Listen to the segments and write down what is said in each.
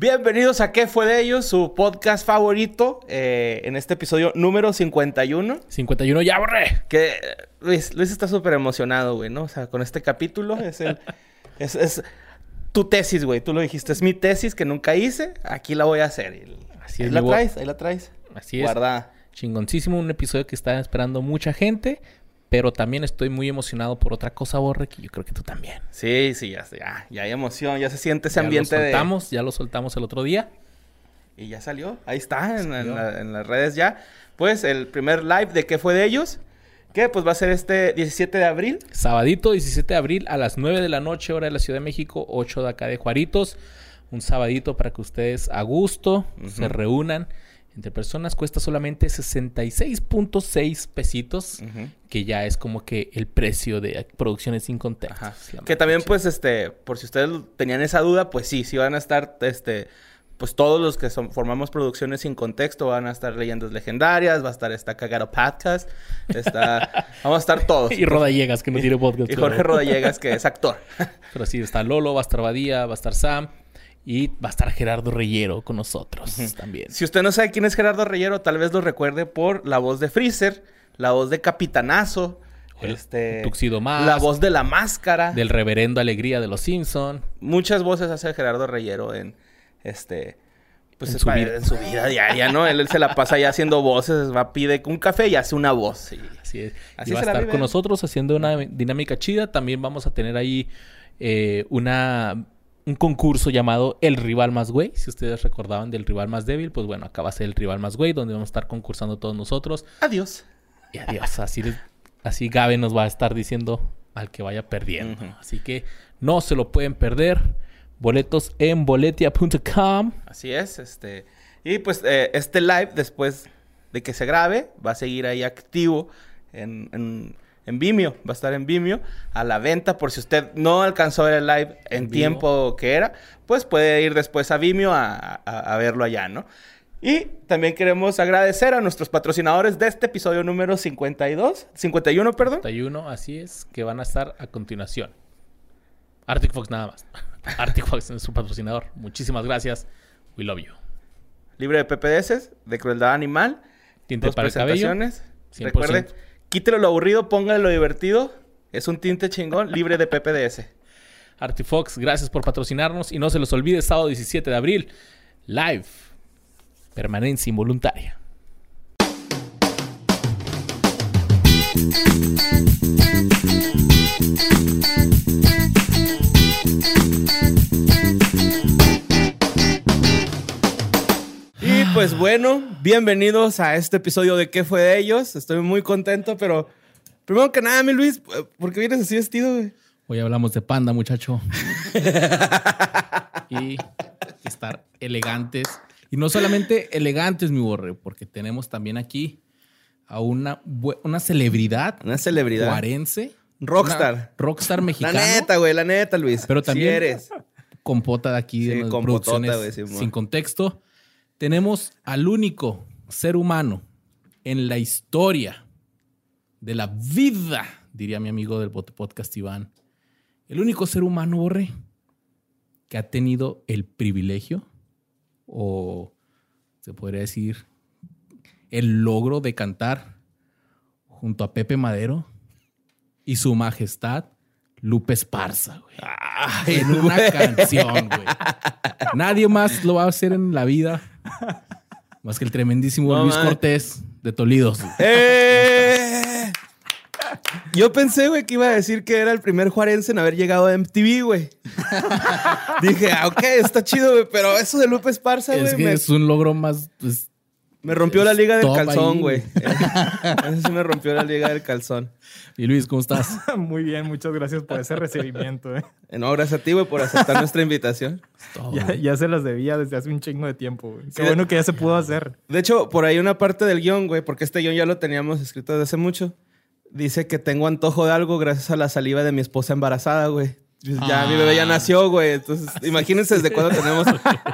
Bienvenidos a ¿Qué fue de ellos? Su podcast favorito eh, en este episodio número 51. 51 ya, borré. Que Luis, Luis está súper emocionado, güey, ¿no? O sea, con este capítulo es el... es, es tu tesis, güey. Tú lo dijiste. Es mi tesis que nunca hice. Aquí la voy a hacer. Y Así ahí es, la traes, ahí la traes. Así es. Guarda. Chingoncísimo, un episodio que está esperando mucha gente. Pero también estoy muy emocionado por otra cosa, Borre, que yo creo que tú también. Sí, sí, ya, ya, ya hay emoción. Ya se siente ese Ya ambiente lo de... soltamos, ya lo soltamos el otro día. Y ya salió. Ahí está, en, en Salió. la- en las redes ya. Pues el primer live de ¿Qué fue de ellos? Que pues va a ser este 17 de abril. Sabadito, 17 de abril a las 9 de la noche, hora de la Ciudad de México, 8 de acá de Juaritos. Un sabadito para que ustedes a gusto se reúnan. Entre personas cuesta solamente 66.6 pesitos, que ya es como que el precio de producciones sin contexto. Que también, pues, este, por si ustedes tenían esa duda, pues sí, sí van a estar, este, pues todos los que son, formamos producciones sin contexto van a estar leyendas legendarias, va a estar esta Cagaro Podcast, está, vamos a estar todos. Y Rodallegas, que no tiene podcast. Y Jorge pero- Rodallegas, que es actor. Pero sí, está Lolo, va a estar Badía, va a estar Sam y va a estar Gerardo Reyero con nosotros también. Si usted no sabe quién es Gerardo Reyero, tal vez lo recuerde por la voz de Freezer, la voz de Capitanazo, El este, Tuxedo Mask, la voz de la máscara. del reverendo Alegría de los Simpson. muchas voces hace Gerardo Reyero en este pues En su vida. en su vida diaria, ¿no? Él, él se la pasa ya haciendo voces, va pide un café y hace una voz. y- Así es. Así y va a estar vive. con nosotros haciendo una dinámica chida. También vamos a tener ahí eh, una un concurso llamado El Rival Más Güey. Si ustedes recordaban del Rival Más Débil, pues bueno, acá va a ser el Rival Más Güey, donde vamos a estar concursando todos nosotros. Adiós. Y adiós. Así, así Gabe nos va a estar diciendo al que vaya perdiendo. Así que no se lo pueden perder. Boletos en boletia.com. Así es, este y pues eh, este live después de que se grabe va a seguir ahí activo en, en, en Vimeo, va a estar en Vimeo a la venta por si usted no alcanzó a ver el live en, tiempo que era, pues puede ir después a Vimeo a, a- a verlo allá, ¿no? Y también queremos agradecer a nuestros patrocinadores de este episodio número 52, 51, perdón. 31, así es, que van a estar a continuación. Arctic Fox nada más. Arctic Fox es su patrocinador. Muchísimas gracias. We love you. Libre de PPDS, de crueldad animal, Tinte para el cabello. presentaciones. 100%. Recuerde, quítelo lo aburrido, póngale lo divertido. Es un tinte chingón, libre de PPDS. Arctic Fox, gracias por patrocinarnos. Y no se los olvide, sábado 17 de abril, live. Permanencia involuntaria. Pues bueno, bienvenidos a este episodio de ¿Qué fue de ellos? Estoy muy contento, pero primero que nada, mi Luis, ¿por qué vienes así vestido, güey? Hoy hablamos de panda, muchacho. y estar elegantes. Y no solamente elegantes, mi borre, porque tenemos también aquí a una, una celebridad Una celebridad. guarense. Rockstar. Rockstar La mexicano. neta, güey, la neta, Luis. Pero Sí también eres. compota de aquí de Sí, las compotota, producciones güey, Simón. sin contexto. Tenemos al único ser humano en la historia de la vida, diría mi amigo del Podcast Iván. El único ser humano, Borre, que ha tenido el privilegio o se podría decir el logro de cantar junto a Pepe Madero y su majestad Lupe Esparza, güey Ay, en una güey. canción, güey. Nadie más lo va a hacer en la vida. Más que el tremendísimo No Luis. Cortés de Tolidos. ¡Eh! Yo pensé, güey, que iba a decir que era el primer juarense en haber llegado a MTV, güey. Dije, ah, ok, está chido, güey, pero eso de Lupe Esparza, Es güey, que me, es un logro más. pues, me rompió la liga del calzón, güey. Eso sí me rompió la liga del calzón. Y Luis, ¿cómo estás? Muy bien, muchas gracias por ese recibimiento. ¿eh? Eh, No, gracias a ti, güey, por aceptar nuestra invitación. Todo, Ya, se las debía desde hace un chingo de tiempo. güey. Qué Sí. bueno que ya se pudo hacer. De hecho, por ahí una parte del guion, güey, porque este guion ya lo teníamos escrito desde hace mucho. Dice que tengo antojo de algo gracias a la saliva de mi esposa embarazada, güey. Ya Ah. mi bebé ya nació, güey. Entonces, imagínense desde cuándo tenemos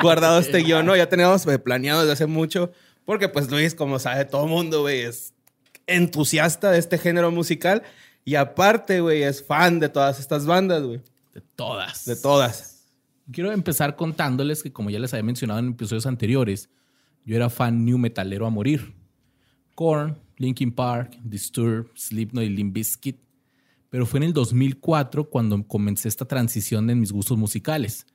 guardado este guion, ¿no? Ya teníamos eh, planeado desde hace mucho. Porque, pues, Luis, como sabe todo mundo, güey, es entusiasta de este género musical. Y aparte, güey, es fan de todas estas bandas, güey. De todas. De todas. Quiero empezar contándoles que, como ya les había mencionado en episodios anteriores, yo era fan new metalero a morir. Korn, Linkin Park, Disturbed, Slipknot y Limp Bizkit. Pero fue en el 2004 cuando comencé esta transición en mis gustos musicales.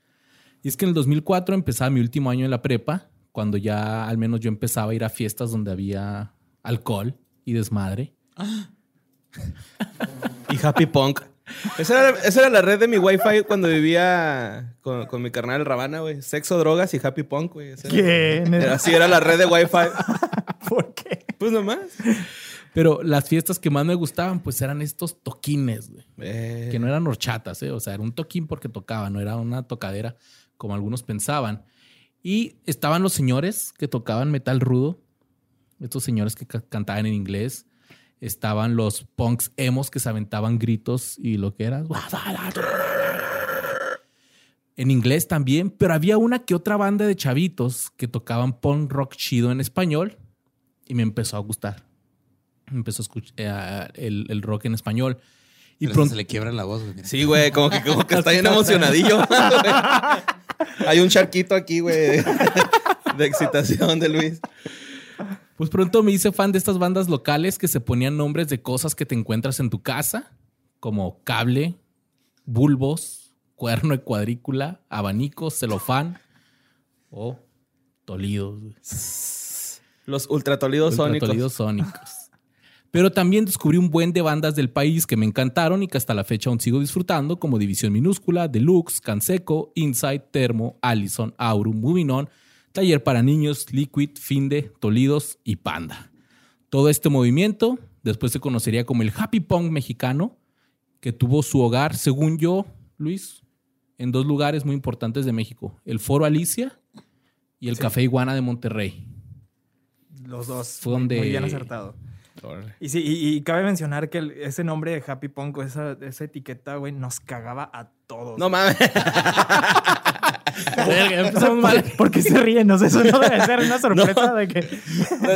Y es que en el 2004 empezaba mi último año en la prepa, cuando ya al menos yo empezaba a ir a fiestas donde había alcohol y desmadre. Y Happy Punk. Esa era, esa era la red de mi wifi cuando vivía con, con mi carnal Rabana, güey. Sexo, drogas y Happy Punk, güey. Así era la red de wifi. ¿Por qué? Pues nomás. Pero las fiestas que más me gustaban, pues eran estos toquines, güey. Eh, que no eran horchatas, ¿eh? o sea, era un toquín porque tocaba, no era una tocadera como algunos pensaban. Y estaban los señores que tocaban metal rudo, estos señores que ca- cantaban en inglés. Estaban los punks emos que se aventaban gritos y lo que era. En inglés también, pero había una que otra banda de chavitos que tocaban punk rock chido en español y me empezó a gustar. Me empezó a escuchar el, el rock en español. Y pronto, se le quiebra la voz, güey. Sí, güey, como que, como que está bien emocionadillo. Hay un charquito aquí, güey, de excitación de Luis. Pues pronto me hice fan de estas bandas locales que se ponían nombres de cosas que te encuentras en tu casa, como cable, bulbos, cuerno de cuadrícula, abanicos, celofán o tolidos. Los ultratolidos sónicos. Ultratolidos sónicos. Pero también descubrí un buen de bandas del país que me encantaron y que hasta la fecha aún sigo disfrutando, como División Minúscula, Deluxe, Canseco, Inside, Termo, Allison, Aurum, Moving On, Taller para Niños, Liquid, Finde, Tolidos y Panda. Todo este movimiento después se conocería como el Happy Punk mexicano, que tuvo su hogar, según yo, Luis, en dos lugares muy importantes de México: el Foro Alicia y el Café Iguana de Monterrey. Los dos. Fue donde- Muy bien acertado. Y sí, y, y cabe mencionar que el- ese nombre de Happy Punk, esa, esa etiqueta, güey, nos cagaba a todos. No mames. Empezamos mal. ¿Por qué se ríen? No sé, eso no debe ser una sorpresa de que...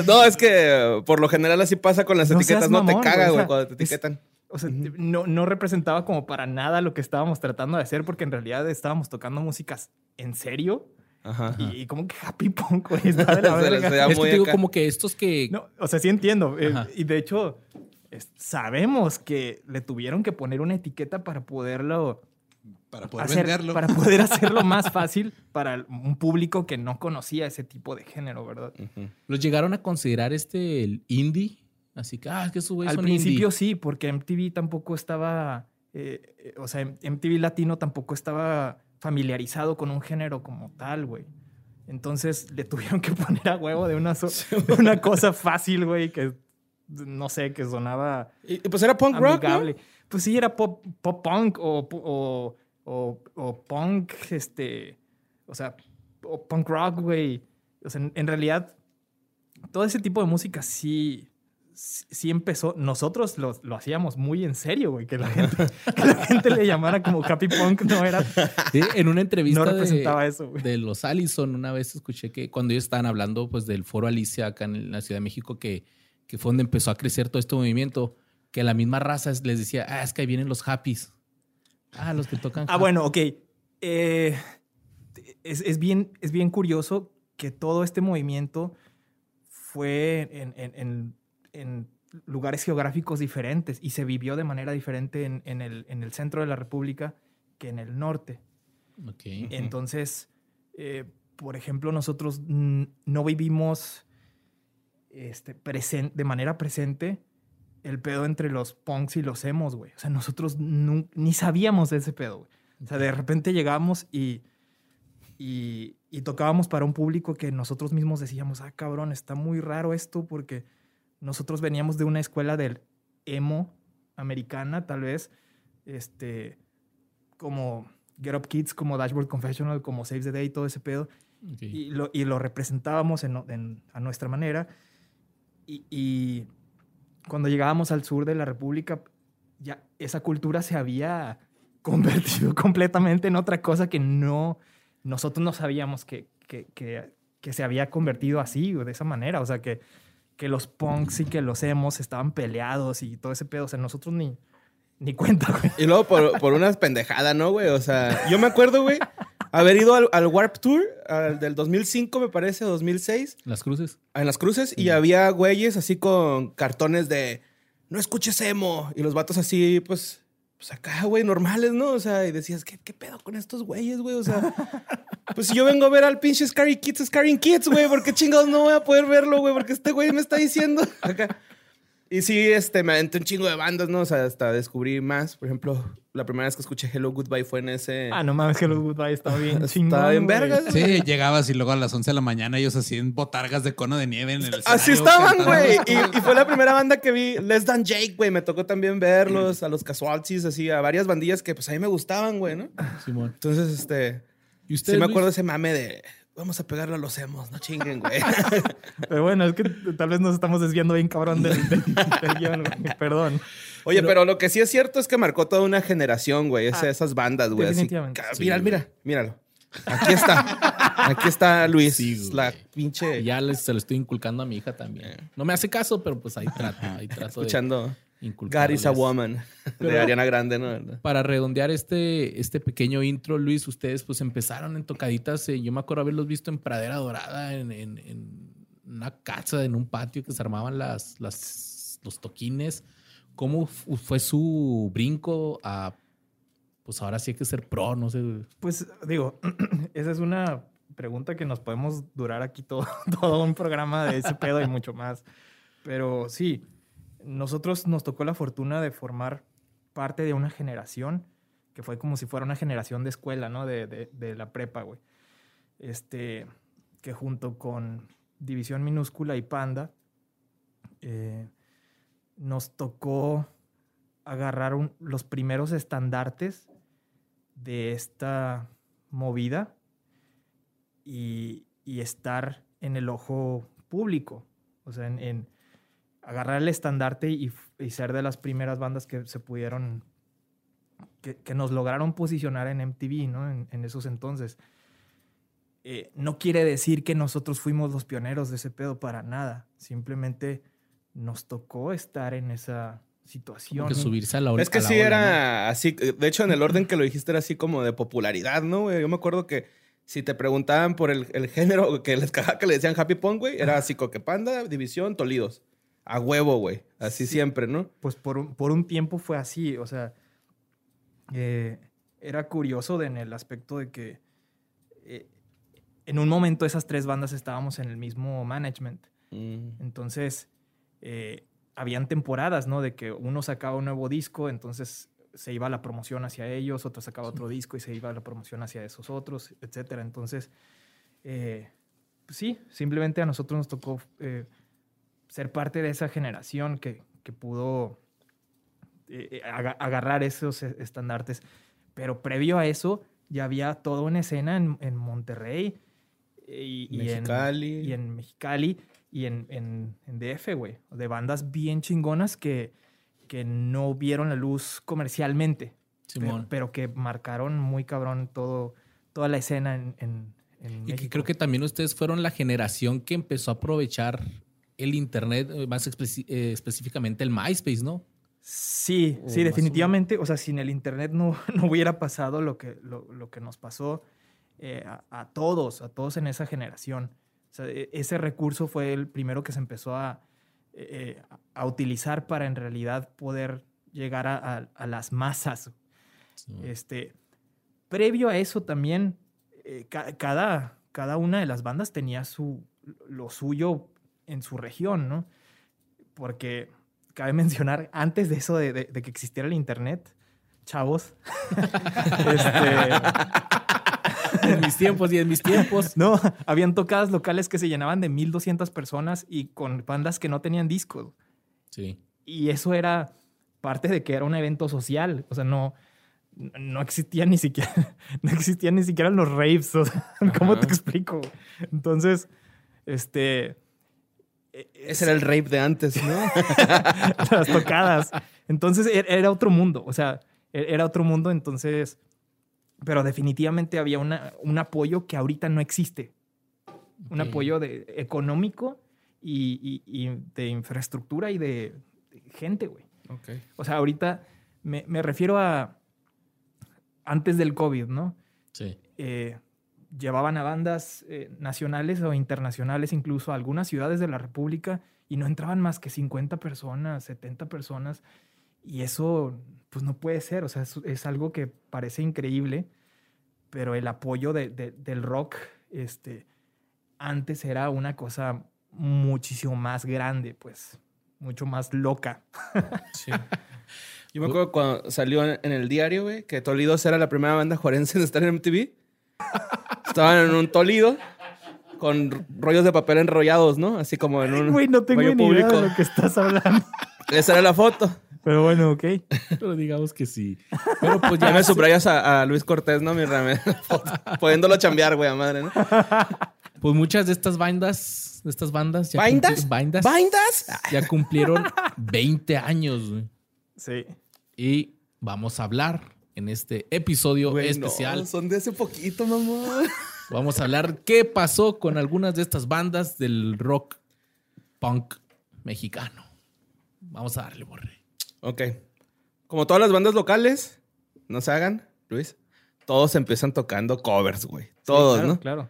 No, es que eh, por lo general así pasa con las No etiquetas. No te caga, güey, o güey, sea, cuando te etiquetan. O sea, no, no representaba como para nada lo que estábamos tratando de hacer porque en realidad estábamos tocando músicas en serio Ajá. ajá. y, y como que Happy Punk, güey, está de la Se verga. veía Es que digo acá. como que estos que... No, o sea, sí entiendo. eh, y de hecho, es- sabemos que le tuvieron que poner una etiqueta para poderlo Para poder hacer, venderlo. para poder hacerlo más fácil para un público que no conocía ese tipo de género, ¿verdad? Ujú. Los llegaron a considerar este el indie. Así que, ah, es que esos güeyes Al son principio indie. sí, porque MTV tampoco estaba, eh, eh, o sea, MTV Latino tampoco estaba familiarizado con un género como tal, güey. Entonces le tuvieron que poner a huevo de una, so- una cosa fácil, güey, que no sé, que sonaba Y, pues era punk rock, ¿no? Pues sí, era pop, pop punk o, o, o, o punk, este, o sea, o punk rock, güey. O sea, en, en realidad, todo ese tipo de música sí, sí empezó. Nosotros lo, lo hacíamos muy en serio, güey. Que la gente, que la gente le llamara como happy punk no era, Sí, en una entrevista no de- representaba eso, güey. de los Allison, una vez escuché que cuando ellos estaban hablando pues del foro Alicia acá en la Ciudad de México, que, que fue donde empezó a crecer todo este movimiento, que la misma raza es- les decía, ah, es que ahí vienen los happies. Ah, los que tocan. Ah, happy". bueno, ok. Eh, es, es bien, es bien curioso que todo este movimiento fue en, en- en- en lugares geográficos diferentes y se vivió de manera diferente en, en el, en el centro de la República que en el norte. Ok. Entonces, eh, por ejemplo, nosotros no vivimos este, de manera presente el pedo entre los punks y los emos, güey. O sea, nosotros ni sabíamos de ese pedo, güey. O sea, de repente llegamos y, y, y tocábamos para un público que nosotros mismos decíamos, ah, cabrón, está muy raro esto porque nosotros veníamos de una escuela del emo americana, tal vez, este, como Get Up Kids, como Dashboard Confessional, como Save the Day, todo ese pedo ok. y lo, y lo representábamos en- en- a nuestra manera. Y, y cuando llegábamos al sur de la República, ya esa cultura se había convertido completamente en otra cosa que no, nosotros no sabíamos que, que, que- que se había convertido así, o de esa manera. O sea, que, que los punks y que los emos estaban peleados y todo ese pedo. O sea, nosotros ni, ni cuenta, güey. Y luego por, por unas pendejadas, ¿no, güey? O sea, yo me acuerdo, güey. haber ido al, al Warp Tour al del 2005, me parece, 2006, Las cruces. en las cruces, y había güeyes así con cartones de no escuches emo. Y los vatos así, pues, pues acá, güey, normales, ¿no? O sea, y decías, ¿qué, qué pedo con estos güeyes, güey? O sea, pues si yo vengo a ver al pinche Scary Kids, Scary Kids, güey, ¿por qué chingados no voy a poder verlo, güey? Porque este güey me está diciendo acá. Y sí, este, me aventé un chingo de bandas, ¿no? O sea, hasta descubrí más. Por ejemplo, la primera vez que escuché Hello Goodbye fue en ese... Ah, no mames, Hello Goodbye estaba bien chingón. Estaba bien güey. vergas, Sí, llegabas y luego a las 11 de la mañana ellos hacían botargas de cono de nieve en el Así estaban, güey. Y, y fue la primera banda que vi. Less Than Jake, güey. Me tocó también verlos, a los Casualties, así, a varias bandillas que pues a mí me gustaban, güey, ¿no? Simón. Entonces, este. ¿Y usted, Sí me Luis? acuerdo ese mame de. Vamos a pegarle a los emos, no chinguen, güey. Pero bueno, es que tal vez nos estamos desviando bien cabrón del, del- del guion, güey. Perdón. Oye, Pero- pero, lo que sí es cierto es que marcó toda una generación, güey. Ah, esas bandas, güey. así. definitivamente. Ca- Sí, Mira, güey. mira, míralo. Aquí está. Aquí está Luis. Sí, la pinche. Ya les, se lo estoy inculcando a mi hija también. No me hace caso, pero pues ahí trato. Ahí trato escuchando de God is a. Woman de Ariana Grande, ¿no? Para redondear este, este pequeño intro, Luis, ustedes pues empezaron en tocaditas. eh, yo me acuerdo haberlos visto en Pradera Dorada, en, en- en una casa, en un patio que se armaban las, las, los toquines. ¿Cómo fu- fue su brinco a, pues ahora sí hay que ser pro, no sé? Pues digo, esa es una pregunta que nos podemos durar aquí todo, todo un programa de ese pedo y mucho más. Pero sí, nosotros nos tocó la fortuna de formar parte de una generación que fue como si fuera una generación de escuela, ¿no? De, de- la prepa, güey. Este, que junto con División Minúscula y Panda, eh, nos tocó agarrar los primeros estandartes de esta movida y, estar en el ojo público. O sea, en agarrar el estandarte y, y ser de las primeras bandas que se pudieron, que, que nos lograron posicionar en MTV, ¿no? En, en esos entonces. Eh, no quiere decir que nosotros fuimos los pioneros de ese pedo para nada. Simplemente nos tocó estar en esa situación. Que subirse a la ola. Es que sí ola, era así. De hecho, en el orden que lo dijiste era así como de popularidad, ¿no? Yo me acuerdo que si te preguntaban por el, el género que les cagaba que le decían Happy Punk, güey, era así que Panda, División, Tolidos. A huevo, güey. Así Sí. siempre, ¿no? pues por un, por un tiempo fue así, o sea, eh, era curioso de- en el aspecto de que eh, en un momento esas tres bandas estábamos en el mismo management, Mm. entonces eh, habían temporadas, ¿no? De que uno sacaba un nuevo disco, entonces se iba la promoción hacia ellos, otro sacaba otro disco y se iba la promoción hacia esos otros, etcétera. Entonces, pues sí, simplemente a nosotros nos tocó ser parte de esa generación que, que pudo eh, eh, aga- agarrar esos eh, estandartes. Pero previo a eso, ya había toda una escena en, en Monterrey eh, y, y en- Mexicali. y en Mexicali y en, en, en DF, güey. De bandas bien chingonas que, que no vieron la luz comercialmente, pero, Simón. pero que marcaron muy cabrón todo, toda la escena en, en, Y que creo que también ustedes fueron la generación que empezó a aprovechar el Internet, eh, más eh, específicamente el MySpace, ¿no? Sí, O sí, definitivamente. O sea, sin el Internet no, no hubiera pasado lo que, lo, lo que nos pasó eh, a, a todos, a todos en esa generación. O sea, e- ese recurso fue el primero que se empezó a, eh, a utilizar para en realidad poder llegar a, a- las masas. Este, previo a eso también, eh, ca- cada, cada una de las bandas tenía su, lo suyo en su región, ¿no? Porque cabe mencionar, antes de eso de, de- de que existiera el Internet, chavos, este, En mis tiempos y en mis tiempos. no, habían tocadas locales que se llenaban de 1200 personas y con bandas que no tenían discos. Sí. Y eso era parte de que era un evento social. O sea, no, no existían ni siquiera, no existían ni siquiera los raves. o sea, ¿Cómo Ajá. te explico? Entonces, este. E- Ese era el rape de antes, ¿no? las tocadas. Entonces e- era otro mundo, o sea, e- era otro mundo, entonces, pero definitivamente había una, un apoyo que ahorita no existe. Un apoyo de, económico y, y- y de infraestructura y de, de gente, güey. ok. O sea, ahorita me, me refiero a antes del COVID, ¿no? Sí. Eh, llevaban a bandas eh, nacionales o internacionales, incluso a algunas ciudades de la República, y no entraban más que 50 personas, 70 personas. Y eso, pues no puede ser. O sea, es, es algo que parece increíble, pero el apoyo de- de- del rock, este, antes era una cosa muchísimo más grande, pues, mucho más loca. Sí. Yo me acuerdo cuando salió en, el diario, güey, que Tolidos era la primera banda juarense en estar en MTV. Estaban en un Tolido con rollos de papel enrollados, ¿no? Así como en un Güey, no tengo ni idea de lo que estás hablando. Esa era la foto. Pero bueno, ok. Pero digamos que sí. Pero pues Ya ya me subrayas a, a Luis Cortés, ¿no? Mi rame. Pudiéndolo chambear, güey, a madre, ¿no? Pues muchas de estas bandas, de estas bandas ya ¿Bandas? bandas ¿Bandas? ya cumplieron 20 años, güey. Sí. Y vamos a hablar en este episodio especial. no, son de hace poquito, mamá. Vamos a hablar qué pasó con algunas de estas bandas del rock punk mexicano. Vamos a darle, borre. Ok. Como todas las bandas locales, no se hagan, Luis. Todos empiezan tocando covers, güey. Todos, claro, ¿no? Claro.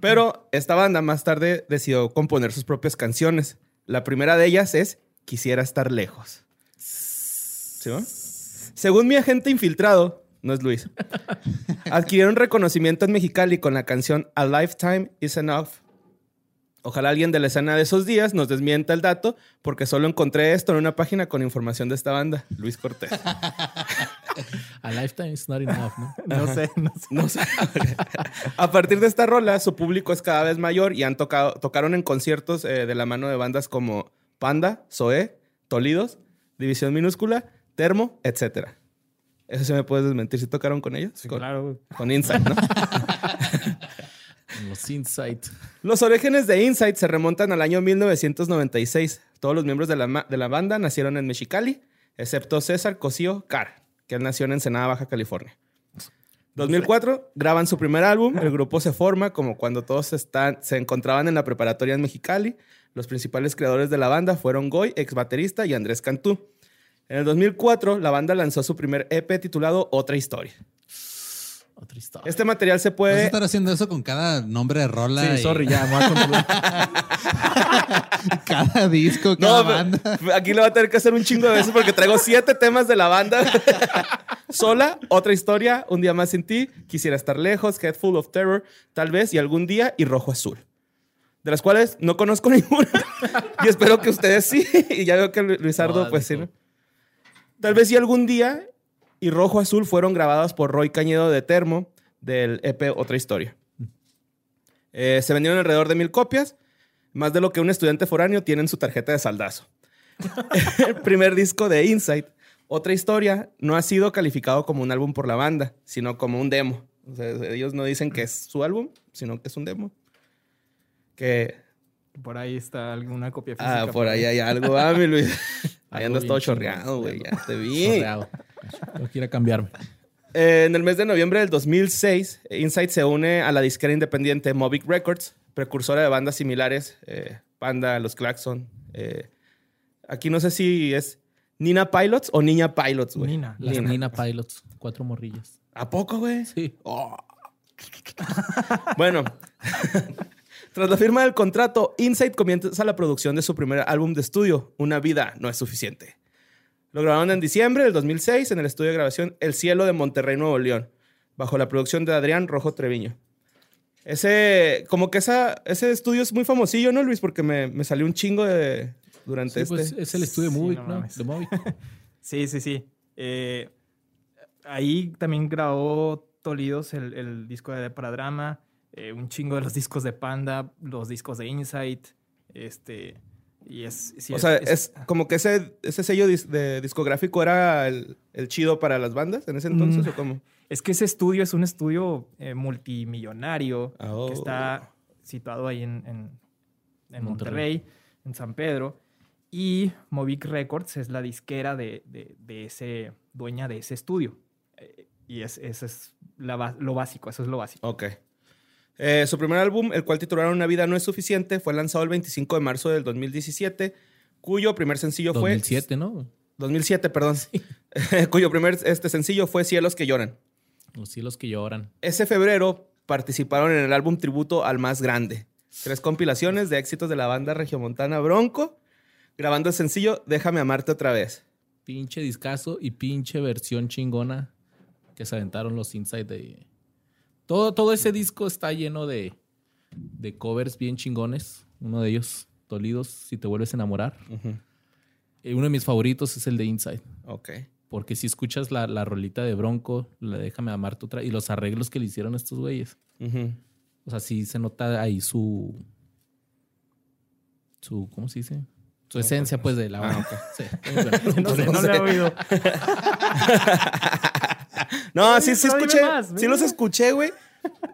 Pero esta banda más tarde decidió componer sus propias canciones. La primera de ellas es Quisiera estar lejos. ¿Sí, va? Según mi agente infiltrado, no es Luis, adquirieron reconocimiento en Mexicali con la canción A Lifetime is Enough. Ojalá alguien de la escena de esos días nos desmienta el dato, porque solo encontré esto en una página con información de esta banda, Luis Cortés. A lifetime is not enough, ¿no? No sé, no sé. No sé. A partir de esta rola, su público es cada vez mayor y han tocado, tocaron en conciertos eh, de la mano de bandas como Panda, Zoé, Tolidos, División Minúscula, Termo, etc. Eso se me puedes desmentir si tocaron con ellos. con, Claro. con Insight, ¿no? Los Insight. Los orígenes de Insight se remontan al año 1996. Todos los miembros de la, de la banda nacieron en Mexicali, excepto César Cosío Carr, que él nació en Ensenada, Baja California. 2004 graban su primer álbum. El grupo se forma como cuando todos están, se encontraban en la preparatoria en Mexicali. Los principales creadores de la banda fueron Goy, ex baterista, y Andrés Cantú. En el 2004, la banda lanzó su primer EP titulado Otra Historia. Otra historia. Este material se Vas a puede... estar haciendo eso con cada nombre de rola. Sí, y sorry, ya, voy a. Cada disco, No, cada banda. pero aquí lo voy a tener que hacer un chingo de veces porque traigo siete temas de la banda. Sola, otra historia, un día más sin ti, quisiera estar lejos, Head Full of Terror, tal vez, y algún día, y Rojo Azul. De las cuales no conozco ninguna. y espero que ustedes sí. y ya veo que Lu- Luisardo, No, pues sí. ¿no? Tal vez y algún día, y Rojo Azul fueron grabadas por Roy Cañedo de Termo del EP Otra Historia. Eh, se vendieron alrededor de mil copias, más de lo que un estudiante foráneo tiene en su tarjeta de saldazo. El primer disco de Insight, Otra Historia, no ha sido calificado como un álbum por la banda, sino como un demo. O sea, ellos no dicen que es su álbum, sino que es un demo. Que, Por ahí está alguna copia física. ah, por ahí hay algo, ah, mi Luis. Ahí andas todo chorreado, güey, ya te vi. Que ir a cambiarme. Eh, en el mes de noviembre del 2006, Insight se une a la disquera independiente Movic Records, precursora de bandas similares, eh, Panda, Los Claxon. eh, aquí no sé si es Nina Pilots o Niña Pilots, güey. Nina. Las Nina. Nina Pilots, cuatro morrillas. ¿A poco, güey? Sí. Bueno, tras la firma del contrato, Insight comienza la producción de su primer álbum de estudio, Una vida no es suficiente. Lo grabaron en diciembre del 2006 en el estudio de grabación El Cielo de Monterrey, Nuevo León, bajo la producción de Adrián Rojo Treviño. Ese, como que esa, ese estudio es muy famosillo, ¿no, Luis? Porque me, me salió un chingo de, durante Sí, este. pues es el estudio de Sí, Movic, no ¿no? Movic. Sí, sí, sí. Eh, ahí también grabó Tolidos el, el disco de Paradrama, eh, un chingo de los discos de Panda, los discos de Insight. Este. Y es. sí, o sea, es, como que ese, ese sello dis- de discográfico era el, el chido para las bandas en ese entonces, Mm. ¿o cómo? Es que ese estudio es un estudio eh, multimillonario Oh. que está situado ahí en, en- en Monterrey. Monterrey, en San Pedro. Y Movic Records es la disquera de, de- de ese, dueña de ese estudio. Eh, y es, eso es la lo básico, eso es lo básico. Ok. Eh, su primer álbum, el cual titularon Una vida no es suficiente, fue lanzado el 25 de marzo del 2017, cuyo primer sencillo 2007, ¿no? fue... 2007, perdón. cuyo primer este, sencillo fue Cielos que lloran. Los cielos que lloran. Ese febrero participaron en el álbum tributo al más grande. Tres compilaciones de éxitos de la banda regiomontana Bronco, grabando el sencillo Déjame amarte otra vez. Pinche discazo y pinche versión chingona que se aventaron los Inside de... Todo, todo ese disco está lleno de, de covers bien chingones. Uno de ellos, Tolidos, Si te vuelves a enamorar. Eh, uno de mis favoritos es el de Inside. Ok. Porque si escuchas la, la rolita de Bronco, la Déjame amarte otra y los arreglos que le hicieron a estos güeyes. O sea, sí se nota ahí su. Su. ¿Cómo se dice? Su esencia, pues, de la banda. Sí. No sé, no he oído. No, sí, sí escuché. más, sí los escuché, güey.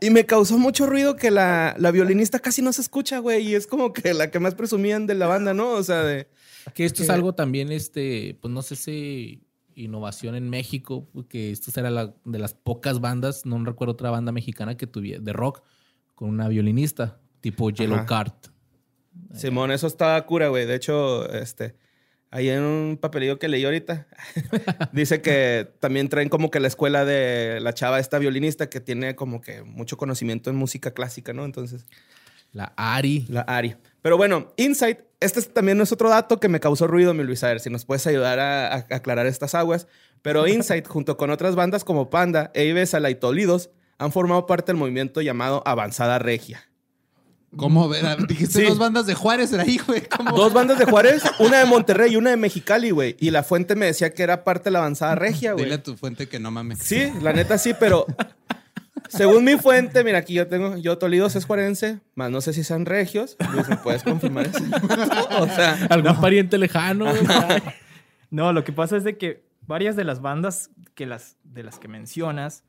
Y me causó mucho ruido que la, la violinista casi no se escucha, güey. Y es como que la que más presumían de la banda, ¿no? O sea, de. Que esto es algo también, este, pues no sé si innovación en México, que esto era la, de las pocas bandas, no recuerdo otra banda mexicana que tuviera, de rock, con una violinista, tipo Yellow Ajá. Card. Simón, eso estaba cura, güey. De hecho, este. Ahí en un papelillo que leí ahorita, dice que también traen como que la escuela de la chava, esta violinista, que tiene como que mucho conocimiento en música clásica, ¿no? Entonces, La Ari. la Ari. Pero bueno, Insight, este es- también es otro dato que me causó ruido, mi Luis. A ver si nos puedes ayudar a, a aclarar estas aguas. Pero Insight, junto con otras bandas como Panda, Eivesala y Tolidos, han formado parte del movimiento llamado Avanzada Regia. ¿Cómo? ver? Dijiste Sí. dos bandas de Juárez, era ahí, güey. ¿Cómo? Dos bandas de Juárez, una de Monterrey y una de Mexicali, güey. Y la fuente me decía que era parte de la avanzada regia, güey. Dile a tu fuente que no mames. Sí, la neta sí, pero según mi fuente, mira, aquí yo tengo, yo Tolidos es juarense, más no sé si sean regios. Luis, ¿me puedes confirmar eso? o sea, ¿Algún pariente lejano? No, lo que pasa es de que varias de las bandas que las, de las que mencionas,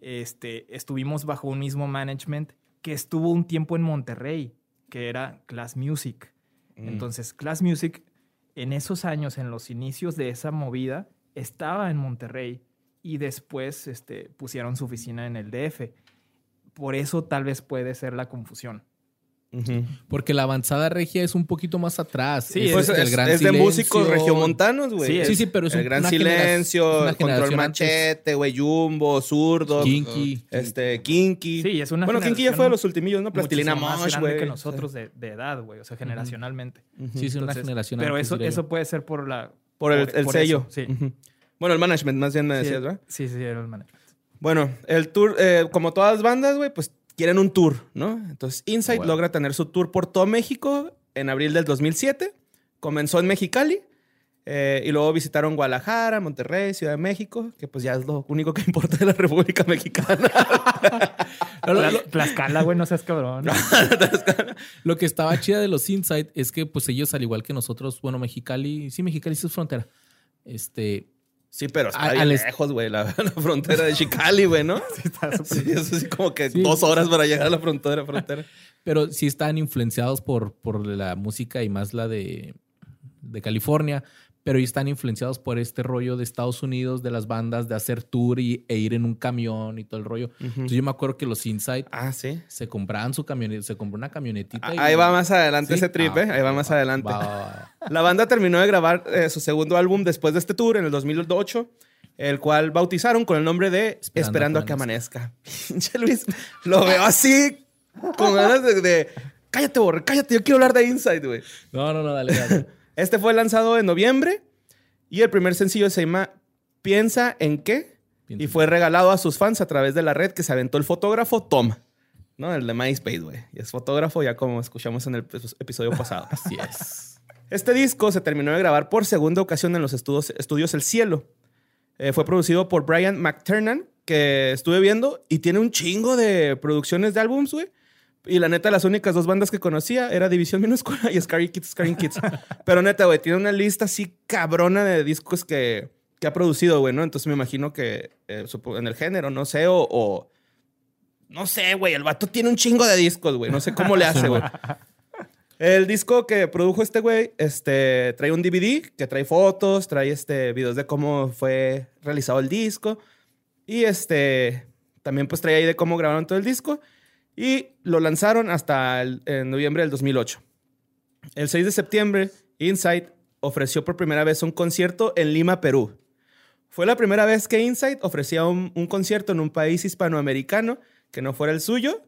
este, estuvimos bajo un mismo management que estuvo un tiempo en Monterrey, que era Class Music. Mm. Entonces, Class Music, en esos años, en los inicios de esa movida, estaba en Monterrey y después este, pusieron su oficina en el DF. Por eso tal vez puede ser la confusión. Porque la avanzada regia es un poquito más atrás. Sí, es, Pues el gran es de músicos regiomontanos, güey. Sí, Sí, sí, pero es el un- gran silencio, una control machete, güey, jumbo, zurdo, Kinky. este, kinky. Sí, es una Bueno, kinky ya fue de los ultimillos, ¿no? Plastilina Mosh, grande güey. que nosotros de, de edad, güey, o sea, generacionalmente. Ujú. Sí, es una Entonces, generación Pero eso, eso puede ser por la... Por el, por- el por sello. eso, sí. Bueno, el management, más bien me Sí, decías, ¿verdad? Sí, sí, era el management. Bueno, el tour, eh, como todas las bandas, güey, pues quieren un tour, ¿no? Entonces, Insight Bueno. logra tener su tour por todo México en abril del 2007. Comenzó en Mexicali eh, y luego visitaron Guadalajara, Monterrey, Ciudad de México, que pues ya es lo único que importa de la República Mexicana. Tla- Tlaxcala, güey, no seas cabrón. Lo que estaba chida de los Insight es que, pues, ellos, al igual que nosotros, bueno, Mexicali, sí, Mexicali sí es frontera. Este, Sí, pero está bien lejos, güey, la, la frontera de Chicali, güey, ¿no? Sí, está súper- Sí, eso sí, como que Sí. dos horas para llegar a la frontera. frontera. pero sí están influenciados por, por la música y más la de, de California, pero y están influenciados por este rollo de Estados Unidos, de las bandas, de hacer tour y, e ir en un camión y todo el rollo. Entonces yo me acuerdo que los Insight Ah, sí. se compraban su camioneta, se compró una camionetita. y- Ahí va más adelante Sí. ese trip, Ah, ¿eh? Ahí va más adelante. va, va, va. La banda terminó de grabar eh, su segundo álbum después de este tour en el 2008, el cual bautizaron con el nombre de Esperando, Esperando a que amanezca. Pinche Luis, lo veo así, con ganas de, de, Cállate, borre, cállate, yo quiero hablar de Inside, güey. No, no, no, dale, dale. Este fue lanzado en noviembre y el primer sencillo se llama Piensa en qué Piensa y fue regalado a sus fans a través de la red que se aventó el fotógrafo Tom, ¿no? El de MySpace, güey. Y es fotógrafo ya como escuchamos en el epi- episodio pasado. Así es. Este disco se terminó de grabar por segunda ocasión en los estudios, estudios El Cielo. Eh, fue producido por Brian McTernan, que estuve viendo y tiene un chingo de producciones de álbums, güey. Y la neta, las únicas dos bandas que conocía era División Minúscula y Scary Kids, Scary Kids. Pero neta, güey, tiene una lista así cabrona de discos que, que ha producido, güey, ¿no? Entonces me imagino que eh, en el género, no sé, o... o- no sé, güey, el vato tiene un chingo de discos, güey. No sé cómo le hace, güey. El disco que produjo este güey, este, trae un DVD que trae fotos, trae este, videos de cómo fue realizado el disco. Y este, también pues trae ahí de cómo grabaron todo el disco. Y lo lanzaron hasta el, en noviembre del 2008. El 6 de septiembre, Insight ofreció por primera vez un concierto en Lima, Perú. Fue la primera vez que Insight ofrecía un, un concierto en un país hispanoamericano que no fuera el suyo.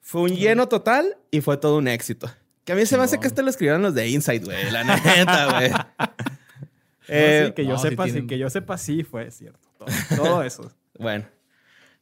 Fue un lleno total y fue todo un éxito. Que a mí se me hace que este lo escribieron los de Insight, güey. La neta, güey. Eh, sí, que yo no, sí sepa, sí, tienen- que yo sepa, sí fue cierto. Todo, todo eso. Bueno.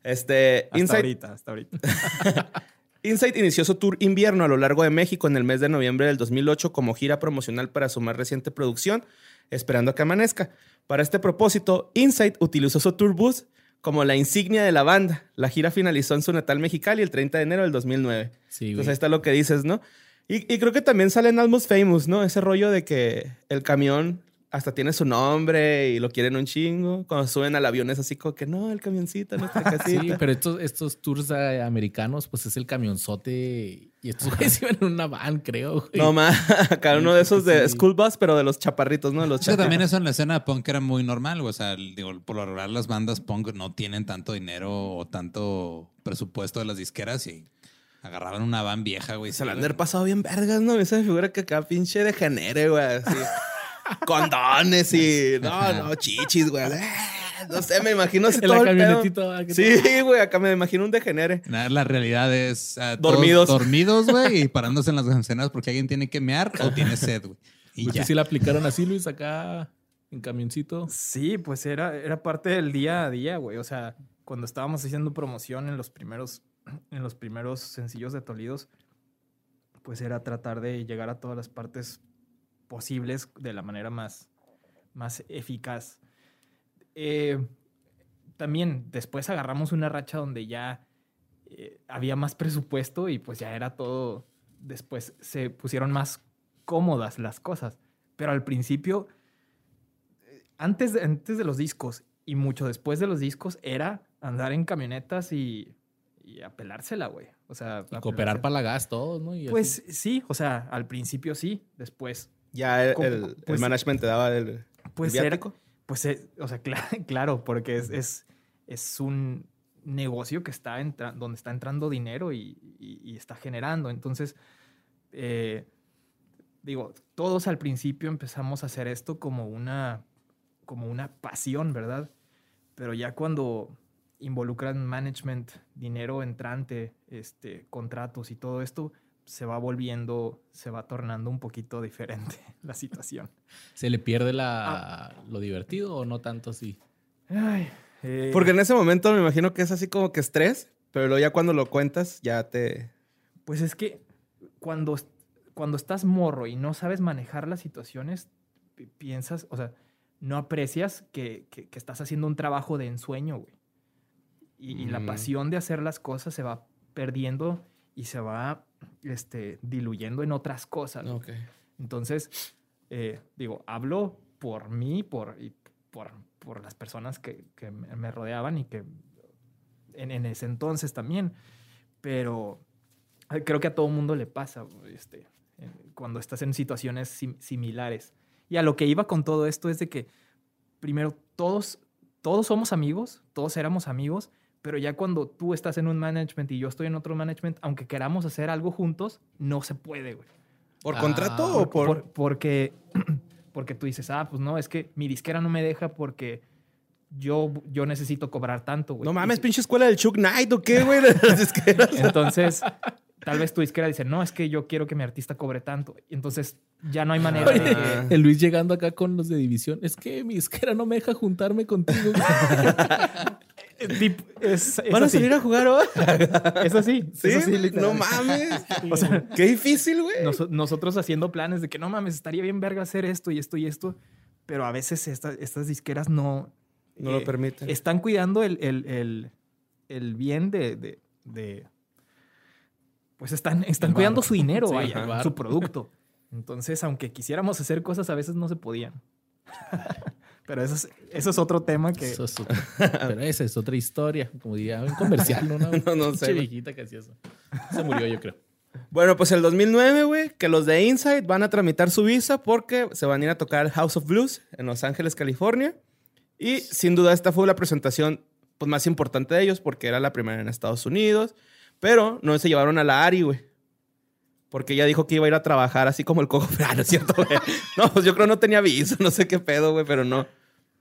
Este, Hasta Insight, ahorita, hasta ahorita. Insight inició su tour invierno a lo largo de México en el mes de noviembre del 2008 como gira promocional para su más reciente producción, Esperando a que amanezca. Para este propósito, Insight utilizó su tour bus como la insignia de la banda. La gira finalizó en su natal Mexicali el 30 de enero del 2009. Sí, güey. Entonces ahí está lo que dices, ¿no? Y, y creo que también sale en Almost Famous, ¿no? Ese rollo de que el camión hasta tiene su nombre y lo quieren un chingo. Cuando suben al avión es así como que no, el camioncito, nuestra casita. Sí, pero estos, estos tours eh, americanos, pues es el camionzote y estos güeyes iban en una van, creo. güey. No más, acá uno de esos de Sí. school bus, pero de los chaparritos, ¿no? De Los que chaparritos. también eso en la escena punk era muy normal, güey. o sea, digo, por lo regular las bandas punk no tienen tanto dinero o tanto presupuesto de las disqueras y agarraban una van vieja, güey. Se la han de pasado bien vergas, ¿no? Esa me figura que acá pinche degenere, güey. Así. Condones y... No, no, chichis, güey. Eh, No sé, me imagino así todo la el pedo. camionetita. ah, Sí, güey. Acá me imagino un degenere. Nah, La realidad es todos Dormidos. dormidos, güey, y parándose en las escenas porque alguien tiene que mear o tiene sed, güey. Y Pues ya. sí, sí la aplicaron así, Luis, acá en camioncito. Sí, pues era, era parte del día a día, güey. O sea, cuando estábamos haciendo promoción en los primeros, en los primeros sencillos de Tolidos, pues era tratar de llegar a todas las partes posibles de la manera más, más eficaz. Eh, también después agarramos una racha donde ya eh, había más presupuesto y pues ya era todo, después se pusieron más cómodas las cosas. Pero al principio antes de, antes de los discos y mucho después de los discos era andar en camionetas y, y a pelársela, güey. O sea, Y cooperar para la gas todos, ¿no? Y así. Pues sí, o sea, al principio sí, después. Ya el, el- el Pues- management te daba el, Pues el era, viático. pues eh, o sea, cla- claro, porque es, es, es un negocio que está entra- donde está entrando dinero y, y- y está generando. Entonces, eh, digo, todos al principio empezamos a hacer esto como una, como una pasión, ¿verdad? Pero ya cuando involucran management, dinero entrante, este, contratos y todo esto, se va volviendo, se va tornando un poquito diferente la situación. ¿Se le pierde la, lo divertido o no tanto así? Ay, eh, Porque en ese momento me imagino que es así como que estrés, pero luego ya cuando lo cuentas ya te... Pues es que cuando, cuando estás morro y no sabes manejar las situaciones, pi- piensas, o sea, no aprecias que, que- que estás haciendo un trabajo de ensueño, güey. Y, y la Mm. pasión de hacer las cosas se va perdiendo y se va este, diluyendo en otras cosas. Entonces, eh, digo, hablo por mí, por, y por, por las personas que, que me rodeaban y que en, en ese entonces también. Pero creo que a todo mundo le pasa este, cuando estás en situaciones sim- similares. Y a lo que iba con todo esto es de que, primero, todos, todos somos amigos, todos éramos amigos, pero ya cuando tú estás en un management y yo estoy en otro management, aunque queramos hacer algo juntos, no se puede, güey. ¿Por Ah, contrato o por...? Por- porque, porque tú dices, ah, pues no, es que mi disquera no me deja porque yo, yo necesito cobrar tanto, güey. No mames, pinche escuela del Chuck Knight o qué, güey, de las disqueras. Entonces, tal vez tu disquera dice, no, es que yo quiero que mi artista cobre tanto. Y Entonces, ya no hay manera de que... el Luis llegando acá con los de división. Es que mi disquera no me deja juntarme contigo. Tip- Es, es ¿Van a así. salir a jugar hoy? Es así. ¿Sí? Es así, literal. no mames. O sea, Qué difícil, güey. Noso- nosotros haciendo planes de que no mames, estaría bien verga hacer esto y esto y esto, pero a veces esta- estas disqueras no... No lo eh, permiten. Están cuidando el, el- el- el bien de, de- de- Pues están, están cuidando su dinero, Sí, vaya, su producto. Entonces, aunque quisiéramos hacer cosas, a veces no se podían. pero eso es, eso es otro tema que... Eso es otro- Pero esa es otra historia. Como diría un comercial, ¿no? Una No, no sé, viejita que hacía eso. Se murió, yo creo. Bueno, pues el 2009, güey, que los de Inside van a tramitar su visa porque se van a ir a tocar al House of Blues en Los Ángeles, California. Y sin duda esta fue la presentación pues, más importante de ellos porque era la primera en Estados Unidos. Pero no se llevaron a la Ari, güey. Porque ella dijo que iba a ir a trabajar así como el cojo. Ah, no es cierto, güey. No, pues yo creo no tenía visa, no sé qué pedo, güey, pero no.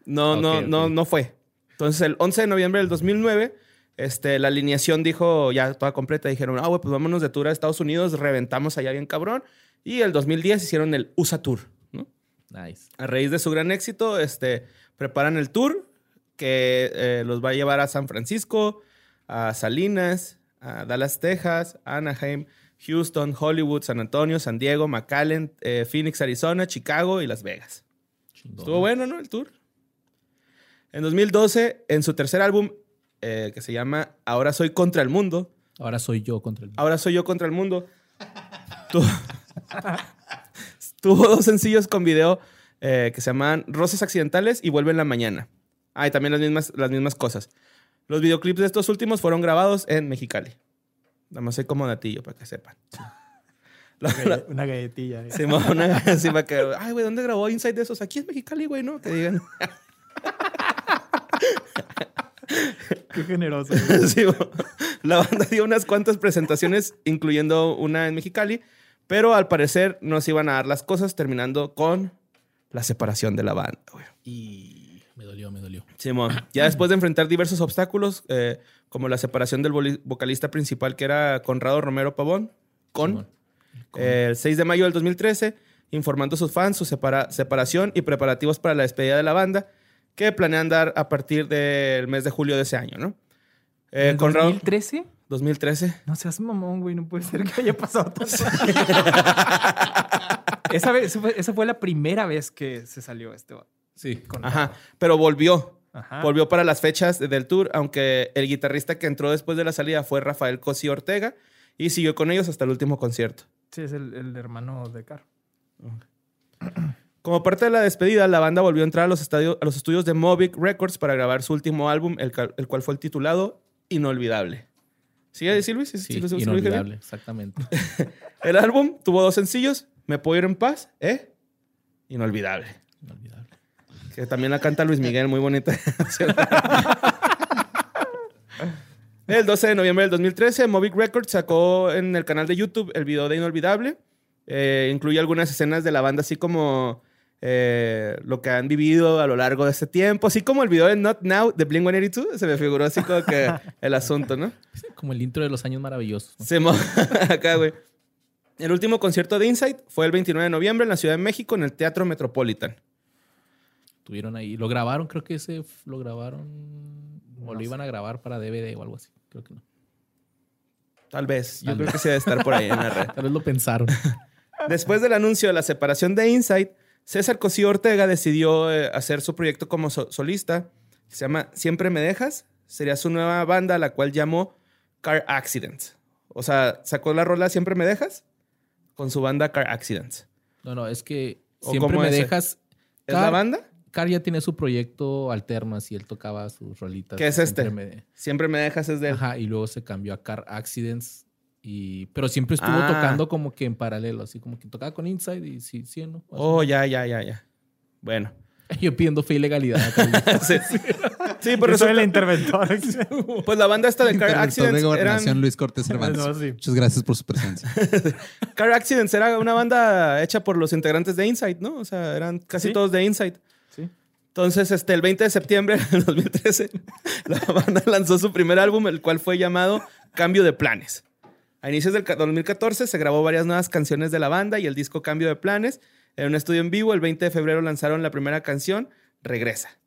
No, no, no, no fue. Entonces, el 11 de noviembre del 2009, Este, la alineación dijo, ya toda completa, dijeron, ah, güey, pues vámonos de tour a Estados Unidos, reventamos allá bien cabrón. Y el 2010 hicieron el USA Tour, ¿no? Nice. A raíz de su gran éxito, este, preparan el tour que eh, los va a llevar a San Francisco, a Salinas, a Dallas, Texas, Anaheim, Houston, Hollywood, San Antonio, San Diego, McAllen, eh, Phoenix, Arizona, Chicago y Las Vegas. Estuvo bueno, ¿no? El tour. En 2012, en su tercer álbum, eh, que se llama Ahora soy contra el mundo, Ahora soy yo contra el. Ahora soy yo contra el mundo. Tu- Tuvo dos sencillos con video eh, que se llaman Rosas Accidentales y Vuelve en la Mañana. Ah, y también las mismas, las mismas cosas. Los videoclips de estos últimos fueron grabados en Mexicali. Nada más soy como datillo para que sepan. La- Una la- Una galletilla. eh. Simón, una- así para que, ay, güey, ¿dónde grabó Inside de esos? Aquí en Mexicali, güey, ¿no? Que digan. Qué generoso. Sí, la banda dio unas cuantas presentaciones, incluyendo una en Mexicali, pero al parecer no se iban a dar las cosas, terminando con la separación de la banda. güey. Y me dolió, me dolió. Simón, ya después de enfrentar diversos obstáculos, eh, como la separación del vocalista principal, que era Conrado Romero Pavón, con Simón. eh, el 6 de mayo del 2013, informando a sus fans su separa- separación y preparativos para la despedida de la banda, que planean dar a partir del mes de julio de ese año, ¿no? Eh, ¿En Conrado, 2013? 2013. No seas mamón, güey. No puede ser que haya pasado tanto. esa, vez, esa, fue, la primera vez que se salió este. Sí. con- Ajá, pero volvió. Ajá. Volvió para las fechas del tour, aunque el guitarrista que entró después de la salida fue Rafael Cosi Ortega y siguió con ellos hasta el último concierto. Sí, es el, el hermano de Car. Como parte de la despedida, la banda volvió a entrar a los, estadio- a los estudios de Movic Records para grabar su último álbum, el, el cual fue titulado Inolvidable. ¿Sí, Sí, sí, sí, sí, inolvidable, exactamente. El álbum tuvo dos sencillos, Me Puedo Ir en Paz, ¿eh? Inolvidable. Inolvidable. Que también la canta Luis Miguel, muy bonita. el 12 de noviembre del 2013, Movic Records sacó en el canal de YouTube el video de Inolvidable. Eh, incluye algunas escenas de la banda, así como eh, lo que han vivido a lo largo de este tiempo, así como el video de Not Now de Blink 182. Se me figuró así como que el asunto, ¿no? Como el intro de los años maravillosos. ¿no? Se mo- acá, güey. El último concierto de Insight fue el 29 de noviembre en la Ciudad de México, en el Teatro Metropolitan. Tuvieron ahí. Lo grabaron, creo que ese lo grabaron. O lo iban a grabar para DVD o algo así. Creo que no. Tal vez. Yo Tal creo vez. que sí debe estar por ahí en la red. Tal vez lo pensaron. Después del anuncio de la separación de Insight, César Cosío Ortega decidió eh, hacer su proyecto como so- solista. Se llama Siempre Me Dejas. Sería su nueva banda, la cual llamó Car Accidents. O sea, sacó la rola Siempre Me Dejas con su banda Car Accidents. No, no, es que ¿O siempre me es? dejas. ¿Es Car- la banda? Car ya tiene su proyecto alterno, así él tocaba sus rolitas. ¿Qué es Siempre este? me- Siempre Me Dejas es de él. Ajá, y luego se cambió a Car Accidents. Y, pero siempre estuvo Ah. tocando como que en paralelo, así como que tocaba con Inside y sí, sí, ¿no? Oh, ya, ya, ya, ya. Bueno. Yo pidiendo fe y legalidad. Sí, sí Por pues, eso el interventor. pues la banda esta de Car Interventor de Accidents Gobernación eran, Luis Cortés Cervantes. No, sí. Muchas gracias por su presencia. Car Accidents era una banda hecha por los integrantes de Insight, ¿no? O sea, eran casi Sí. todos de Insight. Sí. Entonces, este, el 20 de septiembre del 2013, la banda lanzó su primer álbum, el cual fue llamado Cambio de Planes. A inicios del ca- 2014 se grabó varias nuevas canciones de la banda y el disco Cambio de Planes. En un estudio en vivo, el 20 de febrero lanzaron la primera canción, Regresa.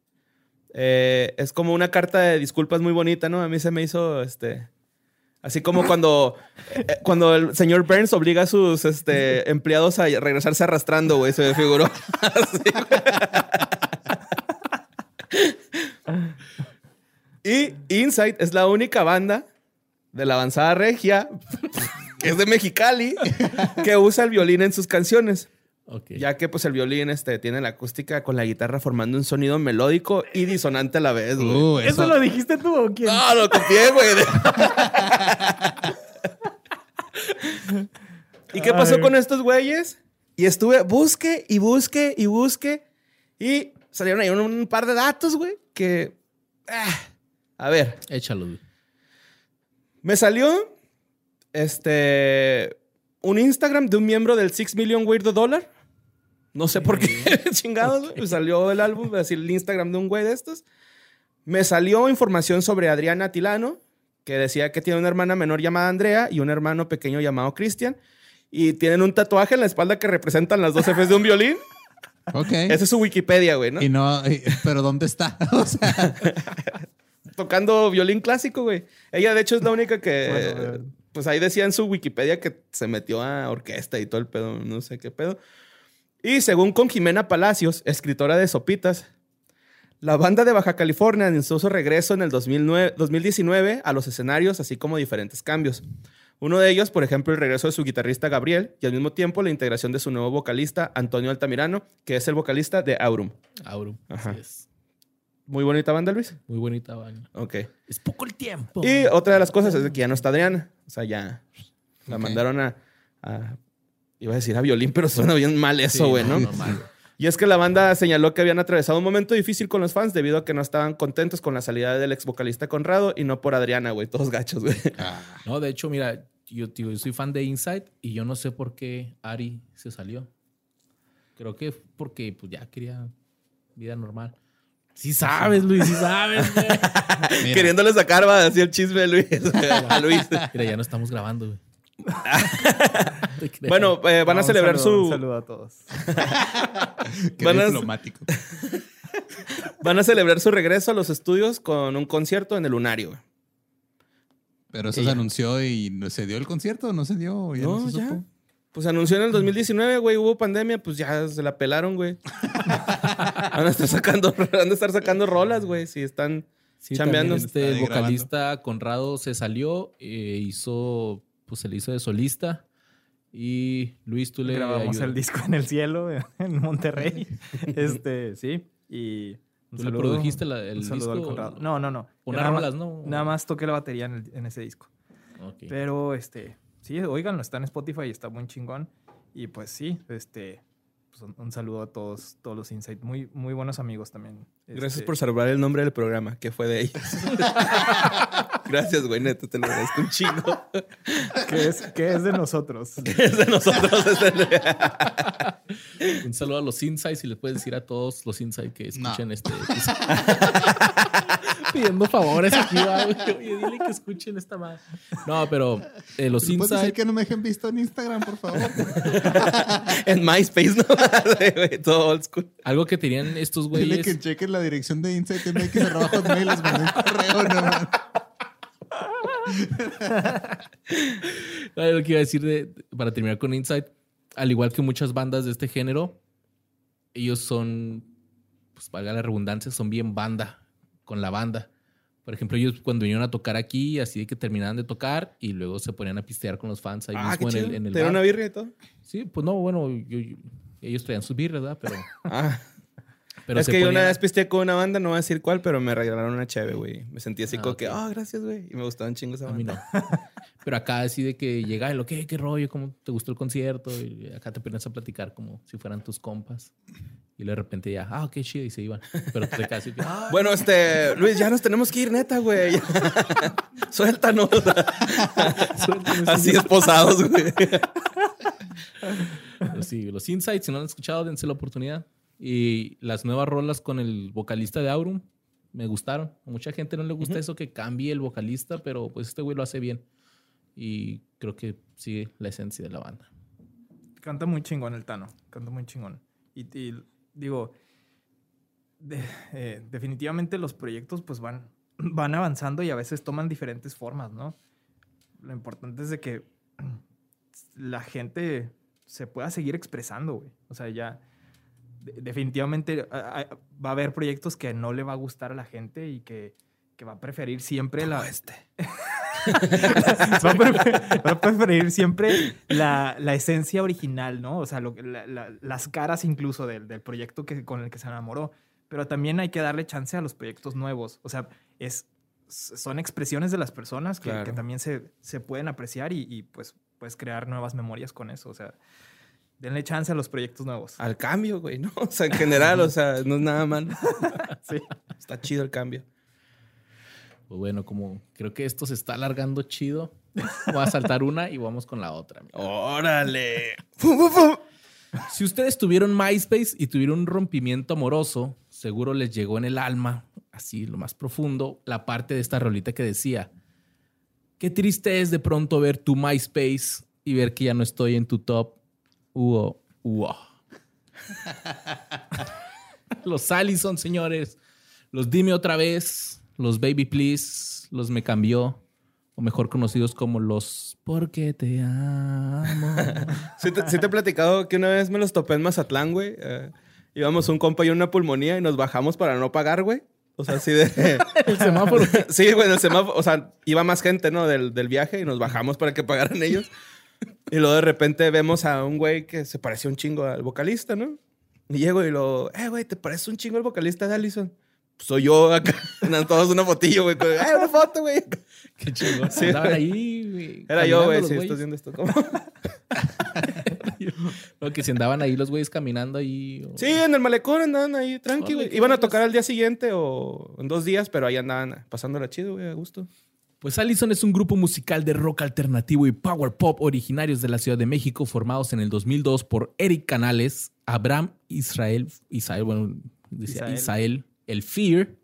Eh, es como una carta de disculpas muy bonita, ¿no? A mí se me hizo, este... Así como cuando, eh, cuando el señor Burns obliga a sus este, empleados a regresarse arrastrando, güey. Se me figuró. Así, Y Insight es la única banda de la avanzada regia, que es de Mexicali, que usa el violín en sus canciones. Ya que pues el violín este, tiene la acústica con la guitarra formando un sonido melódico y disonante a la vez, güey. Uh, ¿Eso lo dijiste tú o quién? No, lo copié, güey. ¿Y qué pasó con estos güeyes? Y estuve, busque y busque y busque. Y salieron ahí un, un par de datos, güey, que... ah, a ver, Échalo, güey. Me salió este un Instagram de un miembro del Six Million Weirdo Dollar. No sé por qué, chingados, güey. Me salió el álbum, así el Instagram de un güey de estos. Me salió información sobre Adriana Tilano, que decía que tiene una hermana menor llamada Andrea y un hermano pequeño llamado Cristian. Y tienen un tatuaje en la espalda que representan las dos Fs de un violín. Ok. Esa es su Wikipedia, güey, ¿no? Y no, pero ¿dónde está? O sea, Tocando violín clásico, güey. Ella, de hecho, es la única que... Bueno, pues ahí decía en su Wikipedia que se metió a orquesta y todo el pedo, no sé qué pedo. Y según con Jimena Palacios, escritora de Sopitas, la banda de Baja California anunció su regreso en el 2009 2019 a los escenarios, así como diferentes cambios. Uno de ellos, por ejemplo, el regreso de su guitarrista Gabriel y al mismo tiempo la integración de su nuevo vocalista Antonio Altamirano, que es el vocalista de Aurum. Aurum. Ajá. Así es. Muy bonita banda, Luis. Muy bonita baña. Ok. Es poco el tiempo. Y otra de las cosas es que ya no está Adriana. O sea, ya la mandaron a, a- Iba a decir a violín, pero suena bien mal eso, Sí, güey, ¿no? normal. Y es que la banda señaló que habían atravesado un momento difícil con los fans debido a que no estaban contentos con la salida del ex vocalista Conrado y no por Adriana, güey. Todos gachos, güey. ah, No, de hecho, mira, yo, tío, yo soy fan de Inside y yo no sé por qué Ari se salió. Creo que porque pues ya quería vida normal. Sí sabes, Luis, sí sabes, güey. Queriéndole sacar va, así el chisme Luis, a Luis. Mira, ya no estamos grabando, güey. Bueno, eh, van No, a un celebrar saludo, su. Un saludo a todos. qué van a- diplomático. Van a celebrar su regreso a los estudios con un concierto en el Lunario, güey. Pero eso se anunció y ¿no ¿se dio el concierto no se dio? Ya no, No, se ya. supo. Pues anunció en el 2019, güey, hubo pandemia, pues ya se la pelaron, güey. van a estar sacando, van a estar sacando rolas, güey, si están Sí, chambeando. Este vocalista Conrado se salió, eh, hizo, pues se le hizo de solista. Y Luis, tú le Grabamos el disco en el cielo en Monterrey. este, sí. Y un ¿Tú le produjiste la- el un saludo al disco? Conrado. No, no, no. Unas nada más- ¿no? Nada más toqué la batería en, el- en ese disco. Ok. Pero, este, sí, oiganlo, está en Spotify y está muy chingón. Y pues sí, este, pues, un, un saludo a todos, todos los Insight. Muy, muy buenos amigos también. Gracias Este, por salvar el nombre del programa, que fue de ellos. Gracias, güey, neta, te lo agradezco un chingo. Que es, que es de nosotros. es de nosotros. es de- Un saludo a los Insights y les puedes decir a todos los Insights que escuchen No. este episodio. Pidiendo favores aquí, güey. Oye, dile que escuchen esta más. No, pero eh, los ¿Le puedes decir Insights. que no me dejen visto en Instagram, por favor? en MySpace, ¿no? Güey, Todo old school. Algo que tenían estos Dile güeyes. que chequen la dirección de Insight MX arroba hotmail, les mandé un correo, no Lo que iba a decir de, para terminar con Insight, al igual que muchas bandas de este género, ellos son, pues valga la redundancia, son bien banda, con la banda. Por ejemplo, ellos cuando vinieron a tocar aquí, así de que terminaban de tocar y luego se ponían a pistear con los fans ahí Ah, mismo en el, chido. en el ¿Te bar. una birria y todo? Sí, pues no, bueno, yo- yo- ellos traían sus birras, ¿verdad? Pero, Ah, pero es que yo una vez pisteé con una banda, no voy a decir cuál, pero me regalaron una cheve, güey. Me sentí así Ah, como que, ah, gracias, güey. Y me gustaba un chingo esa A mí no. Pero acá así de que llega y lo que, qué rollo, cómo te gustó el concierto. Y acá te pones a platicar como si fueran tus compas. Y de repente ya, ah, qué chido, y se iban. Pero te quedas así, ah, Bueno, este, Luis, ya nos tenemos que ir, neta, güey. Suéltanos. Así esposados, güey. Pero sí, los insights, si no lo han escuchado, dense la oportunidad. Y las nuevas rolas con el vocalista de Aurum me gustaron. A mucha gente no le gusta eso que cambie el vocalista, pero pues este güey lo hace bien. Y creo que sigue la esencia de la banda. Canta muy chingón el Tano. Canta muy chingón. Y, y digo, de- eh, definitivamente los proyectos pues van, van avanzando y a veces toman diferentes formas, ¿no? Lo importante es de que la gente se pueda seguir expresando, güey. O sea, ya de- definitivamente a- a- va a haber proyectos que no le va a gustar a la gente y que, que va a preferir siempre la... este. va, a prefer- va a preferir siempre la, la esencia original, ¿no? O sea, lo la- la- las caras incluso del, del proyecto que, con el que se enamoró. Pero también hay que darle chance a los proyectos nuevos. O sea, es, son expresiones de las personas que, Claro. que también se, se pueden apreciar y, y, pues puedes crear nuevas memorias con eso. O sea, denle chance a los proyectos nuevos. Al cambio, güey, ¿no? O sea, en general, o sea, no es nada malo. Sí. Está chido el cambio. Pues bueno, como creo que esto se está alargando chido, voy a saltar una y vamos con la otra. ¡Órale! Si ustedes tuvieron MySpace y tuvieron un rompimiento amoroso, seguro les llegó en el alma, así lo más profundo, la parte de esta rolita que decía, Qué triste es de pronto ver tu MySpace y ver que ya no estoy en tu top. Uo, uo. los Allison, señores. Los Dime otra vez. Los Baby Please. Los Me Cambió. O mejor conocidos como los Porque te amo. Sí te, sí te he platicado que una vez me los topé en Mazatlán, güey. Eh, íbamos un compa y una pulmonía y nos bajamos para no pagar, güey. O sea, así de... El semáforo. sí, güey, el semáforo. O sea, iba más gente, ¿no? Del, del viaje y nos bajamos para que pagaran ellos. Y luego de repente vemos a un güey que se parecía un chingo al vocalista, ¿no? Y llego y lo, eh, güey, ¿te parece un chingo el vocalista de Allison? Soy yo acá. Todos una fotillo, güey. Eh, una foto, güey. Qué chingón. Sí. Andaban ahí, güey, Era yo, güey. Sí, estás viendo esto. ¿Cómo? No, que si andaban ahí los güeyes caminando ahí. o- Sí, en el malecón andaban ahí, tranqui, güey. Iban a tocar al día siguiente o en dos días, pero ahí andaban pasándola chido, güey, a gusto. Pues Allison es un grupo musical de rock alternativo y power pop originarios de la Ciudad de México, formados en el 2002 por Eric Canales, Abraham Israel, Israel, bueno, decía. Isael, El Fear,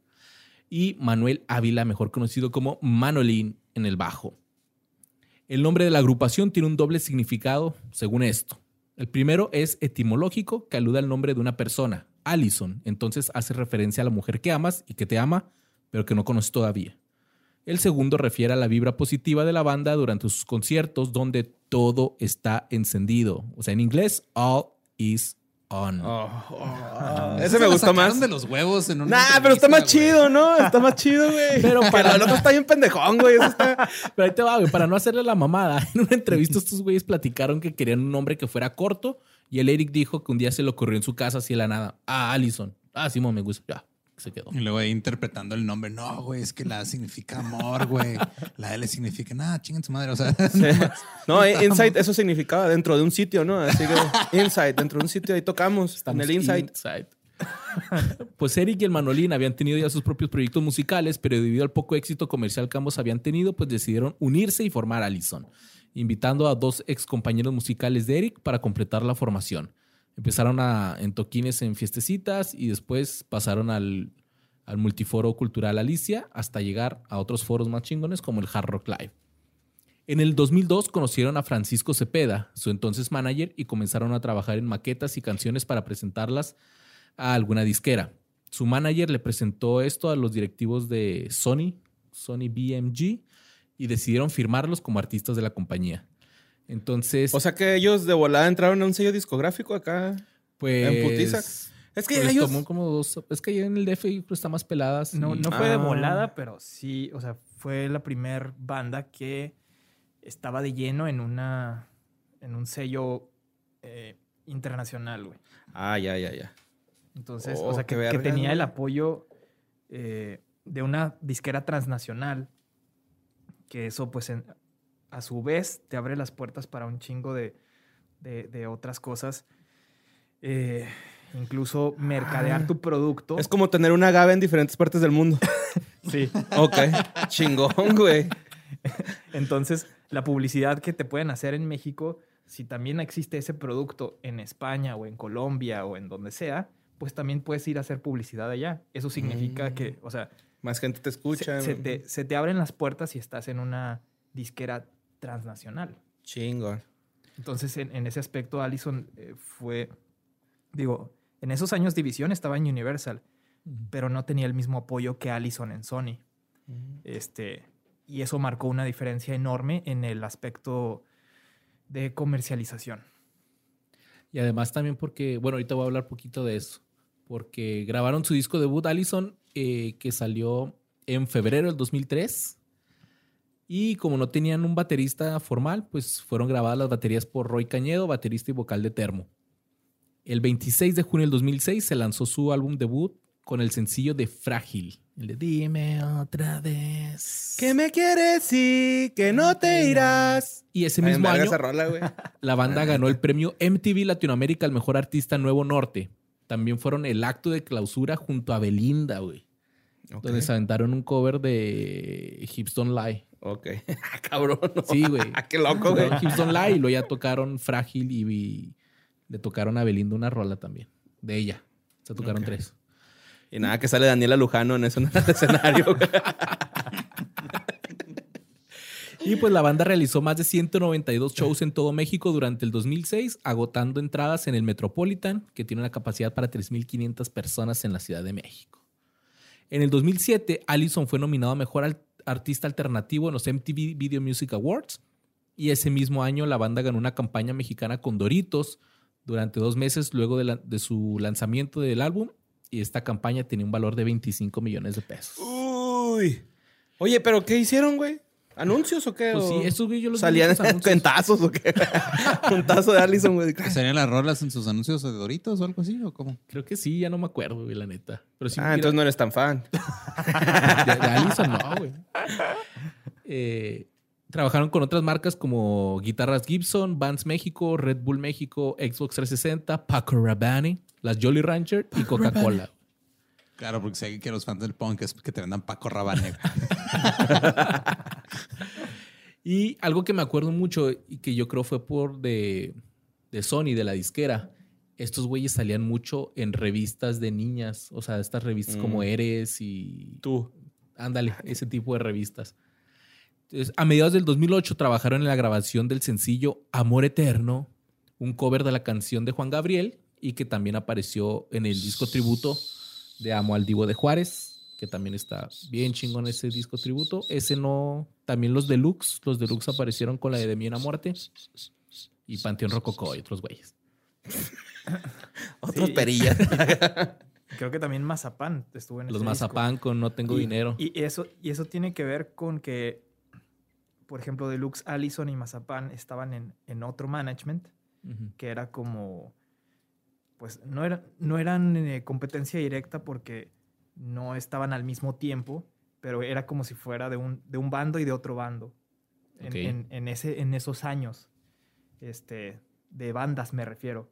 y Manuel Ávila, mejor conocido como Manolín en el bajo. El nombre de la agrupación tiene un doble significado, según esto. El primero es etimológico, que alude al nombre de una persona, Allison. Entonces hace referencia a la mujer que amas y que te ama, pero que no conoces todavía. El segundo refiere a la vibra positiva de la banda durante sus conciertos, donde todo está encendido. O sea, en inglés, all is on. Oh, Ese Se me gustó más. de los huevos en una Nah, pero está más chido, ¿no? Está más chido, güey. Pero para- el otro está bien pendejón, güey. Eso está... Pero ahí te va, güey, para no hacerle la mamada. En una entrevista estos güeyes platicaron que querían un nombre que fuera corto y el Eric dijo que un día se le ocurrió en su casa así de la nada. Ah, Allison. Ah, Simón, me gusta. Ya, se quedó. Y luego ahí interpretando el nombre. No, güey, es que la A significa amor, güey. La L significa nada, chinguen su madre. O sea, No, eh, Insight, eso significaba dentro de un sitio, ¿no? Así que Insight, dentro de un sitio, ahí tocamos. Estamos en el Insight. inside. pues Eric y el Manolín habían tenido ya sus propios proyectos musicales, pero debido al poco éxito comercial que ambos habían tenido, pues decidieron unirse y formar Allison, invitando a dos ex compañeros musicales de Eric para completar la formación. Empezaron a, en toquines en fiestecitas y después pasaron al, al multiforo cultural Alicia hasta llegar a otros foros más chingones como el Hard Rock Live. En el 2002 conocieron a Francisco Cepeda, su entonces manager, y comenzaron a trabajar en maquetas y canciones para presentarlas a alguna disquera. Su manager le presentó esto a los directivos de Sony, Sony BMG, y decidieron firmarlos como artistas de la compañía. Entonces, O sea que ellos de volada entraron a un sello discográfico acá. pues... en putiza. Es que pues, ellos. tomó como dos... Es que ya en el DF que está más peladas. No, y- no fue de Ah. volada, pero sí, o sea, fue la primer banda que estaba de lleno en una en un sello eh, internacional, güey. Ah, ya, ya, ya. Entonces, Oh, o sea, que, que tenía el apoyo eh, de una disquera transnacional, que eso, pues, en- a su vez, te abre las puertas para un chingo de, de- de otras cosas. Eh, incluso mercadear Ah. tu producto. Es como tener una agave en diferentes partes del mundo. Sí. Ok. Chingón, güey. Entonces, la publicidad que te pueden hacer en México, si también existe ese producto en España o en Colombia o en donde sea, pues también puedes ir a hacer publicidad allá. Eso significa Mm. que, o sea, Más gente te escucha. se, se te, se te abren las puertas si estás en una disquera transnacional. Chingón. Entonces, en, en ese aspecto, Allison eh, fue, digo, en esos años División estaba en Universal, pero no tenía el mismo apoyo que Allison en Sony. Este, y eso marcó una diferencia enorme en el aspecto de comercialización. Y además también porque, bueno, ahorita voy a hablar poquito de eso, porque grabaron su disco debut Allison, eh, que salió en febrero del 2003. Y como no tenían un baterista formal, pues fueron grabadas las baterías por Roy Cañedo, baterista y vocal de Termo. El 26 de junio del 2006 se lanzó su álbum debut con el sencillo de Frágil. El de Dime otra vez. ¿Qué me quieres y que no te irás? Y ese mismo año rola, la banda ganó el premio MTV Latinoamérica al mejor artista Nuevo Norte. También fueron el acto de clausura junto a Belinda, güey. Donde se aventaron un cover de Hips Don't Lie. Ok. Ah, Cabrón. no. Sí, güey. Qué loco, güey. Hips Don't Lie y luego ya tocaron Frágil y, y le tocaron a Belinda una rola también. De ella. Se tocaron tres. Y nada, que sale Daniela Lujano en eso en el escenario. Y pues la banda realizó más de 192 shows en todo México durante el 2006, agotando entradas en el Metropolitan, que tiene una capacidad para 3.500 personas en la Ciudad de México. En el 2007, Allison fue nominado a Mejor Al- Artista Alternativo en los MTV Video Music Awards. Y ese mismo año la banda ganó una campaña mexicana con Doritos durante dos meses luego de, su lanzamiento del álbum. Y esta campaña tenía un valor de 25 millones de pesos. Uy. Oye, ¿pero qué hicieron, güey? ¿Anuncios o qué? Pues ¿O sí, estos güey yo los vi ¿Salían en tazos o qué? Un tazo de Allison, güey. ¿Serían las rolas en sus anuncios de Doritos o algo así? ¿O cómo? Creo que sí, ya no me acuerdo, güey, la neta. Pero sí, Ah, entonces no eres tan fan. de, de Allison no, güey. Eh, trabajaron con otras marcas como Guitarras Gibson, Vans México, Red Bull México, Xbox 360, Paco Rabanne, las Jolly Rancher y Coca-Cola. Claro, porque sé que los fans del punk es que te vendan Paco Rabanne. Y algo que me acuerdo mucho y que yo creo fue por de, de Sony, de la disquera. Estos güeyes salían mucho en revistas de niñas, o sea, estas revistas como Mm. Eres y Tú. Ándale, ese tipo de revistas. Entonces, a mediados del 2008 trabajaron en la grabación del sencillo Amor Eterno, un cover de la canción de Juan Gabriel y que también apareció en el disco tributo de Amo al Divo de Juárez, que también está bien chingón ese disco tributo. Ese no, también los deluxe, los deluxe aparecieron con la de De Mí a Muerte y Panteón Rococó y otros güeyes. Otros Sí. perillas. Creo que también Mazapán estuvo en Los ese disco. Mazapán con No Tengo Y- Dinero. Y eso, y eso tiene que ver con que, por ejemplo, Deluxe, Allison y Mazapán estaban en, en otro management, que era como, pues no, era, no eran eh, competencia directa porque no estaban al mismo tiempo, pero era como si fuera de un, de un bando y de otro bando. En, en- en ese, en esos años, este, de bandas me refiero.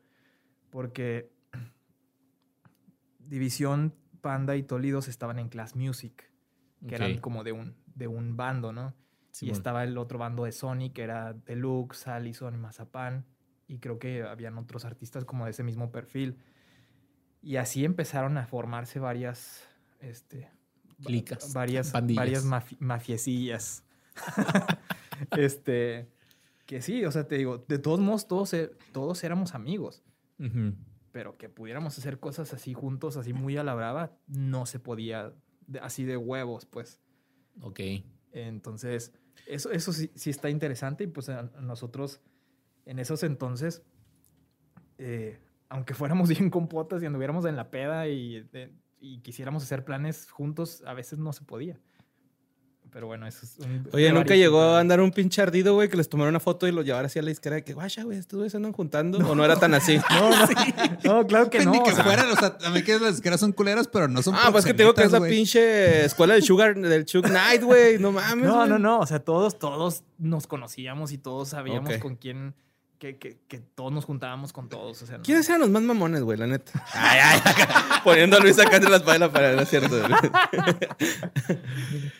Porque División, Panda y Tolidos estaban en Class Music, que eran como de un, de un bando, ¿no? y estaba el otro bando de Sony, que era Deluxe, Allison y Mazapán. Y creo que habían otros artistas como de ese mismo perfil. Y así empezaron a formarse varias, este, Clicas, varias, pandillas. varias mafi- mafiecillas. este, que sí, o sea, te digo, de todos modos, todos, e- todos éramos amigos. Ujú. Pero que pudiéramos hacer cosas así juntos, así muy a la brava, no se podía, así de huevos, pues. Ok. Entonces, eso, eso sí, sí está interesante y pues a nosotros en esos entonces, eh, aunque fuéramos bien compotas y anduviéramos en la peda y, de- y quisiéramos hacer planes juntos, a veces no se podía. Pero bueno, eso es un... Oye, nunca llegó a andar un pinche ardido, güey, que les tomaron una foto y lo llevara así a la disquera de que, guacha, güey, estos güeyes se andan juntando. O no era tan así. No, no, no, claro que no. Ni que o sea, fueran, o sea, a mí que las disqueras son culeras, pero no son Ah, pues que te digo que esa proxenetas, güey. pinche escuela del Sugar, del Chug Night, güey. No mames. No, güey. no, no. O sea, todos, todos nos conocíamos y todos sabíamos Ok. con quién, que, que, que todos nos juntábamos con todos. O sea, no- ¿Quiénes eran los más mamones, güey, la neta? Ay, ay, acá, poniendo a Luis acá entre las paredes para no es cierto.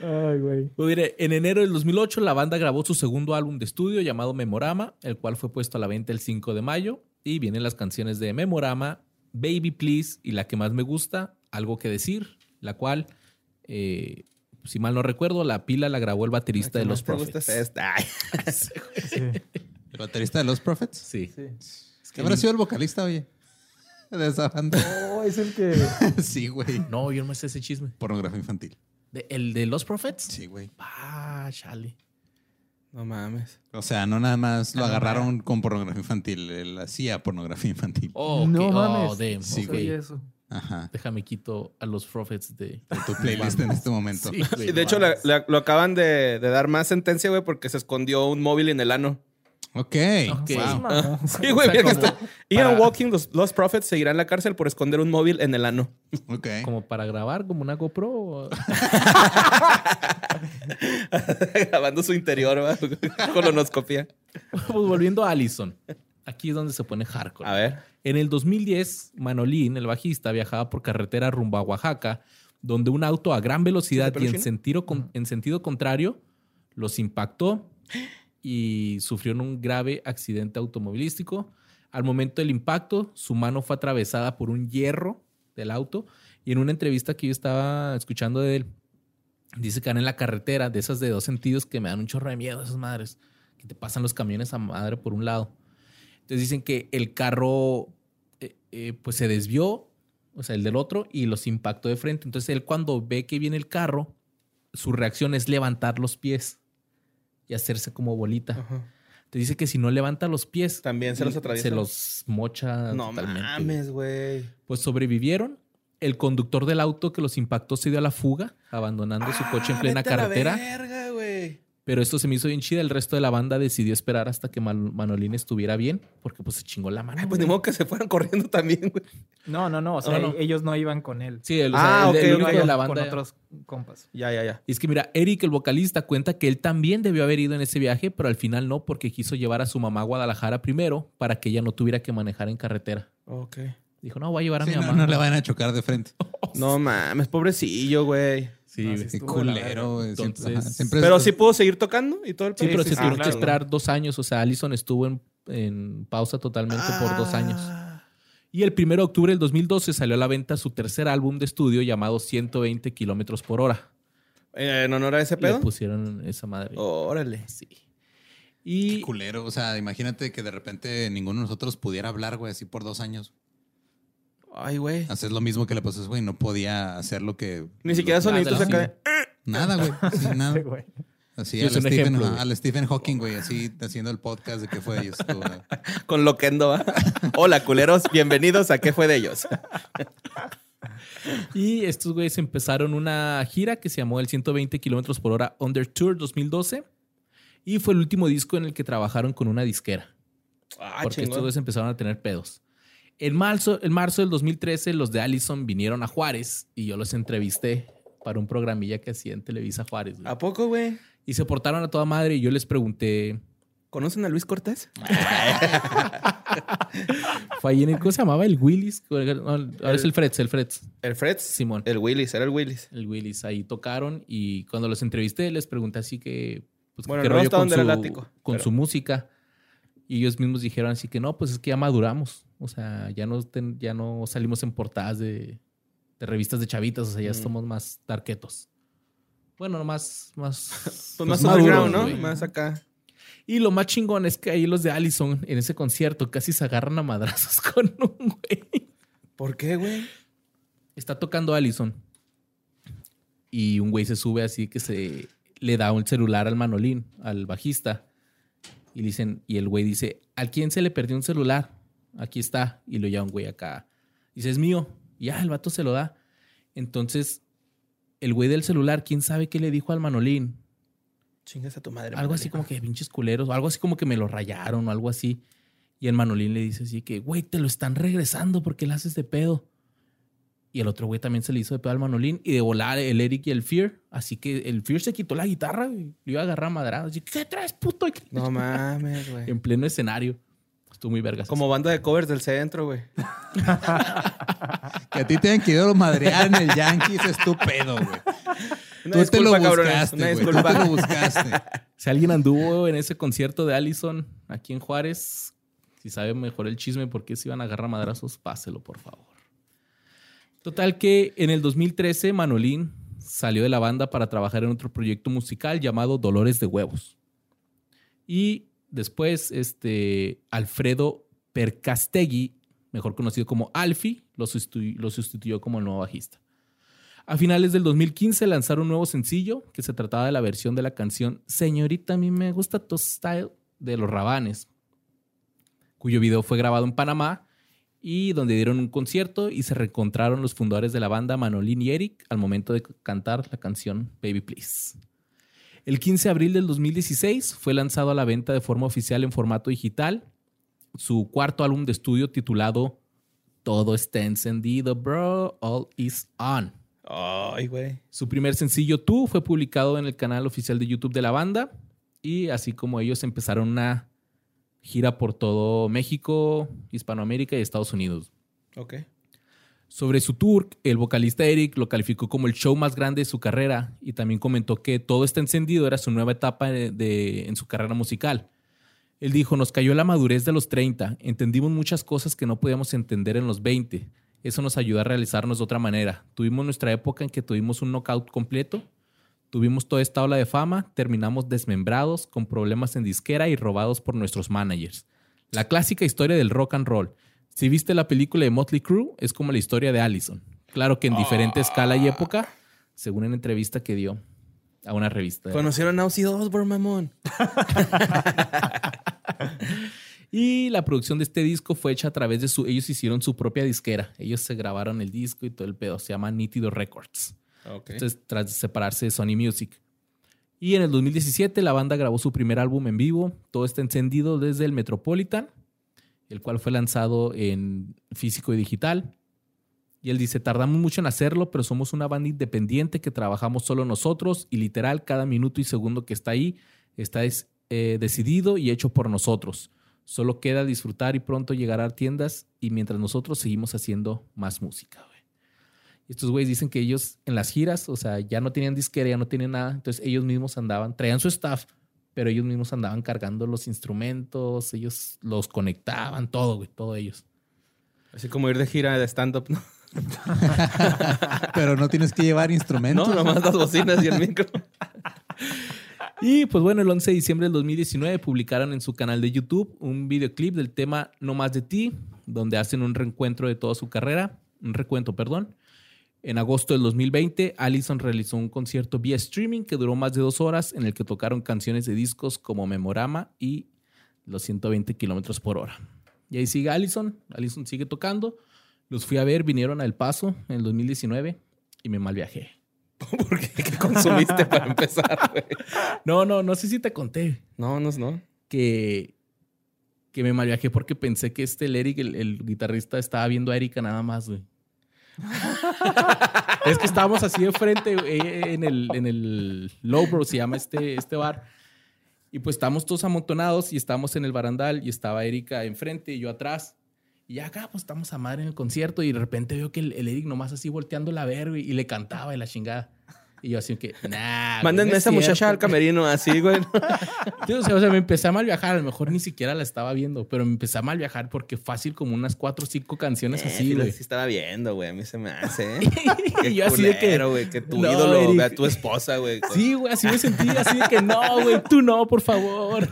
Ay, güey. Pues mire, en enero del 2008 la banda grabó su segundo álbum de estudio llamado Memorama, el cual fue puesto a la venta el 5 de mayo. Y vienen las canciones de Memorama, Baby Please y la que más me gusta, Algo que decir, la cual, eh, si mal no recuerdo, la pila la grabó el baterista de Los gusta Prophets. es esta. Ay. Sí. ¿El baterista de los Prophets? Sí. sí. ¿Qué habrá sido el vocalista, oye? De esa banda. Oh, es el que. sí, güey. No, yo no me sé ese chisme. Pornografía infantil. ¿De- ¿El de Los Prophets? Sí, güey. Ah, chale. No mames. O sea, no nada más lo Ah, no, agarraron con pornografía infantil. Él hacía pornografía infantil. Oh, ok. no Oh, mames. damn. Sí. Oye, eso. Ajá. Déjame quito a los Prophets de... De tu playlist en este momento. Sí, güey, de no hecho, la- mames. la- lo acaban de, de dar más sentencia, güey, porque se escondió un móvil en el ano. Ok. Ok. Wow. Mamón. Sí, güey, O sea, está- Ian para- Walking, los, los Prophets seguirán en la cárcel por esconder un móvil en el ano. Ok. Como para grabar, como una GoPro. o- Grabando su interior, ¿va? Colonoscopia. Pues volviendo a Allison. Aquí es donde se pone hardcore. A ver. En el 2010, Manolín, el bajista, viajaba por carretera rumbo a Oaxaca, donde un auto a gran velocidad ¿Sí, y en sentido, con- en sentido contrario los impactó y sufrieron un grave accidente automovilístico. Al momento del impacto, su mano fue atravesada por un hierro del auto y en una entrevista que yo estaba escuchando de él, Dice que van en la carretera, de esas de dos sentidos que me dan un chorro de miedo, esas madres, que te pasan los camiones a madre por un lado. Entonces dicen que el carro eh, eh, pues se desvió, o sea, el del otro, y los impactó de frente. Entonces él cuando ve que viene el carro, su reacción es levantar los pies y hacerse como bolita. Ajá. Te dice que si no levanta los pies, También se los atraviesa. se los mocha No totalmente. mames, güey. Pues sobrevivieron. El conductor del auto que los impactó se dio a la fuga, abandonando su coche en Ah, plena vete a la carretera. verga, güey. Pero esto se me hizo bien chida. El resto de la banda decidió esperar hasta que Man- Manolín estuviera bien, porque pues se chingó la mano. Ay, pues ni modo que se fueran corriendo también, güey. No, no, no. O sea, No, no. ellos no iban con él. Sí, el, o Ah, sea, el- ok, el ok. único Iban de la con banda. otros compas. Ya, ya, ya. Y es que mira, Eric, el vocalista, cuenta que él también debió haber ido en ese viaje, pero al final no, porque quiso llevar a su mamá a Guadalajara primero para que ella no tuviera que manejar en carretera. Ok. Dijo, no, voy a llevar a Sí, mi no, mamá. no le van a chocar de frente. No mames, pobrecillo, güey. Sí, Qué culero, Entonces- ajá, siempre Pero es- sí pudo seguir tocando y todo el Sí, pero sí, se sí, tuvieron claro. que esperar dos años. O sea, Allison estuvo en, en pausa totalmente por dos años. Ah. Y el 1 de octubre del 2012 salió a la venta su tercer álbum de estudio llamado 120 kilómetros por hora. Eh, ¿En honor a ese Le pedo? pusieron esa madre. Órale. Sí. Qué Y culero. O sea, imagínate que de repente ninguno de nosotros pudiera hablar, güey, así por dos años. Ay, güey. Hacer lo mismo que le pasó a ese güey. No podía hacer lo que. Ni siquiera soniditos Nada, acá. de- Nada, güey. Sí, nada. Sí, güey. Así Sí, al, es un Stephen, ejemplo, al Stephen Hawking, güey, así haciendo el podcast de qué fue de ellos. Tú. Con loquendo, ¿va? Hola, culeros. Bienvenidos a ¿Qué fue de ellos? Y estos güeyes empezaron una gira que se llamó el 120 kilómetros por hora Under Tour 2012. Y fue el último disco en el que trabajaron con una disquera. Ah, porque estos chingón. güeyes empezaron a tener pedos. En marzo, en marzo del 2013, los de Allison vinieron a Juárez y yo los entrevisté para un programilla que hacía en Televisa Juárez. güey. ¿A poco, güey? Y se portaron a toda madre y yo les pregunté, ¿Conocen a Luis Cortés? ¿fue ahí en el, ¿cómo se llamaba? El Willis. No, ahora es el Freds, el Freds. El Fred. Simón. El Willis, era el Willis. El Willis. Ahí tocaron y cuando los entrevisté les pregunté así que... Pues, Bueno, qué no rollo hasta con, donde era su, el ático, con pero- su música. Y ellos mismos dijeron así que no, pues es que ya maduramos. O sea, ya no, ten- ya no salimos en portadas de, de revistas de chavitas. O sea, ya Mm. somos más tarquetos. Bueno, más... más Pues más maduros, underground, ¿no? güey. Más acá. Y lo más chingón es que ahí los de Allison en ese concierto casi se agarran a madrazos con un güey. ¿Por qué, güey? Está tocando Allison y un güey se sube así que se le da un celular al manolín, al bajista. Y dicen, y el güey dice, ¿a quién se le perdió un celular? Aquí está. Y lo lleva un güey acá. Dice, es mío. Y ya, el vato se lo da. Entonces, el güey del celular, ¿quién sabe qué le dijo al manolín? Chingas a tu madre. Algo así como que pinches culeros, o algo así como que me lo rayaron o algo así. Y el Manolín le dice así que, güey, te lo están regresando porque le haces de pedo. Y el otro güey también se le hizo de pedo al Manolín y de volar el Eric y el Fear. Así que el Fear se quitó la guitarra y le iba a agarrar a madrado. Así, ¿qué traes, puto? No mames, güey. En pleno escenario. Estuvo muy vergas. Como banda de covers del centro, güey. Que a ti te hayan querido madrear en el Yankees es tu pedo, güey. Una Tú te lo disculpa, buscaste, güey. Tú disculpa. te lo buscaste. Si alguien anduvo en ese concierto de Allison aquí en Juárez, si sabe mejor el chisme por qué se iban a agarrar madrazos, páselo, por favor. Total que en el 2013 Manolín salió de la banda para trabajar en otro proyecto musical llamado Dolores de Huevos. Y después este Alfredo Percastegui, mejor conocido como Alfie, lo lo sustituyó como el nuevo bajista. A finales del 2015 lanzaron un nuevo sencillo que se trataba de la versión de la canción Señorita, a mí me gusta tu style de los Rabanes, cuyo video fue grabado en Panamá y donde dieron un concierto y se reencontraron los fundadores de la banda Manolín y Eric al momento de cantar la canción Baby Please. El 15 de abril del 2016 fue lanzado a la venta de forma oficial en formato digital su cuarto álbum de estudio titulado Todo está encendido, bro, all is on. Ay, güey. Su primer sencillo, Tú, fue publicado en el canal oficial de YouTube de la banda. Y así como ellos empezaron una gira por todo México, Hispanoamérica y Estados Unidos. Ok. Sobre su tour, el vocalista Eric lo calificó como el show más grande de su carrera y también comentó que Todo está encendido era su nueva etapa de- en su carrera musical. Él dijo, nos cayó la madurez de los 30, entendimos muchas cosas que no podíamos entender en los 20. Eso nos ayudó a realizarnos de otra manera. Tuvimos nuestra época en que tuvimos un knockout completo. Tuvimos toda esta ola de fama, terminamos desmembrados, con problemas en disquera y robados por nuestros managers. La clásica historia del rock and roll. Si viste la película de Motley Crue, es como la historia de Allison. Claro que en diferente escala y época, según una entrevista que dio a una revista. Conocieron a Ozzy Osbourne, mamón. Y la producción de este disco fue hecha a través de su. Ellos hicieron su propia disquera. Ellos se grabaron el disco y todo el pedo. Se llama Nítido Records. Ok. Entonces, tras separarse de Sony Music. Y en el 2017, la banda grabó su primer álbum en vivo. Todo está encendido desde el Metropolitan, el cual fue lanzado en físico y digital. Y él dice: Tardamos mucho en hacerlo, pero somos una banda independiente que trabajamos solo nosotros y literal, cada minuto y segundo que está ahí está es- eh, decidido y hecho por nosotros. Solo queda disfrutar y pronto llegar a tiendas y mientras nosotros seguimos haciendo más música, estos güeyes dicen que ellos en las giras, o sea, ya no tenían disquera, ya no tenían nada. Entonces ellos mismos andaban, traían su staff, pero ellos mismos andaban cargando los instrumentos, ellos los conectaban, todo, güey, todo ellos. Así como ir de gira de stand-up, ¿no? Pero no tienes que llevar instrumentos. No, nomás las bocinas y el micro. Y pues bueno, el 11 de diciembre del 2019 publicaron en su canal de YouTube un videoclip del tema No más de ti, donde hacen un reencuentro de toda su carrera, un recuento, perdón. En agosto del 2020, Allison realizó un concierto vía streaming que duró más de dos horas, en el que tocaron canciones de discos como Memorama y los 120 kilómetros por hora. Y ahí sigue Allison, Allison sigue tocando. Los fui a ver, vinieron a El Paso en el 2019 y me mal viajé. ¿Por qué? ¿Qué consumiste para empezar, güey? No, no, no sé si te conté. No, no, no. que, que me mal viajé porque pensé que este el Eric, el, el guitarrista, estaba viendo a Erika nada más, güey. es que estábamos así de frente güey, en el, en el Lowbro, se llama este, este bar. Y pues estábamos todos amontonados y estábamos en el barandal y estaba Erika enfrente y yo atrás. Y acá, pues estamos a madre en el concierto y de repente veo que el, el Eric nomás así volteándola a ver güey, y le cantaba y la chingada. Y yo así que, nah. Mándenme a es esa muchacha al camerino así, güey. Sí, o, sea, o sea, me empecé a mal viajar. A lo mejor ni siquiera la estaba viendo, pero me empecé a mal viajar porque fácil como unas cuatro o cinco canciones Eh, así, sí, güey. sí estaba viendo, güey. A mí se me hace, ¿eh? Qué Y yo así de que. culero, güey. Que tu No, ídolo Eric. vea a tu esposa, güey. Sí, güey, así me sentí, así de que no, güey, tú no, por favor.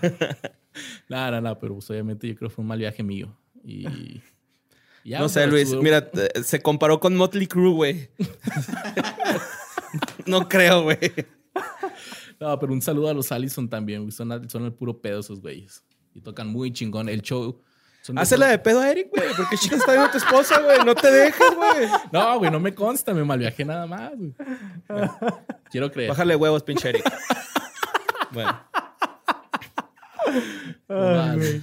No, no, no, pero pues, obviamente yo creo que fue un mal viaje mío. Y. ya, No sé, Luis. estuvo- Mira, eh, se comparó con Motley Crue, güey. No creo, güey. No, pero un saludo a los Allison también, güey. Son, son el puro pedo esos güeyes. Y tocan muy chingón. El show. Hazla de pedo a Eric, güey. Porque chicas está viendo a tu esposa, güey. No te dejes, güey. No, güey, no me consta, me mal viajé nada más, güey. Quiero creer. Bájale huevos, pinche Eric. Bueno, güey.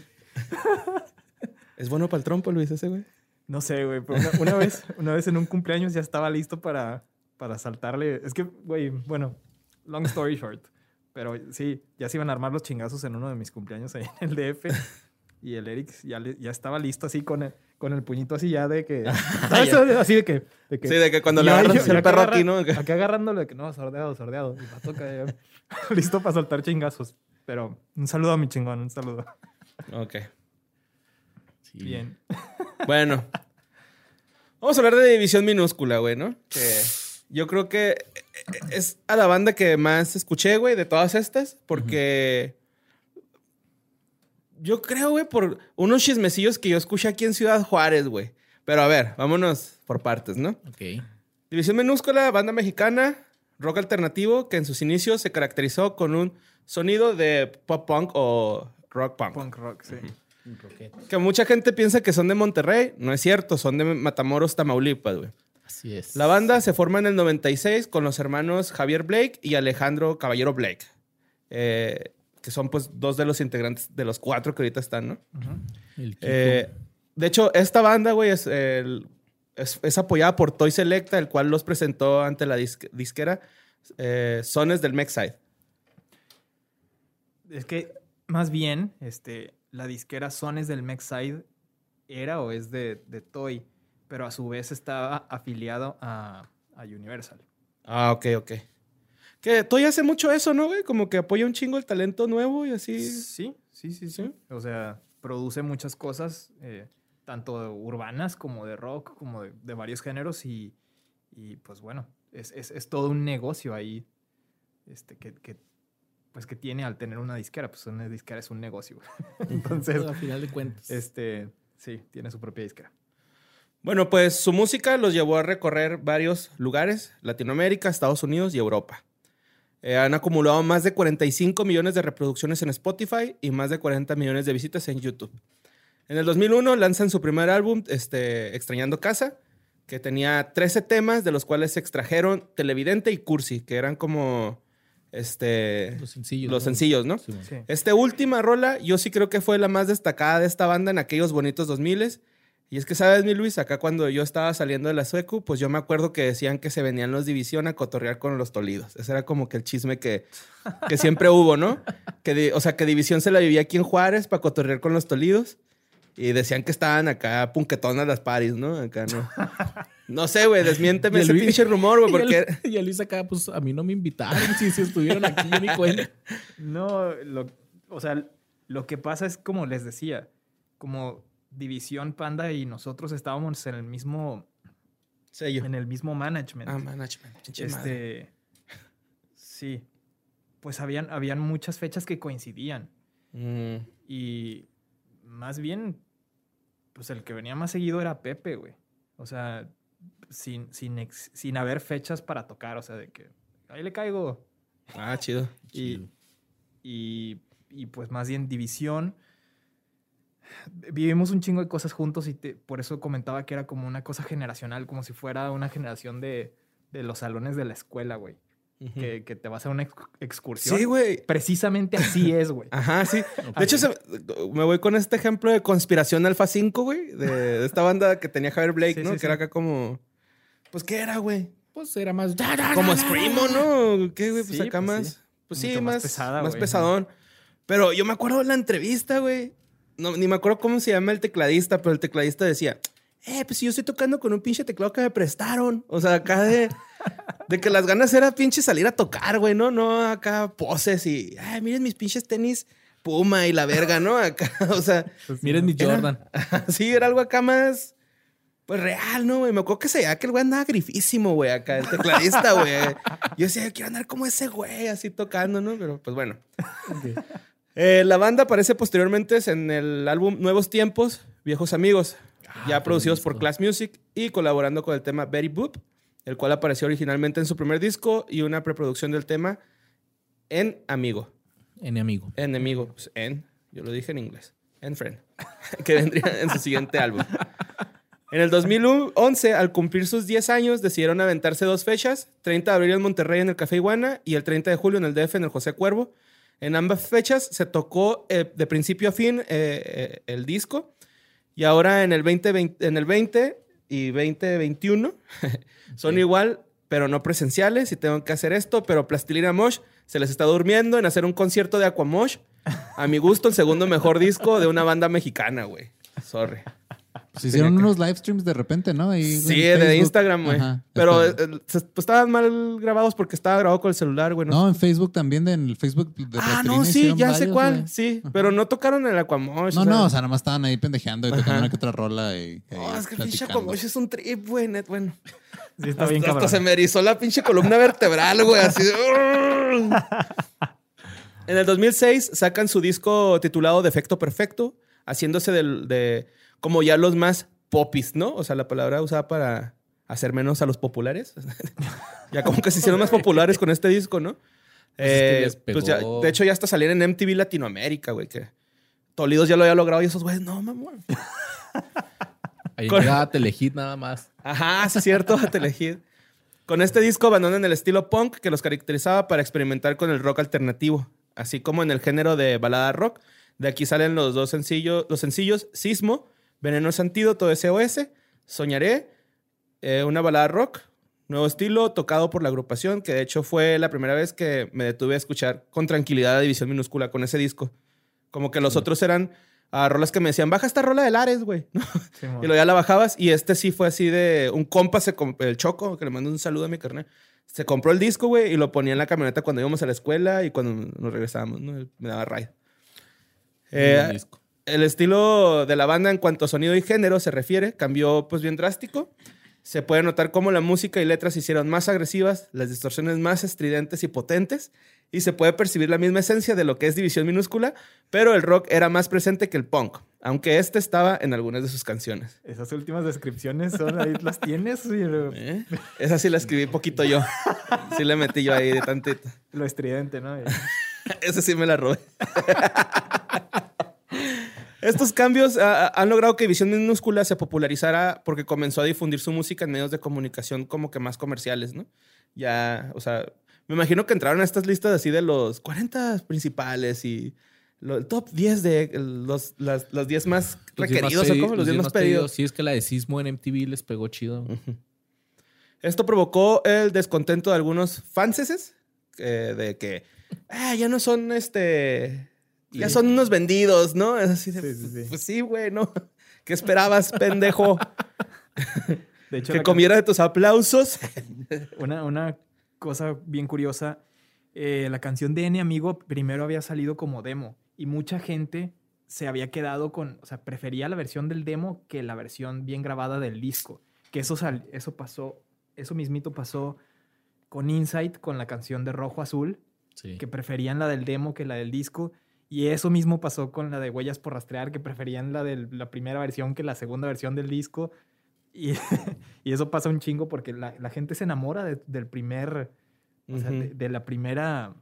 es bueno para el trompo, Luis, ese, güey. No sé, güey. pero Una, una vez, una vez en un cumpleaños ya estaba listo para, para saltarle. Es que, güey, bueno, long story short. Pero sí, ya se iban a armar los chingazos en uno de mis cumpleaños ahí en el DF. Y el Eric ya, le- ya estaba listo así con el, con el puñito así ya de que... ¿sabes? Así de que... de que Sí, de que cuando le agarras el perro agarra- aquí, ¿no? Acá agarrándolo de que no, sordeado, sordeado. Y listo para soltar chingazos. Pero un saludo a mi chingón, un saludo. Ok. Sí. Bien. Bueno. Vamos a hablar de División Minúscula, güey, ¿no? Que yo creo que es a la banda que más escuché, güey, de todas estas. Porque... Yo creo, güey, por unos chismecillos que yo escuché aquí en Ciudad Juárez, güey. Pero a ver, vámonos por partes, ¿no? Ok. División Minúscula, banda mexicana, rock alternativo, que en sus inicios se caracterizó con un sonido de pop punk o rock punk. Punk rock, sí. Que mucha gente piensa que son de Monterrey. No es cierto, son de Matamoros, Tamaulipas, güey. Así es. La banda se forma en el 96 con los hermanos Javier Blake y Alejandro Caballero Blake. eh, que son pues dos de los integrantes de los cuatro que ahorita están, ¿no? El. Eh, de hecho, esta banda, güey, es, el- es, es apoyada por Toy Selecta, el cual los presentó ante la disque- disquera eh, Sones del Mexide. Es que más bien, este, la disquera Sones del Mexide era o es de, de Toy, pero a su vez estaba afiliado a, a Universal. Ah, ok, ok. Que Toy hace mucho eso, ¿no, güey? Como que apoya un chingo el talento nuevo y así. Sí, sí, sí, sí. ¿Sí? O sea, produce muchas cosas, eh, tanto urbanas como de rock, como de, de varios géneros y, y, pues bueno, es, es- es todo un negocio ahí este, que, que, pues que tiene al tener una disquera. Pues una disquera es un negocio. güey. Entonces, a final de cuentas. este, sí, tiene su propia disquera. Bueno, pues su música los llevó a recorrer varios lugares, Latinoamérica, Estados Unidos y Europa. Eh, han acumulado más de 45 millones de reproducciones en Spotify y más de 40 millones de visitas en YouTube. En el 2001 lanzan su primer álbum, este, Extrañando Casa, que tenía 13 temas, de los cuales se extrajeron Televidente y Cursi, que eran como este, los sencillos. los ¿no? sencillos, ¿no? Sí. Esta última rola, yo sí creo que fue la más destacada de esta banda en aquellos bonitos 2000 Y es que, ¿sabes, mi Luis? Acá cuando yo estaba saliendo de la Suecu, pues yo me acuerdo que decían que se venían los División a cotorrear con los Tolidos. Ese era como que el chisme que, que siempre hubo, ¿no? Que o sea, que División se la vivía aquí en Juárez para cotorrear con los Tolidos. Y decían que estaban acá punquetonas las paris, ¿no? Acá no. No sé, güey, desmiénteme ese Luis- pinche rumor, güey, porque... Y el Luis acá, pues a mí no me invitaron. Si, si estuvieron aquí, yo ni cuenta. No, lo, o sea, lo que pasa es como les decía, como División Panda y nosotros estábamos en el mismo, Sello. en el mismo management. Ah, management. pinche madre. este, sí, pues habían, habían muchas fechas que coincidían Mm. y más bien, pues el que venía más seguido era Pepe, güey. O sea, sin, sin, ex- sin haber fechas para tocar, o sea, de que ahí le caigo. Ah, chido. Y, y, y, pues más bien división. Vivimos un chingo de cosas juntos y te- por eso comentaba que era como una cosa generacional, como si fuera una generación de, de los salones de la escuela, güey. Que, que te vas a una ex- excursión. Sí, güey. Precisamente así es, güey. Ajá, sí. De hecho, se- me voy con este ejemplo de Conspiración Alfa 5, güey. De, de esta banda que tenía Javier Blake, Sí, ¿no? sí, que sí. era acá como... Pues, ¿qué era, güey? Pues era más. Como Screamo, ¿no? ¿Qué, güey? Pues acá pues, más... Pues sí, Mucho más, más pesada, más pesadón. Pero yo me acuerdo de la entrevista, güey. No, ni me acuerdo cómo se llama el tecladista, pero el tecladista decía... Eh, pues si yo estoy tocando con un pinche teclado que me prestaron. O sea, acá de... De que las ganas era pinche salir a tocar, güey, ¿no? No acá poses y... Ay, miren mis pinches tenis Puma y la verga, ¿no? Acá, o sea... Miren mi Era- Jordan. Sí, era algo acá más. Pues real, ¿no, güey? Me acuerdo que se veía que el güey andaba grifísimo, güey, acá, el tecladista, güey. Yo decía, yo quiero andar como ese güey, así tocando, ¿no? Pero pues bueno. Eh, la banda aparece posteriormente en el álbum Nuevos Tiempos, Viejos Amigos, ya qué producidos por. Class Music y colaborando con el tema Betty Boop, el cual apareció originalmente en su primer disco y una preproducción del tema en Amigo. Enemigo. Enemigo, pues en, yo lo dije en inglés, en friend, que vendría en su siguiente álbum. En el 2011, al cumplir sus 10 años, decidieron aventarse dos fechas, 30 de abril en Monterrey en el Café Iguana y el 30 de julio en el DF en el José Cuervo. En ambas fechas se tocó eh, de principio a fin eh, eh, el disco y ahora en el 2020, en el 20 y 2021 son igual, pero no presenciales y tengo que hacer esto, pero Plastilina Mosh se les está durmiendo en hacer un concierto de Aquamosh. A mi gusto, el segundo mejor disco de una banda mexicana, güey. Sorry. Se hicieron unos live streams de repente, ¿no? Ahí en Sí, de. Instagram, güey. Pero está- eh, eh, pues, estaban mal grabados porque estaba grabado con el celular, güey. No, en Facebook también, de- en el Facebook de ah, no, sí, ya sé cuál. güey. Sí, pero no tocaron el Aquamosh. No, no, o sea, nada más estaban ahí pendejeando y tocando Ajá. una que otra rola y, y No, es que el pinche. Aquamosh es un trip, güey, net, bueno. Sí, está Hasta, bien hasta cabrón. se me erizó la pinche columna vertebral, güey, así de... En el 2006 sacan su disco titulado Defecto Perfecto, haciéndose del- de, como ya los más popis, ¿no? O sea, la palabra usada para hacer menos a los populares. ya como que se hicieron más populares con este disco, ¿no? Pues es que Eh, les pues ya- de hecho, ya hasta salieron en MTV Latinoamérica, güey, que Tolidos ya lo había logrado y esos güeyes, no, mamón. Ahí Con- llegaba Telehit nada más. Ajá, sí es cierto, Telehit. Con este disco abandonan el estilo punk que los caracterizaba para experimentar con el rock alternativo, así como en el género de balada rock. De aquí salen los dos sencillos, los sencillos Sismo, Veneno Antídoto SOS, Soñaré, eh, una balada rock, nuevo estilo, tocado por la agrupación, que de hecho fue la primera vez que me detuve a escuchar con tranquilidad a División Minúscula con ese disco. Como que los otros eran ah, rolas que me decían, baja esta rola de Lares, güey. ¿no? Sí. Y luego ya la bajabas y este sí fue así de un compa, se el Choco, que le mando un saludo a mi carnal. Se compró el disco, güey, y lo ponía en la camioneta cuando íbamos a la escuela y cuando nos regresábamos, ¿no? Me daba ride. Eh, disco. El estilo de la banda en cuanto a sonido y género se refiere cambió pues bien drástico. Se puede notar cómo la música y letras se hicieron más agresivas, las distorsiones más estridentes y potentes, y se puede percibir la misma esencia de lo que es División Minúscula, pero el rock era más presente que el punk, aunque este estaba en algunas de sus canciones. Esas últimas descripciones son ahí las tienes. ¿Eh? Esa sí la escribí poquito yo. Sí le metí yo ahí de tantito. Lo estridente, ¿no? Esa sí me la robé. Estos cambios ah, ah, han logrado que Visión Minúscula se popularizara porque comenzó a difundir su música en medios de comunicación como que más comerciales, ¿no? Ya, o sea, me imagino que entraron a estas listas así de los 40 principales y lo- el top 10 de los, las- los 10 más Los diez requeridos, pedi- ¿o cómo? Los 10 más pedidos. Sí, es que la de Sismo en MTV les pegó chido. Esto provocó el descontento de algunos fanses eh, de que "Ah, ya no son este. Ya son unos vendidos, ¿no? Es así de, Sí, sí, sí. Pues sí, güey, ¿no? ¿Qué esperabas, pendejo? De hecho, que comiera de tus aplausos. Una, una cosa bien curiosa, eh, la canción de N Amigo primero había salido como demo y mucha gente se había quedado con, o sea, prefería la versión del demo que la versión bien grabada del disco. Que eso, sal- eso pasó, eso mismito pasó con Insight, con la canción de Rojo Azul, Sí. que preferían la del demo que la del disco. Y eso mismo pasó con la de Huellas por Rastrear, que preferían la de la primera versión que la segunda versión del disco. Y, y eso pasa un chingo porque la, la gente se enamora de- del primer, o sea, de, de la primera,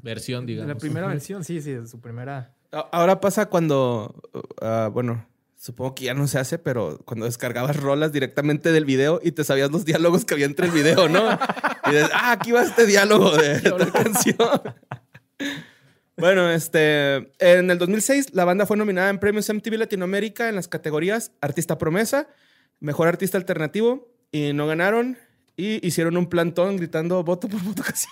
Versión, de digamos. la primera versión, sí, sí, de su primera. Ahora pasa cuando. ah, bueno, supongo que ya no se hace, pero cuando descargabas rolas directamente del video y te sabías los diálogos que había entre el video, ¿no? Y dices, ah, aquí va este diálogo de esta canción. Bueno, este, en el 2006 la banda fue nominada en premios MTV Latinoamérica en las categorías Artista Promesa, Mejor Artista Alternativo y no ganaron y hicieron un plantón gritando voto por voto casi.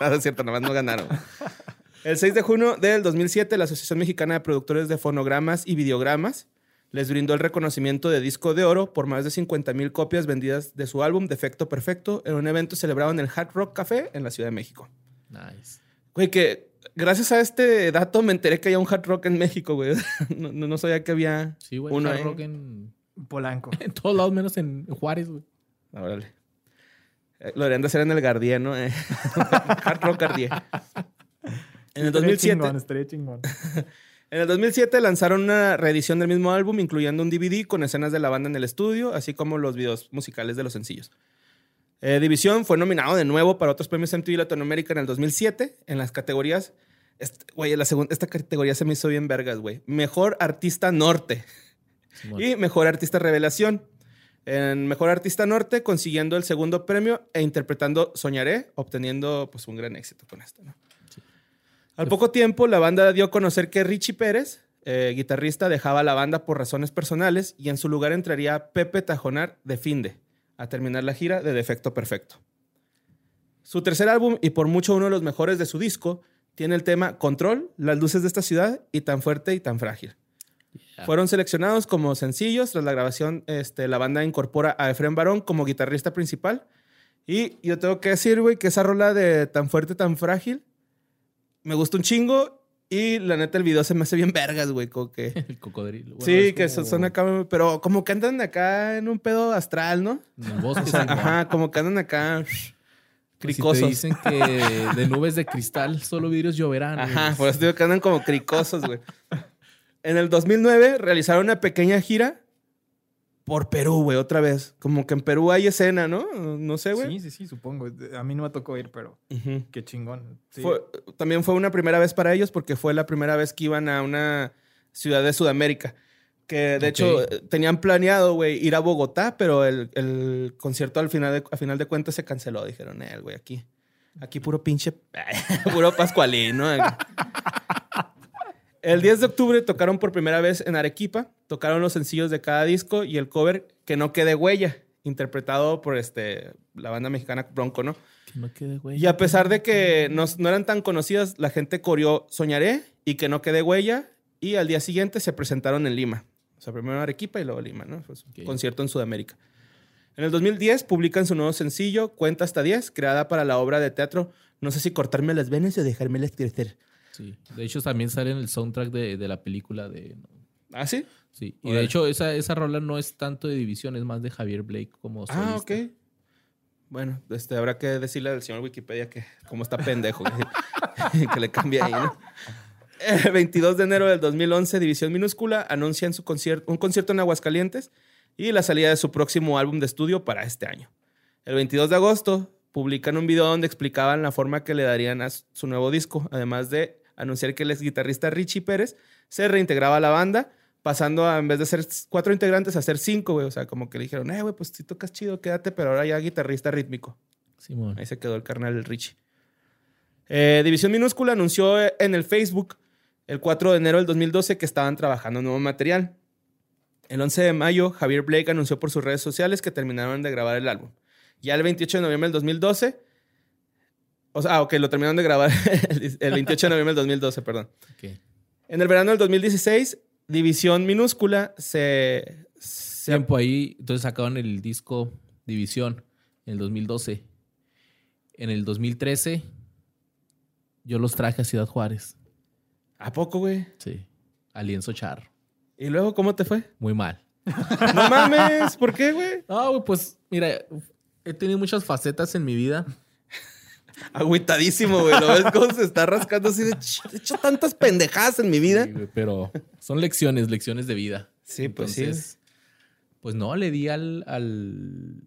Nada es cierto, nada más no ganaron. El 6 de junio del 2007 la Asociación Mexicana de Productores de Fonogramas y Videogramas les brindó el reconocimiento de disco de oro por más de 50 mil copias vendidas de su álbum Defecto Perfecto en un evento celebrado en el Hard Rock Café en la Ciudad de México. Nice. Güey, que gracias a este dato me enteré que había un hard rock en México, güey. No, no, no sabía que había Sí, güey. uno hard rock en, Polanco. en todos lados, menos en Juárez, güey. Órale. Eh, Lo deberían de hacer en el Gardier, ¿no? Eh, hard rock Gardier. En el Estaría 2007, chingón, estaría chingón. en el 2007 lanzaron una reedición del mismo álbum, incluyendo un DVD con escenas de la banda en el estudio, así como los videos musicales de los sencillos. Eh, División fue nominado de nuevo para otros premios MTV Latinoamérica en el 2007 en las categorías. Est- Güey, la segunda, esta categoría se me hizo bien vergas, güey. Mejor artista norte. Simón. Y Mejor Artista Revelación. En Mejor Artista Norte, consiguiendo el segundo premio e interpretando Soñaré, obteniendo pues un gran éxito con esto. ¿no? Al poco tiempo, la banda dio a conocer que Richie Pérez, eh, guitarrista, dejaba la banda por razones personales y en su lugar entraría Pepe Tajonar de Finde a terminar la gira de Defecto Perfecto. Su tercer álbum, y por mucho uno de los mejores de su disco, tiene el tema Control, Las luces de esta ciudad y Tan fuerte y tan frágil. Fueron seleccionados como sencillos. Tras la grabación, este, la banda incorpora a Efren Barón como guitarrista principal. Y yo tengo que decir, güey, que esa rola de tan fuerte, tan frágil, me gusta un chingo. Y la neta, el video se me hace bien vergas, güey. Como que. El cocodrilo. Bueno, sí, es que como- son acá, pero como que andan acá en un pedo astral, ¿no? En el bosque. O sea, ajá, como que andan acá Pues si cricosos. te dicen que de nubes de cristal solo vidrios lloverán. Ajá, por eso digo que andan como cricosos, güey. En el 2009 realizaron una pequeña gira por Perú, güey, otra vez. Como que en Perú hay escena, ¿no? No sé, güey. Sí, sí, sí, supongo. A mí no me tocó ir, pero qué chingón. Sí. Fue- también fue una primera vez para ellos porque fue la primera vez que iban a una ciudad de Sudamérica. Que de hecho eh, tenían planeado, güey, ir a Bogotá, pero el, el concierto al final de, a final de cuentas se canceló. Dijeron, eh, güey, aquí, aquí puro pinche, puro pascualín, ¿no? El 10 de octubre tocaron por primera vez en Arequipa, tocaron los sencillos de cada disco y el cover Que no quede huella, interpretado por este, la banda mexicana Bronco, ¿no? Que no quede, güey. Y a pesar de que no, no eran tan conocidas, la gente coreó Soñaré y Que no quede huella y al día siguiente se presentaron en Lima. O sea, primero Arequipa y luego Lima, ¿no? Fue un Ok. concierto en Sudamérica. En el 2010 publican su nuevo sencillo, Cuenta hasta 10, creada para la obra de teatro No sé si cortarme las venas o dejármelas crecer. Sí. De hecho, también sale en el soundtrack de, de la película de. ¿Ah, sí? Sí. Y de hecho, esa, esa rola no es tanto de división, es más de Javier Blake como Ah, solista. ok. Bueno, este, habrá que decirle al señor Wikipedia que cómo está pendejo, que, que le cambie ahí, ¿no? El 22 de enero del 2011, División Minúscula anuncian su concierto, un concierto en Aguascalientes y la salida de su próximo álbum de estudio para este año. El 22 de agosto publican un video donde explicaban la forma que le darían a su nuevo disco, además de anunciar que el ex guitarrista Richie Pérez se reintegraba a la banda, pasando a, en vez de ser cuatro integrantes, a ser cinco, güey. O sea, como que le dijeron, eh, güey, pues si tocas chido, quédate, pero ahora ya guitarrista rítmico. Simón. Ahí se quedó el carnal del Richie. Eh, División Minúscula anunció en el Facebook el 4 de enero del 2012 que estaban trabajando nuevo material. El 11 de mayo, Javier Blake anunció por sus redes sociales que terminaron de grabar el álbum. Ya el 28 de noviembre del 2012, o sea, ah, ok, lo terminaron de grabar el el 28 de noviembre del 2012, perdón. En el verano del 2016, División Minúscula se... se Tiempo ahí, entonces sacaron el disco División en el 2012. En el 2013, yo los traje a Ciudad Juárez. ¿A poco, güey? Sí. A Lienzo Charro. ¿Y luego cómo te fue? Muy mal. No mames, ¿por qué, güey? No, güey, pues, mira, he tenido muchas facetas en mi vida. Agüitadísimo, güey. ¿Lo ves cómo se está rascando así de... "Ch- He hecho tantas pendejadas en mi vida. Sí, güey, pero son lecciones, lecciones de vida. Sí, pues sí. Pues no, le di al, al,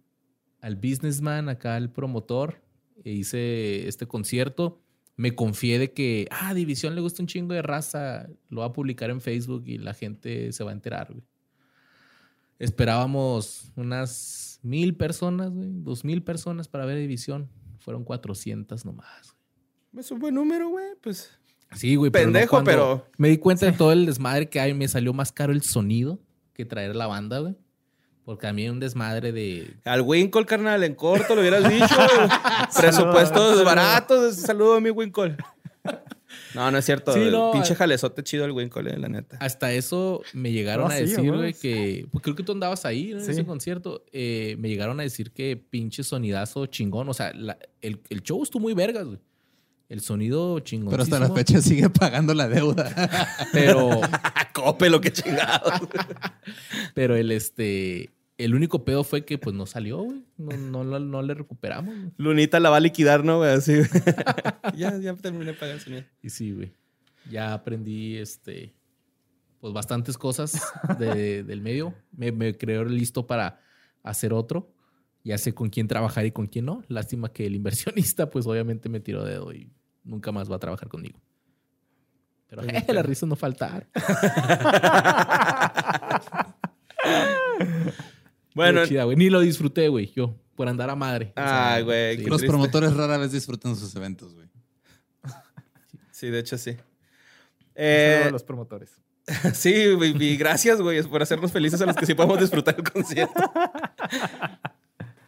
al businessman, acá al promotor, e hice este concierto. Me confié de que, ah, División le gusta un chingo de raza, lo va a publicar en Facebook y la gente se va a enterar, güey. Esperábamos unas mil personas, güey, dos mil personas para ver División. Fueron 400 nomás, güey. Es un buen número, güey. Pues Sí, güey. pero no Pendejo, pero- Me di cuenta de todo el desmadre que hay. Me salió más caro el sonido que traer la banda, güey. Porque a mí un desmadre de... al Winkle, carnal, en corto lo hubieras dicho. Presupuestos baratos. Saludo a mi Winkle. No, no es cierto. Sí, el no, pinche eh. jalezote chido el Winkle, eh, la neta. Hasta eso me llegaron No, a sí, decir, güey. que... Pues creo que tú andabas ahí ¿no? en Sí. ese concierto. Eh, me llegaron a decir que pinche sonidazo chingón. O sea, la- el, el show estuvo muy vergas, güey. El sonido chingón. Pero hasta la fecha sigue pagando la deuda. Pero, Cope, lo que chingado. pero el este... El único pedo fue que pues no salió, güey. No, no, lo- no le recuperamos, güey. Lunita la va a liquidar, ¿no, güey? Así. ya, ya terminé de pagar el señor. Y sí, güey. Ya aprendí, este, pues bastantes cosas de- del medio. Me, me creo listo para hacer otro. Ya sé con quién trabajar y con quién no. Lástima que el inversionista, pues obviamente me tiró dedo y nunca más va a trabajar conmigo. Pero eh, las risas no faltar. Bueno, Chida, güey. Ni lo disfruté, güey. Yo, por andar a madre. O sea, Ay, güey, sí. qué Los triste. promotores rara vez disfrutan sus eventos, güey. sí, de hecho sí. Eh, a los promotores. Sí, güey, y gracias, güey, por hacernos felices a los que sí podemos disfrutar el concierto.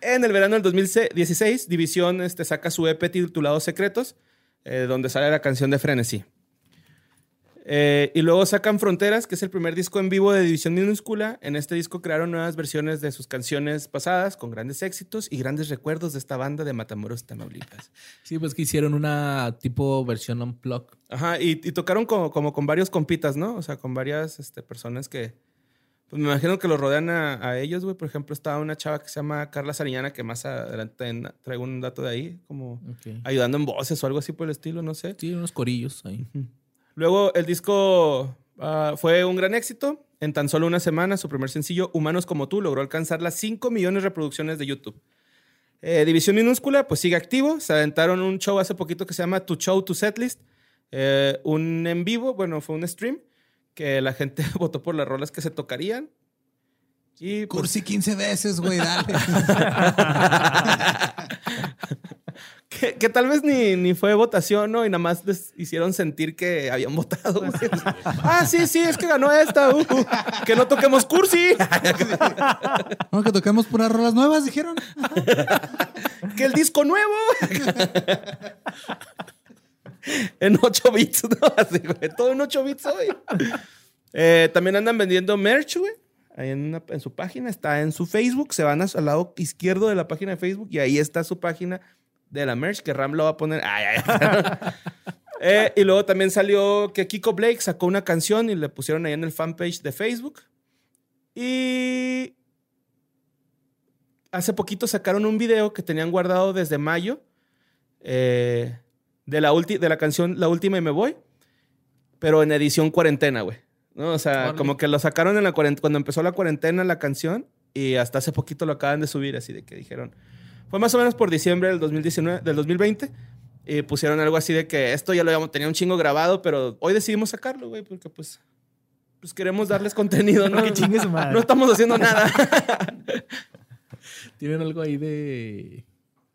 En el verano del 2016, División este, saca su EP titulado Secretos, eh, donde sale la canción de Frenesí. Eh, y luego sacan Fronteras, que es el primer disco en vivo de División Minúscula. En este disco crearon nuevas versiones de sus canciones pasadas, con grandes éxitos y grandes recuerdos de esta banda de Matamoros, Tamaulipas. Sí, pues que hicieron una tipo versión unplug. Ajá, y, y tocaron como, como con varios compitas, ¿no? O sea, con varias este, personas que. Pues me imagino que los rodean a, a ellos, güey. Por ejemplo, estaba una chava que se llama Carla Sariñana, que más adelante traigo un dato de ahí, como ayudando en voces o algo así por el estilo, no sé. Sí, unos corillos ahí. Luego el disco ah, fue un gran éxito. En tan solo una semana, su primer sencillo, Humanos como tú, logró alcanzar las 5 millones de reproducciones de YouTube. Eh, División Minúscula, pues sigue activo. Se aventaron un show hace poquito que se llama Tu Show, Tu Setlist. Eh, un en vivo, bueno, fue un stream que la gente votó por las rolas que se tocarían. Y pues, Cursi 15 veces, güey, dale. que, que tal vez ni, ni fue votación, ¿no? Y nada más les hicieron sentir que habían votado. güey. ah, sí, sí, es que ganó esta. uh, que no toquemos cursi. No, que toquemos puras rolas nuevas, dijeron. que el disco nuevo. en 8 bits, ¿no? Así, güey. Todo en 8 bits hoy. Eh, también andan vendiendo merch, güey. Ahí en, una- en su página, está en su Facebook. Se van a- al lado izquierdo de la página de Facebook y ahí está su página de la merch que Ram lo va a poner. Ay, ay. Eh, y luego también salió que Kiko Blake sacó una canción y le pusieron ahí en el fanpage de Facebook. Y hace poquito sacaron un video que tenían guardado desde mayo eh, de, la ulti- de la canción La Última y Me Voy, pero en edición cuarentena, güey. ¿No? O sea, como que lo sacaron en la cuando empezó la cuarentena la canción y hasta hace poquito lo acaban de subir, así de que dijeron. Fue más o menos por diciembre del 2019, del 2020. Y pusieron algo así de que esto ya lo habíamos, tenía un chingo grabado, pero hoy decidimos sacarlo, güey, porque pues, pues queremos darles contenido, ¿no? Que chingue su madre. No estamos haciendo nada. Tienen algo ahí de,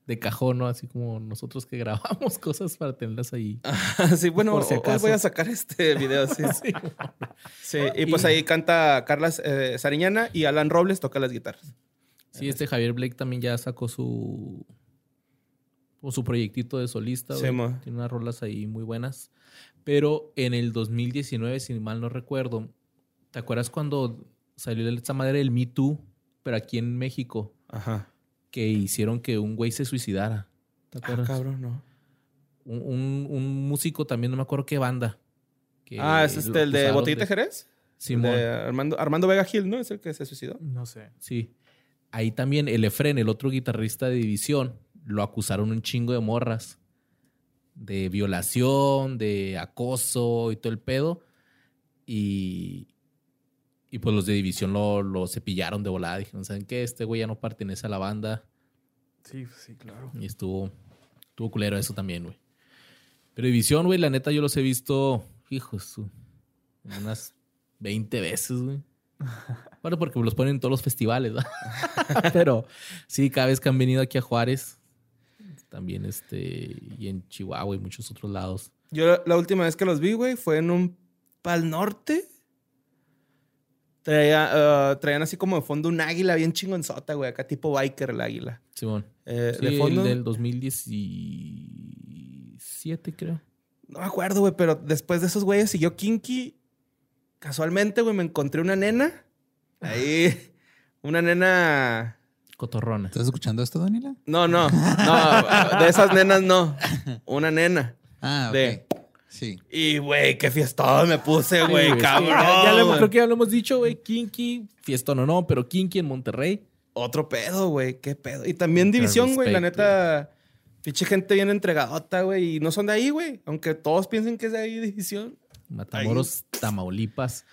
de cajón, ¿no? Así como nosotros que grabamos cosas para tenerlas ahí. sí, bueno, Por si hoy voy a sacar este video, sí. Sí, y pues ahí canta Carla eh, Sariñana y Alan Robles toca las guitarras. Sí, este Javier Blake también ya sacó su o su proyectito de solista. Sí. Tiene unas rolas ahí muy buenas. Pero en el 2019, si mal no recuerdo, ¿te acuerdas cuando salió esta madre del Me Too, pero aquí en México, Ajá. que hicieron que un güey se suicidara? ¿Te Ah, acuerdas? cabrón, no. un, un- un músico también, no me acuerdo qué banda. que Ah, es este, el de Botellita Jerez. Simón. de Armando, Armando Vega Gil, ¿no? Es el que se suicidó. No sé. Sí. Ahí también el Efren, el otro guitarrista de división, lo acusaron un chingo de morras. De violación, de acoso y todo el pedo. Y, y pues los de división lo, lo cepillaron de volada. Dijeron, ¿saben qué? Este güey ya no pertenece a la banda. Sí, sí, claro. Y estuvo, estuvo culero eso también, güey. Pero división, güey, la neta yo los he visto, hijos, unas 20 veces, güey. Bueno, porque los ponen en todos los festivales. Pero sí, cada vez que han venido aquí a Juárez, también este, y en Chihuahua y muchos otros lados. Yo la- la última vez que los vi, güey, fue en un Pal Norte. Traía, ah, traían así como de fondo un águila bien chingonzota, güey. Acá tipo biker el águila. Simón. Eh, Sí, de fondo. el del 2017, creo. No me acuerdo, güey, pero después de esos güeyes siguió Kinky. Casualmente, güey, me encontré una nena. Ahí. Una nena. Cotorrona. ¿Estás escuchando esto, Daniela? No, no. No, de esas nenas no. Una nena. Ah, ok. De- Sí. Y, güey, qué fiestón me puse, güey, Sí, sí, cabrón. ya, ya lo creo que ya lo hemos dicho, güey. Kinky, fiestón o no, pero Kinky en Monterrey. Otro pedo, güey, qué pedo. Y también división, güey, la neta. Pinche gente bien entregadota, güey. Y no son de ahí, güey. Aunque todos piensen que es de ahí división. Matamoros, Tamaulipas.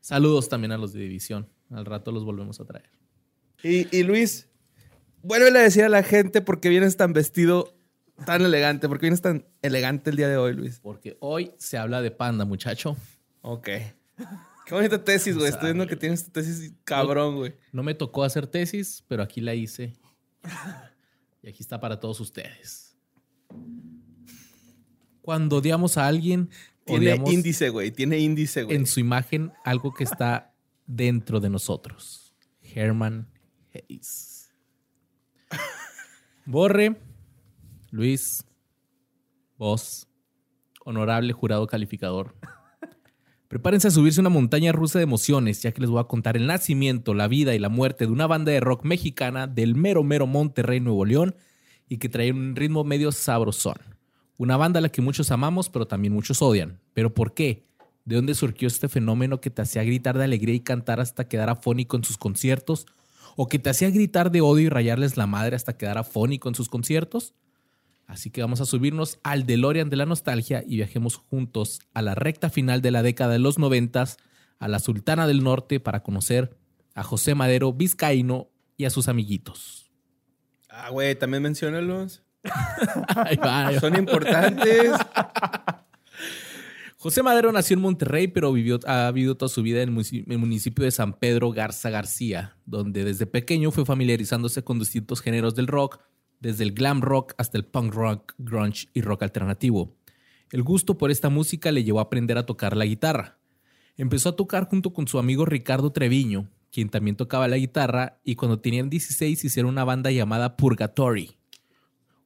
Saludos también a los de división. Al rato los volvemos a traer. Y, y Luis, vuélvele a decir a la gente por qué vienes tan vestido, tan elegante. ¿Por qué vienes tan elegante el día de hoy, Luis? Porque hoy se habla de panda, muchacho. Ok. Qué bonita tesis, güey. Estoy viendo que tienes tu tesis cabrón, güey. No me tocó hacer tesis, pero aquí la hice. Y aquí está para todos ustedes. Cuando odiamos a alguien, Tiene índice, güey. Tiene índice, güey. en su imagen algo que está dentro de nosotros. Herman Hayes. Borre, Luis, vos, honorable jurado calificador. Prepárense a subirse una montaña rusa de emociones, ya que les voy a contar el nacimiento, la vida y la muerte de una banda de rock mexicana del mero mero Monterrey, Nuevo León, y que trae un ritmo medio sabrosón. Una banda a la que muchos amamos, pero también muchos odian. ¿Pero por qué? ¿De dónde surgió este fenómeno que te hacía gritar de alegría y cantar hasta quedar afónico en sus conciertos? ¿O que te hacía gritar de odio y rayarles la madre hasta quedar afónico en sus conciertos? Así que vamos a subirnos al DeLorean de la nostalgia y viajemos juntos a la recta final de la década de los noventas, a la Sultana del Norte para conocer a José Madero Vizcaíno y a sus amiguitos. Ah, güey, también menciónalos. Son importantes. José Madero nació en Monterrey, pero vivió, ha vivido toda su vida en el municipio de San Pedro Garza García, donde desde pequeño fue familiarizándose con distintos géneros del rock, desde el glam rock hasta el punk rock, grunge y rock alternativo. El gusto por esta música le llevó a aprender a tocar la guitarra. Empezó a tocar junto con su amigo Ricardo Treviño, quien también tocaba la guitarra, y cuando tenían 16 hicieron una banda llamada Purgatory,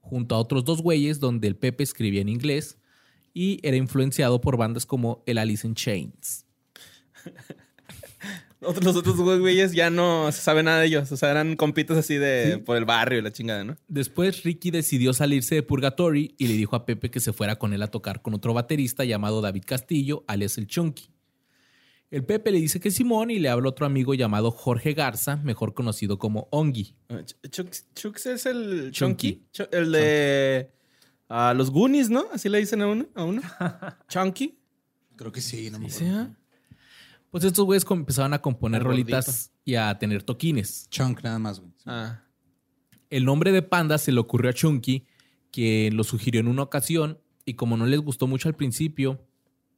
junto a otros dos güeyes donde el Pepe escribía en inglés y era influenciado por bandas como el Alice in Chains. Los otros güeyes ya no se sabe nada de ellos. O sea, eran compitas así de por el barrio y la chingada, ¿no? Después Ricky decidió salirse de Purgatory y le dijo a Pepe que se fuera con él a tocar con otro baterista llamado David Castillo, alias el Chunky. El Pepe le dice que Simón y le habla otro amigo llamado Jorge Garza, mejor conocido como Ongi. Ah, Ch- Chux, Chux es el Chunky. Chunky. Ch- El de ah, los Goonies, ¿no? Así le dicen a uno. A uno. Chunky. Creo que sí, no me Sí, acuerdo. ¿ah? Pues estos güeyes empezaban a componer El rolitas y a tener toquines. Chunk nada más, güey. Ah. El nombre de Panda se le ocurrió a Chunky, que lo sugirió en una ocasión y como no les gustó mucho al principio,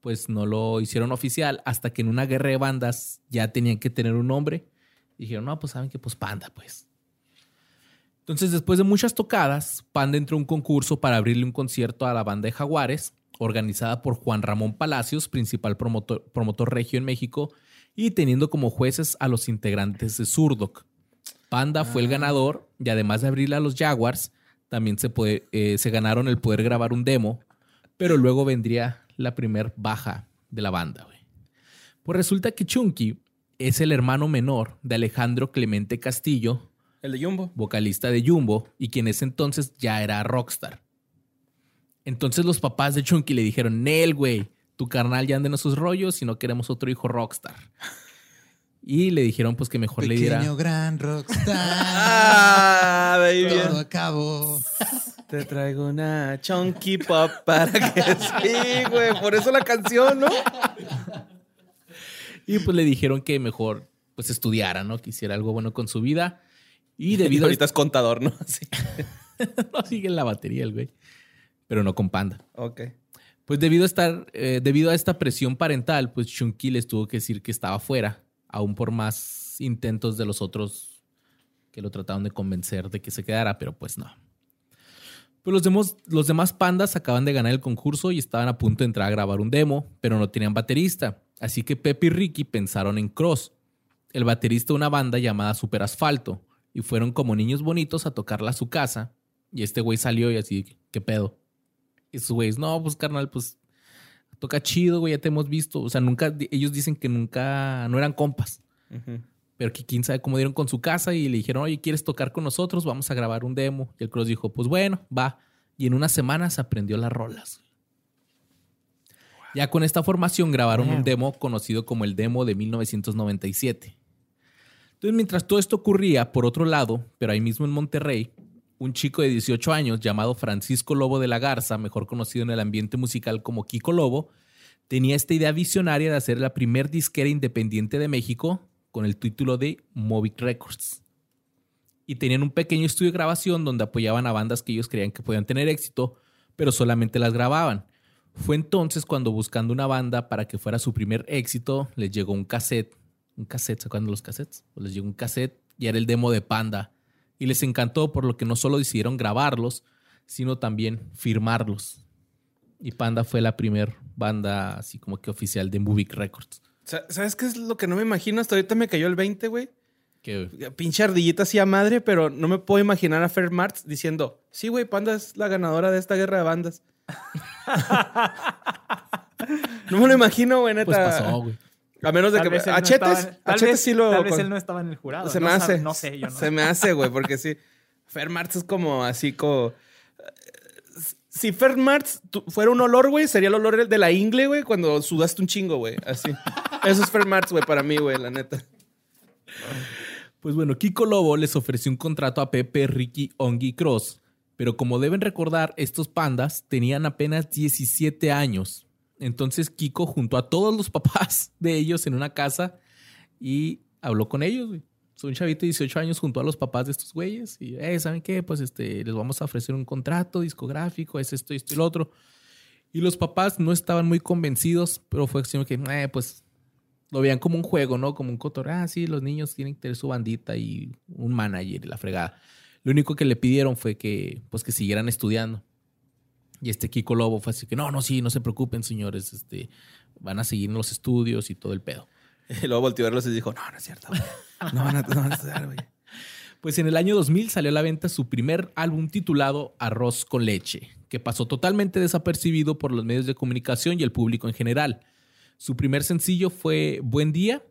pues no lo hicieron oficial hasta que en una guerra de bandas ya tenían que tener un nombre. Dijeron, no, pues saben que pues Panda, pues. Entonces, después de muchas tocadas, Panda entró a un concurso para abrirle un concierto a la banda de Jaguares, organizada por Juan Ramón Palacios, principal promotor, promotor regio en México, y teniendo como jueces a los integrantes de Surdoc. Panda fue el ganador y además de abrirle a los Jaguars, también se, puede- eh, se ganaron el poder grabar un demo, pero luego vendría la primer baja de la banda. güey. Pues resulta que Chunky es el hermano menor de Alejandro Clemente Castillo, El de Jumbo. vocalista de Jumbo, y quien en ese entonces ya era rockstar. Entonces los papás de Chunky le dijeron, Nel, güey, tu carnal ya anda en esos rollos y no queremos otro hijo rockstar. Y le dijeron pues que mejor le diera... Pequeño gran rockstar. Ah, baby. Todo acabó. Te traigo una chunky pop para que sí, güey. Por eso la canción, ¿no? Y pues le dijeron que mejor pues estudiara, ¿no? Que hiciera algo bueno con su vida. Y debido a ahorita es contador, ¿no? Sí. no sigue en la batería el güey. Pero no con Panda. Ok. Pues debido a estar, eh, debido a esta presión parental, pues Chunky les tuvo que decir que estaba fuera, aún por más intentos de los otros que lo trataron de convencer de que se quedara, pero pues no. Pues los demás, los demás pandas acaban de ganar el concurso y estaban a punto de entrar a grabar un demo, pero no tenían baterista. Así que Pepe y Ricky pensaron en Cross, el baterista de una banda llamada Super Asfalto, y fueron como niños bonitos a tocarla a su casa. Y este güey salió y así, ¿qué pedo? Y esos güeyes, no, pues carnal, pues toca chido, güey, ya te hemos visto. O sea, nunca, ellos dicen que nunca, no eran compas. Pero que quién sabe cómo dieron con su casa y le dijeron, oye, ¿quieres tocar con nosotros? Vamos a grabar un demo. Y el Cross dijo, pues bueno, va. Y en unas semanas aprendió las rolas. Ya con esta formación grabaron un demo conocido como el demo de 1997. Entonces, mientras todo esto ocurría, por otro lado, pero ahí mismo en Monterrey, un chico de 18 años llamado Francisco Lobo de la Garza, mejor conocido en el ambiente musical como Kiko Lobo, tenía esta idea visionaria de hacer la primer disquera independiente de México con el título de Movic Records. Y tenían un pequeño estudio de grabación donde apoyaban a bandas que ellos creían que podían tener éxito, pero solamente las grababan. Fue entonces cuando buscando una banda para que fuera su primer éxito, les llegó un cassette. Un cassette, ¿se acuerdan de los cassettes? Pues les llegó un cassette y era el demo de Panda. Y les encantó por lo que no solo decidieron grabarlos, sino también firmarlos. Y Panda fue la primer banda así como que oficial de Movic Records. Sa- ¿Sabes qué es lo que no me imagino? Hasta ahorita me cayó el 20, güey. Que Pinche ardillita así a madre, pero no me puedo imaginar a Fer Martz diciendo, sí, güey, Panda es la ganadora de esta guerra de bandas. no me lo imagino, güey, neta. pues pasó, güey. A menos de Tal que... vez él A no Chetes, estaba- a tal Chetes vez- sí lo... Tal vez con- él no estaba en el jurado. Se no me sabe- hace. no sé, yo no. Se me hace, güey, porque sí. Fer Martz es como así como... Si Fer Martz fuera un olor, güey, sería el olor de la ingle, güey, cuando sudaste un chingo, güey. Así. Eso es Fer Martz, güey, para mí, güey, la neta. Pues bueno, Kiko Lobo les ofreció un contrato a Pepe, Ricky, Ongi y Cross, pero como deben recordar, estos pandas tenían apenas 17 años. Entonces Kiko juntó a todos los papás de ellos en una casa y habló con ellos. güey. Un chavito de 18 años junto a los papás de estos güeyes y, eh, ¿saben qué? Pues este, les vamos a ofrecer un contrato discográfico, es esto, esto y lo otro. Y los papás no estaban muy convencidos, pero fue como que, eh, pues lo veían como un juego, ¿no? Como un cotorreo. Ah, sí, los niños tienen que tener su bandita y un manager y la fregada. Lo único que le pidieron fue que, pues, que siguieran estudiando. Y este Kiko Lobo fue así que, no, no, sí, no se preocupen, señores. Este, van a seguir en los estudios y todo el pedo. Y luego volteó a verlos y dijo, no, no es cierto, güey. No van a, no van a estudiar, güey. Pues en el año 2000 salió a la venta su primer álbum titulado Arroz con leche, que pasó totalmente desapercibido por los medios de comunicación y el público en general. Su primer sencillo fue Buen Día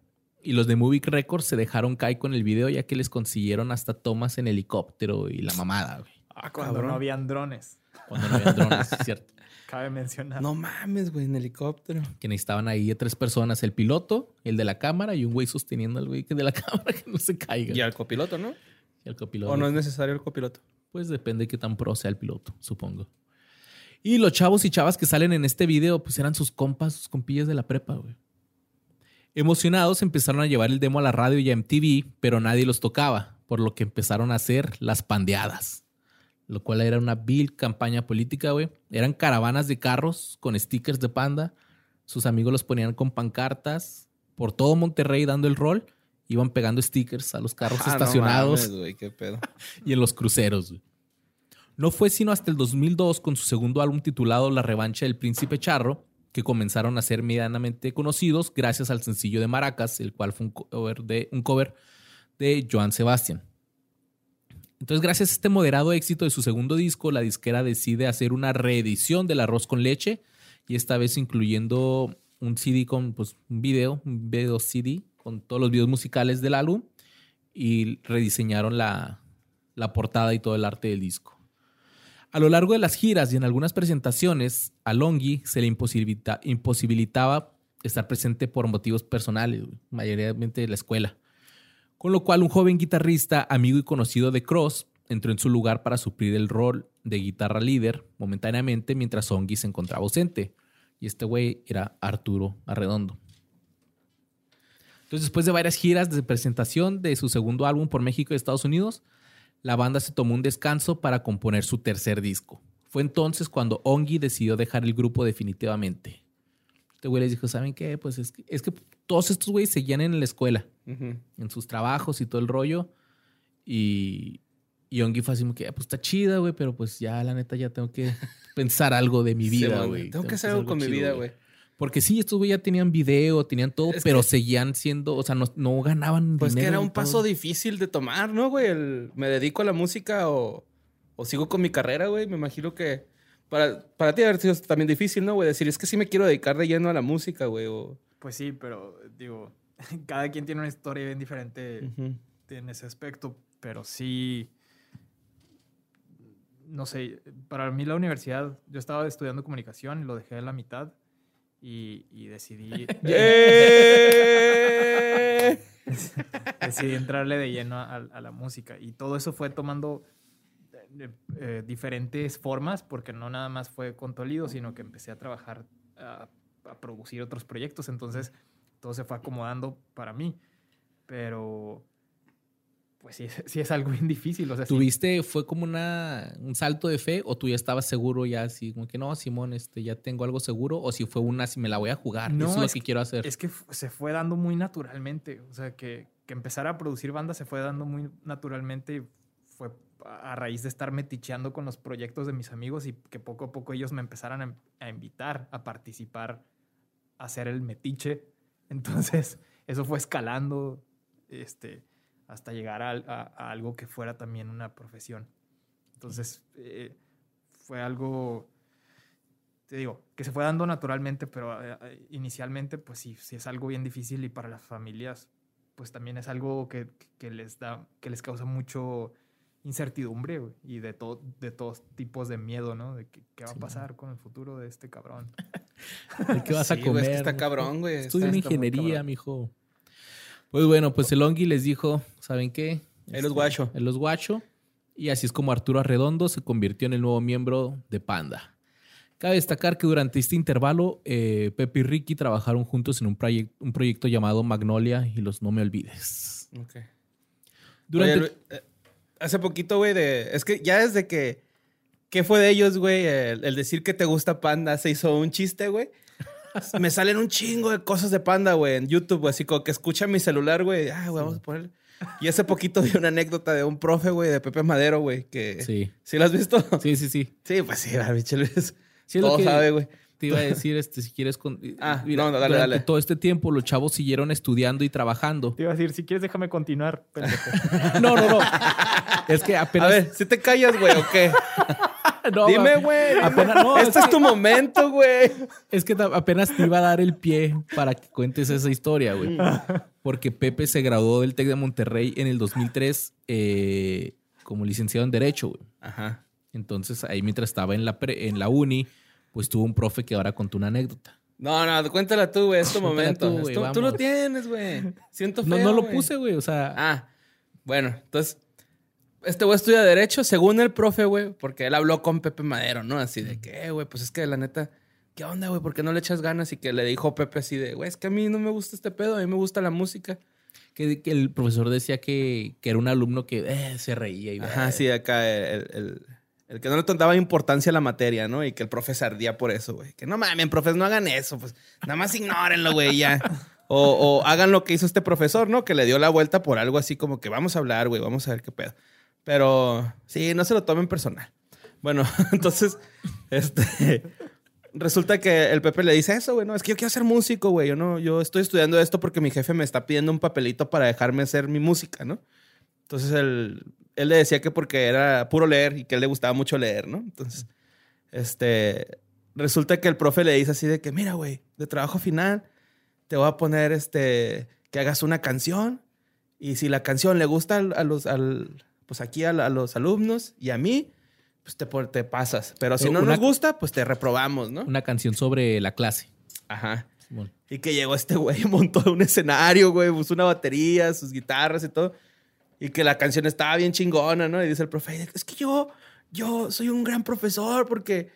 y los de Movic Records se dejaron caer con el video ya que les consiguieron hasta tomas en helicóptero y la mamada. güey. Ah, Cuando cabrón. no habían drones. Cuando no había drones, es cierto. Cabe mencionar. No mames, güey, en helicóptero. Que necesitaban ahí tres personas, el piloto, el de la cámara y un güey sosteniendo al güey que de la cámara que no se caiga. Y al copiloto, ¿no? Y el copiloto. ¿O no es necesario el copiloto? Pues depende de qué tan pro sea el piloto, supongo. Y los chavos y chavas que salen en este video, pues eran sus compas, sus compillas de la prepa, güey. Emocionados empezaron a llevar el demo a la radio y a MTV, pero nadie los tocaba, por lo que empezaron a hacer las pandeadas. Lo cual era una vil campaña política, güey. Eran caravanas de carros con stickers de panda. Sus amigos los ponían con pancartas por todo Monterrey dando el rol. Iban pegando stickers a los carros Ah, no estacionados mames, qué pedo. y en los cruceros. güey. No fue sino hasta el 2002 con su segundo álbum titulado La revancha del príncipe charro que comenzaron a ser medianamente conocidos gracias al sencillo de Maracas, el cual fue un cover de, un cover de Joan Sebastián. Entonces, gracias a este moderado éxito de su segundo disco, la disquera decide hacer una reedición del Arroz con Leche y esta vez incluyendo un CD con pues, un video, un video CD con todos los videos musicales del álbum y rediseñaron la, la portada y todo el arte del disco. A lo largo de las giras y en algunas presentaciones, a Longi se le imposibilita- imposibilitaba estar presente por motivos personales, güey, mayoritariamente de la escuela. Con lo cual, un joven guitarrista, amigo y conocido de Cross, entró en su lugar para suplir el rol de guitarra líder momentáneamente mientras Ongi se encontraba ausente. Y este güey era Arturo Arredondo. Entonces, después de varias giras de presentación de su segundo álbum por México y Estados Unidos, la banda se tomó un descanso para componer su tercer disco. Fue entonces cuando Ongi decidió dejar el grupo definitivamente. Este güey les dijo, ¿saben qué? Pues es que, es que todos estos güeyes seguían en la escuela, Ujú. en sus trabajos y todo el rollo. Y, y Ongi fue así como que, "Ah, pues está chida, güey, pero pues ya, la neta, ya tengo que pensar algo de mi Sí, vida, güey. Tengo que hacer algo con mi chido, vida, güey. Porque sí, estos güey ya tenían video, tenían todo, Es pero que- seguían siendo, o sea, no, no ganaban Pues que dinero era y un paso todo. difícil de tomar, ¿no, güey? El, me dedico a la música o, o sigo con mi carrera, güey. Me imagino que para, para ti haber sido también difícil, ¿no, güey? Decir, es que sí me quiero dedicar de lleno a la música, güey. o- Pues sí, pero digo, cada quien tiene una historia bien diferente Ujú. en ese aspecto, pero sí, no sé, para mí la universidad, yo estaba estudiando comunicación y lo dejé a la mitad y, y decidí, ¡Eh! decidí entrarle de lleno a, a la música y todo eso fue tomando eh, eh, diferentes formas porque no nada más fue con Tolido, sino que empecé a trabajar, a, a producir otros proyectos, entonces todo se fue acomodando para mí, pero pues sí, sí es algo bien difícil, o sea, sí- ¿Tuviste, fue como una, un salto de fe o tú ya estabas seguro ya así, como que no, Simón, este, ya tengo algo seguro o si fue una, si me la voy a jugar, No, eso es lo que que- quiero hacer. Es que se fue dando muy naturalmente. O sea, que, que empezar a producir bandas se fue dando muy naturalmente. y Fue a a raíz de estar meticheando con los proyectos de mis amigos y que poco a poco ellos me empezaran a, a invitar a participar, a hacer el metiche. Entonces, eso fue escalando este, hasta llegar a, algo que fuera también una profesión. Entonces, eh, fue algo te digo, que se fue dando naturalmente, pero eh, eh, inicialmente, pues sí, sí es algo bien difícil y para las familias, pues también es algo que, que les da, que les causa mucho incertidumbre güey, y de, todo de todos tipos de miedo, ¿no? De que- qué va Sí. a pasar con el futuro de este cabrón. ¿De qué vas a comer? güey, es que está cabrón, güey. Estudia una ingeniería, mijo. Pues bueno, pues el Ongi les dijo, ¿saben qué? Él los guacho. Él los guacho. Y así es como Arturo Arredondo se convirtió en el nuevo miembro de Panda. Cabe destacar que durante este intervalo, eh, Pepe y Ricky trabajaron juntos en un, proyec- un proyecto llamado Magnolia y los No Me Olvides. Ok. Durante Oye, eh, hace poquito, güey, de... Es que ya desde que... ¿Qué fue de ellos, güey? El, el decir que te gusta Panda se hizo un chiste, güey. Me salen un chingo de cosas de Panda, güey, en YouTube, güey. Así como que escucha mi celular, güey. Ah, güey, vamos a poner... Y hace poquito vi una anécdota de un profe, güey, de Pepe Madero, güey, que... ¿Sí, Sí, lo has visto? sí, sí, sí. Sí, pues sí, la Luis. Sí, es lo Todo que sabe, güey. Te iba a decir, este, si quieres... Con... Ah, no, no, dale, durante dale. todo este tiempo los chavos siguieron estudiando y trabajando. Te iba a decir, si quieres déjame continuar. pendejo. No, no, no. Es que A apenas... ver, ¿si te callas, güey, o qué? No, Dime, a- güey. no, este es es tu momento, güey. Es que apenas te iba a dar el pie para que cuentes esa historia, güey. Porque Pepe se graduó del TEC de Monterrey en el 2003 eh, como licenciado en Derecho, güey. Ajá. Entonces, ahí mientras estaba en la, pre- en la uni, pues tuvo un profe que ahora contó una anécdota. No, no, cuéntala tú, güey. Es tu momento. tú, lo tienes, güey. Siento feo, No, no lo puse, güey. O sea, Ah, bueno, entonces, este güey estudia Derecho, según el profe, güey, porque él habló con Pepe Madero, ¿no? Así de que, "Eh, güey, pues es que la neta, ¿qué onda, güey? ¿Por qué no le echas ganas? Y que le dijo Pepe así de, güey, es que a mí no me gusta este pedo, a mí me gusta la música. que, que el profesor decía que, que era un alumno que eh, se reía y Ajá, eh, sí, acá el, el- el que no le daba importancia a la materia, ¿no? Y que el profe ardía por eso, güey. Que no mames, profes, no hagan eso, pues nada más ignórenlo, güey, ya. O, o hagan lo que hizo este profesor, ¿no? Que le dio la vuelta por algo así como que vamos a hablar, güey, vamos a ver qué pedo. Pero sí, no se lo tomen personal. Bueno, entonces, este. Resulta que el Pepe le dice eso, güey. No, es que yo quiero ser músico, güey. Yo no, yo estoy estudiando esto porque mi jefe me está pidiendo un papelito para dejarme hacer mi música, ¿no? Entonces él, él le decía que porque era puro leer y que a él le gustaba mucho leer, ¿no? Entonces, este, resulta que el profe le dice así de que, mira, güey, de trabajo final, te voy a poner, este, que hagas una canción y si la canción le gusta a los, al, pues aquí a, a los alumnos y a mí, pues te, te pasas. Pero si Pero no una- nos gusta, pues te reprobamos, ¿no? una canción sobre la clase. Ajá. Simón. Y que llegó este güey, montó un escenario, güey, puso una batería, sus guitarras y todo. Y que la canción estaba bien chingona, ¿no? Y dice el profe, es que yo, yo soy un gran profesor porque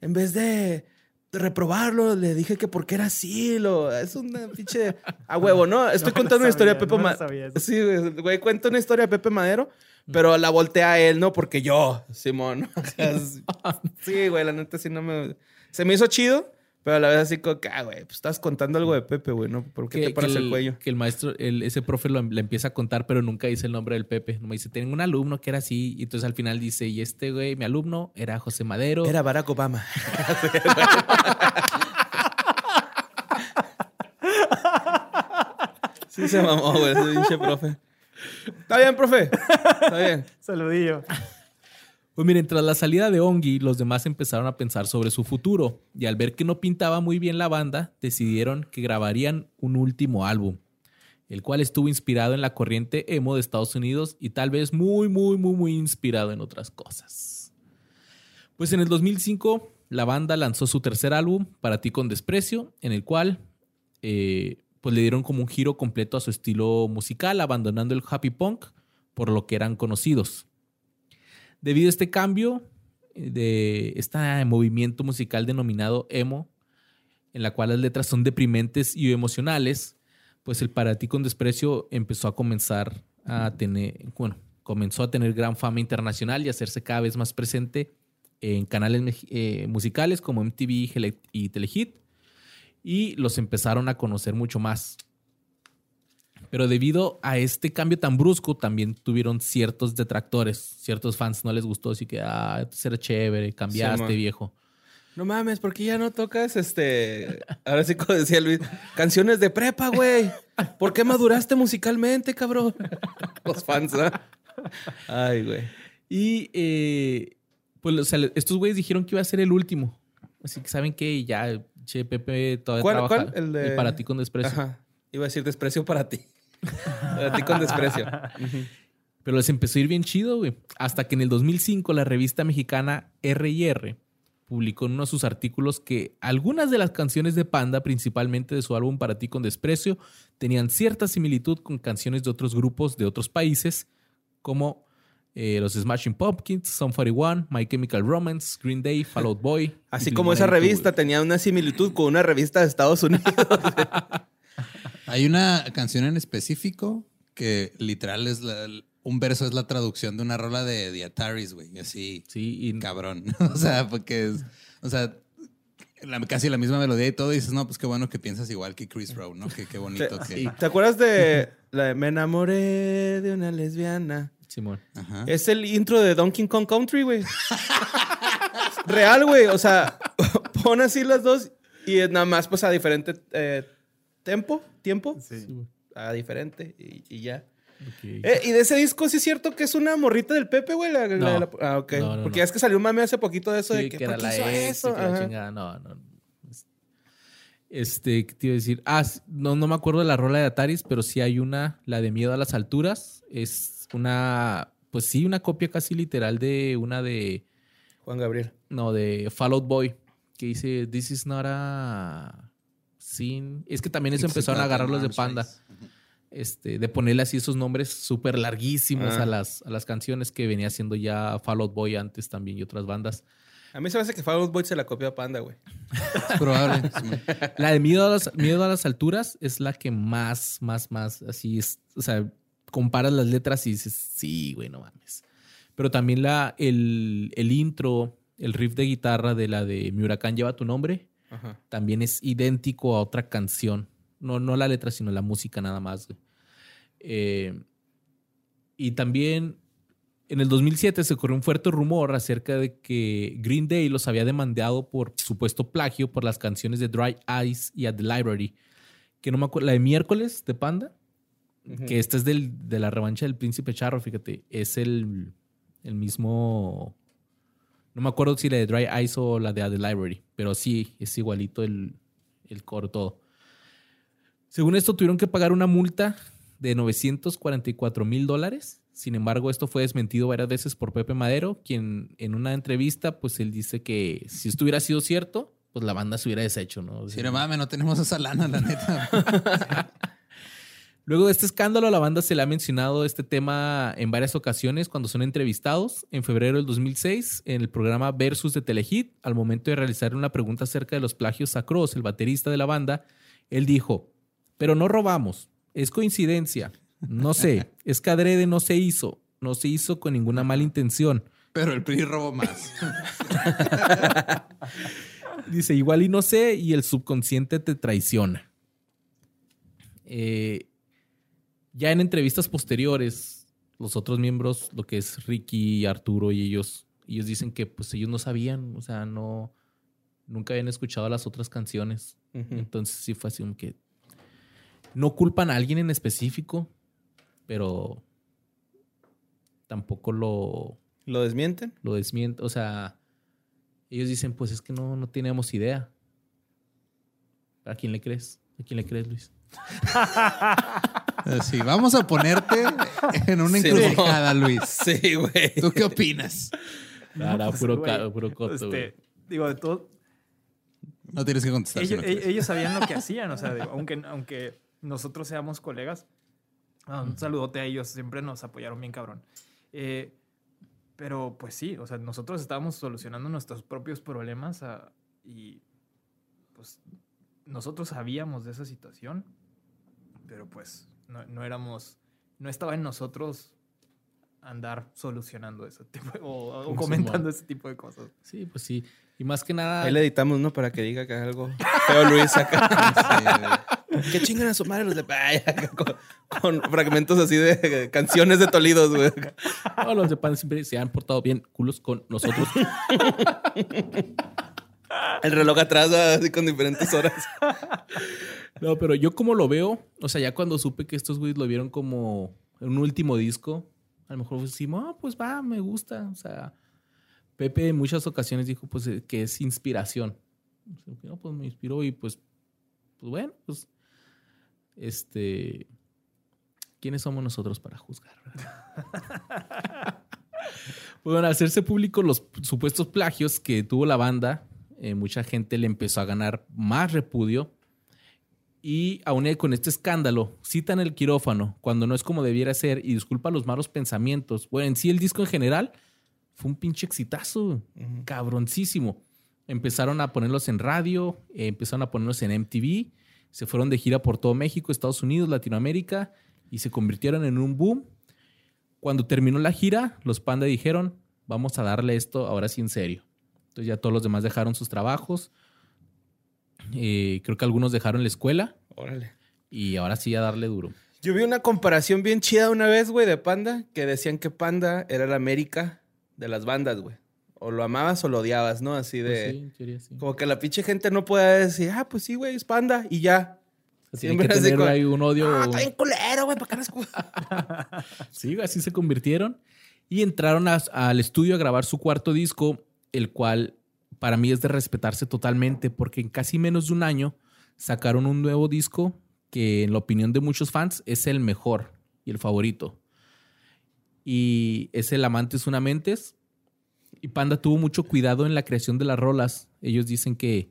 en vez de, reprobarlo, le dije que porque era así, lo, es una pinche a huevo, ¿no? Estoy No contando una historia de sabía, Pepe no Madero. sabía. Sí, güey, cuenta una historia de Pepe Madero, pero la voltea a él, ¿no? Porque yo, Simón. Sí, güey, la neta sí no me... Se me hizo chido, pero a la vez así como que, ah, güey, pues estás contando algo de Pepe, güey, ¿no? ¿Por qué te paras el, cuello? Que el maestro, el- ese profe lo, le empieza a contar, pero nunca dice el nombre del Pepe. Me dice, tengo un alumno que era así. Y entonces al final dice, y este güey, mi alumno, era José Madero. Era Barack Obama. sí se mamó, güey, ese pinche profe. Está bien, profe. Está bien. Saludillo. Pues miren, tras la salida de Ongi, los demás empezaron a pensar sobre su futuro. Y al ver que no pintaba muy bien la banda, decidieron que grabarían un último álbum, el cual estuvo inspirado en la corriente emo de Estados Unidos y tal vez muy, muy, muy, muy inspirado en otras cosas. Pues en el 2005, la banda lanzó su tercer álbum, Para ti con desprecio, en el cual eh, pues le dieron como un giro completo a su estilo musical, abandonando el happy punk por lo que eran conocidos. Debido a este cambio eh, de este movimiento musical denominado emo, en la cual las letras son deprimentes y emocionales, pues el Para ti con desprecio empezó a comenzar a tener, bueno, comenzó a tener gran fama internacional y a hacerse cada vez más presente en canales eh, musicales como MTV Gele- y Telehit y los empezaron a conocer mucho más. Pero debido a este cambio tan brusco, también tuvieron ciertos detractores, ciertos fans no les gustó, así que, ah, será chévere, cambiaste, viejo. No mames, ¿por qué ya no tocas este? Ahora sí, como decía Luis, canciones de prepa, güey. ¿Por qué maduraste musicalmente, cabrón? Los fans, ¿no? Ay, güey. Y eh, pues o sea, estos güeyes dijeron que iba a ser el último. Así que saben que ya, che, Pepe todavía ¿Cuál- trabaja. cuál? El de- para ti con desprecio. Ajá. Iba a decir desprecio para ti. Para ti con desprecio. Pero les empezó a ir bien chido, güey. Hasta que en el 2005 la revista mexicana R&R publicó en uno de sus artículos que algunas de las canciones de Panda, principalmente de su álbum Para ti con desprecio, tenían cierta similitud con canciones de otros grupos de otros países, como eh, los Smashing Pumpkins, Sum 41, My Chemical Romance, Green Day, Fall Out Boy. Así como Blink-182, esa revista tenía una similitud con una revista de Estados Unidos. Hay una canción en específico que literal es la- un verso es la traducción de una rola de The Ataris, güey. y Así, Sí, y cabrón. o sea, porque es, o sea, la- casi la misma melodía y todo. Y dices, no, pues qué bueno que piensas igual que Chris Rowe, ¿no? Que qué bonito ¿Te, que. ¿te acuerdas de la de Me enamoré de una lesbiana? Simón. Ajá. Es el intro de Donkey Kong Country, güey. Real, güey. O sea, pon así las dos y es nada más pues a diferente eh, tempo, tiempo. Sí, güey. A diferente y, y ya. Eh, y de ese disco sí es cierto que es una morrita del Pepe, güey. la- No. la- ah, ok. No, no, Porque es que salió un mame hace poquito de eso Sí, de que, que era ¿por qué la hizo ex, eso? que la chingada. No, no. Este, ¿qué te iba a decir? Ah, no, no me acuerdo de la rola de Ataris, pero sí hay una, la de Miedo a las Alturas. Es una, pues sí, una copia casi literal de una de Juan Gabriel. No, de Fall Out Boy, que dice, This is not a scene. Es que también eso It's empezaron a agarrar los de Panda. race. Este, de ponerle así esos nombres súper larguísimos Ah. a, las, a las canciones que venía haciendo ya Fall Out Boy antes también y otras bandas. A mí se me hace que Fall Out Boy se la copió a Panda, güey. Es probable. La de miedo a, las, miedo a las alturas es la que más, más, más así es. O sea, comparas las letras y dices, sí, güey, no mames. Pero también la, el, el intro, el riff de guitarra de la de Mi Huracán lleva tu nombre, Ajá. también es idéntico a otra canción. No, no la letra, sino la música nada más. güey. Eh, y también en el 2007 se corrió un fuerte rumor acerca de que Green Day los había demandado por supuesto plagio por las canciones de Dry Eyes y At the Library. Que no me acuerdo, la de miércoles de Panda, que esta es del, de la revancha del Príncipe Charro, fíjate, es el, el mismo. No me acuerdo si la de Dry Eyes o la de the Library, pero sí, es igualito el, el coro todo. Según esto, tuvieron que pagar una multa de 944 mil dólares. Sin embargo, esto fue desmentido varias veces por Pepe Madero, quien en una entrevista, pues él dice que si esto hubiera sido cierto, pues la banda se hubiera deshecho, ¿no? O Sí, sea, no mames, no tenemos esa lana, la neta. Luego de este escándalo, la banda se le ha mencionado este tema en varias ocasiones cuando son entrevistados. En febrero del 2006, en el programa Versus de Telehit, al momento de realizar una pregunta acerca de los plagios a Cross, el baterista de la banda, él dijo, pero no robamos, es coincidencia, no sé, es que adrede no se hizo, no se hizo con ninguna mala intención. Pero el PRI robó más. Dice, igual y no sé, y el subconsciente te traiciona. Eh, ya en entrevistas posteriores, los otros miembros, lo que es Ricky, Arturo y ellos, ellos dicen que pues ellos no sabían, o sea, no, nunca habían escuchado las otras canciones. Entonces sí fue así como que no culpan a alguien en específico, pero tampoco lo, ¿Lo desmienten? lo desmienten. O sea, ellos dicen, pues es que no, no teníamos idea. ¿A quién le crees? ¿A quién le crees, Luis? Sí, vamos a ponerte en una Sí, encrucijada, Luis. Sí, güey. ¿Tú qué opinas? No, pues, puro, puro coto, este, güey. digo, de todo, No tienes que contestar. si ellos, no quieres. ellos sabían lo que hacían, o sea, digo, aunque, aunque nosotros seamos colegas, ah, un saludote a ellos, siempre nos apoyaron bien cabrón. Eh, pero pues sí, o sea, nosotros estábamos solucionando nuestros propios problemas ah, y pues nosotros sabíamos de esa situación, pero pues no, no éramos, no estaba en nosotros andar solucionando ese tipo de- o, o Sí, comentando ese tipo de cosas. Sí, pues sí. Y más que nada, Ahí le editamos, ¿no? Para que diga que algo feo Luis acá. que chingan a su madre los de... Con, con fragmentos así de canciones de Tolidos, güey. todos los de Pan siempre se han portado bien culos con nosotros. El reloj atrás, así con diferentes horas. No, pero yo como lo veo, o sea, ya cuando supe que estos güeyes lo vieron como un último disco, a lo mejor decimos, ah, pues va, me gusta. O sea, Pepe en muchas ocasiones dijo, pues, eh, que es inspiración. O no, pues me inspiró y pues, pues bueno, pues, este, ¿quiénes somos nosotros para juzgar? bueno, hacerse público los supuestos plagios que tuvo la banda, eh, mucha gente le empezó a ganar más repudio. Y aún con este escándalo, citan el quirófano cuando no es como debiera ser y disculpa los malos pensamientos. Bueno, en sí el disco en general fue un pinche exitazo, cabroncísimo. Empezaron a ponerlos en radio, eh, empezaron a ponerlos en MTV, se fueron de gira por todo México, Estados Unidos, Latinoamérica y se convirtieron en un boom. Cuando terminó la gira, los Panda dijeron, vamos a darle esto ahora sí en serio. Entonces ya todos los demás dejaron sus trabajos. Eh, creo que algunos dejaron la escuela Órale. y ahora sí a darle duro. Yo vi una comparación bien chida una vez, güey, de Panda, que decían que Panda era la América de las bandas, güey. O lo amabas o lo odiabas, ¿no? Así de... Pues sí, en teoría sí. Como que la pinche gente no puede decir, ah, pues sí, güey, es Panda, y ya. Tienen que tener como- ahí un odio. Ah, está bien culero, güey, ¿para qué no escu-?" Sí, güey, así se convirtieron. Y entraron a- al estudio a grabar su cuarto disco, el cual para mí es de respetarse totalmente, porque en casi menos de un año sacaron un nuevo disco que en la opinión de muchos fans es el mejor y el favorito. Y es El Amantes Una Mentes. Y Panda tuvo mucho cuidado en la creación de las rolas. Ellos dicen que,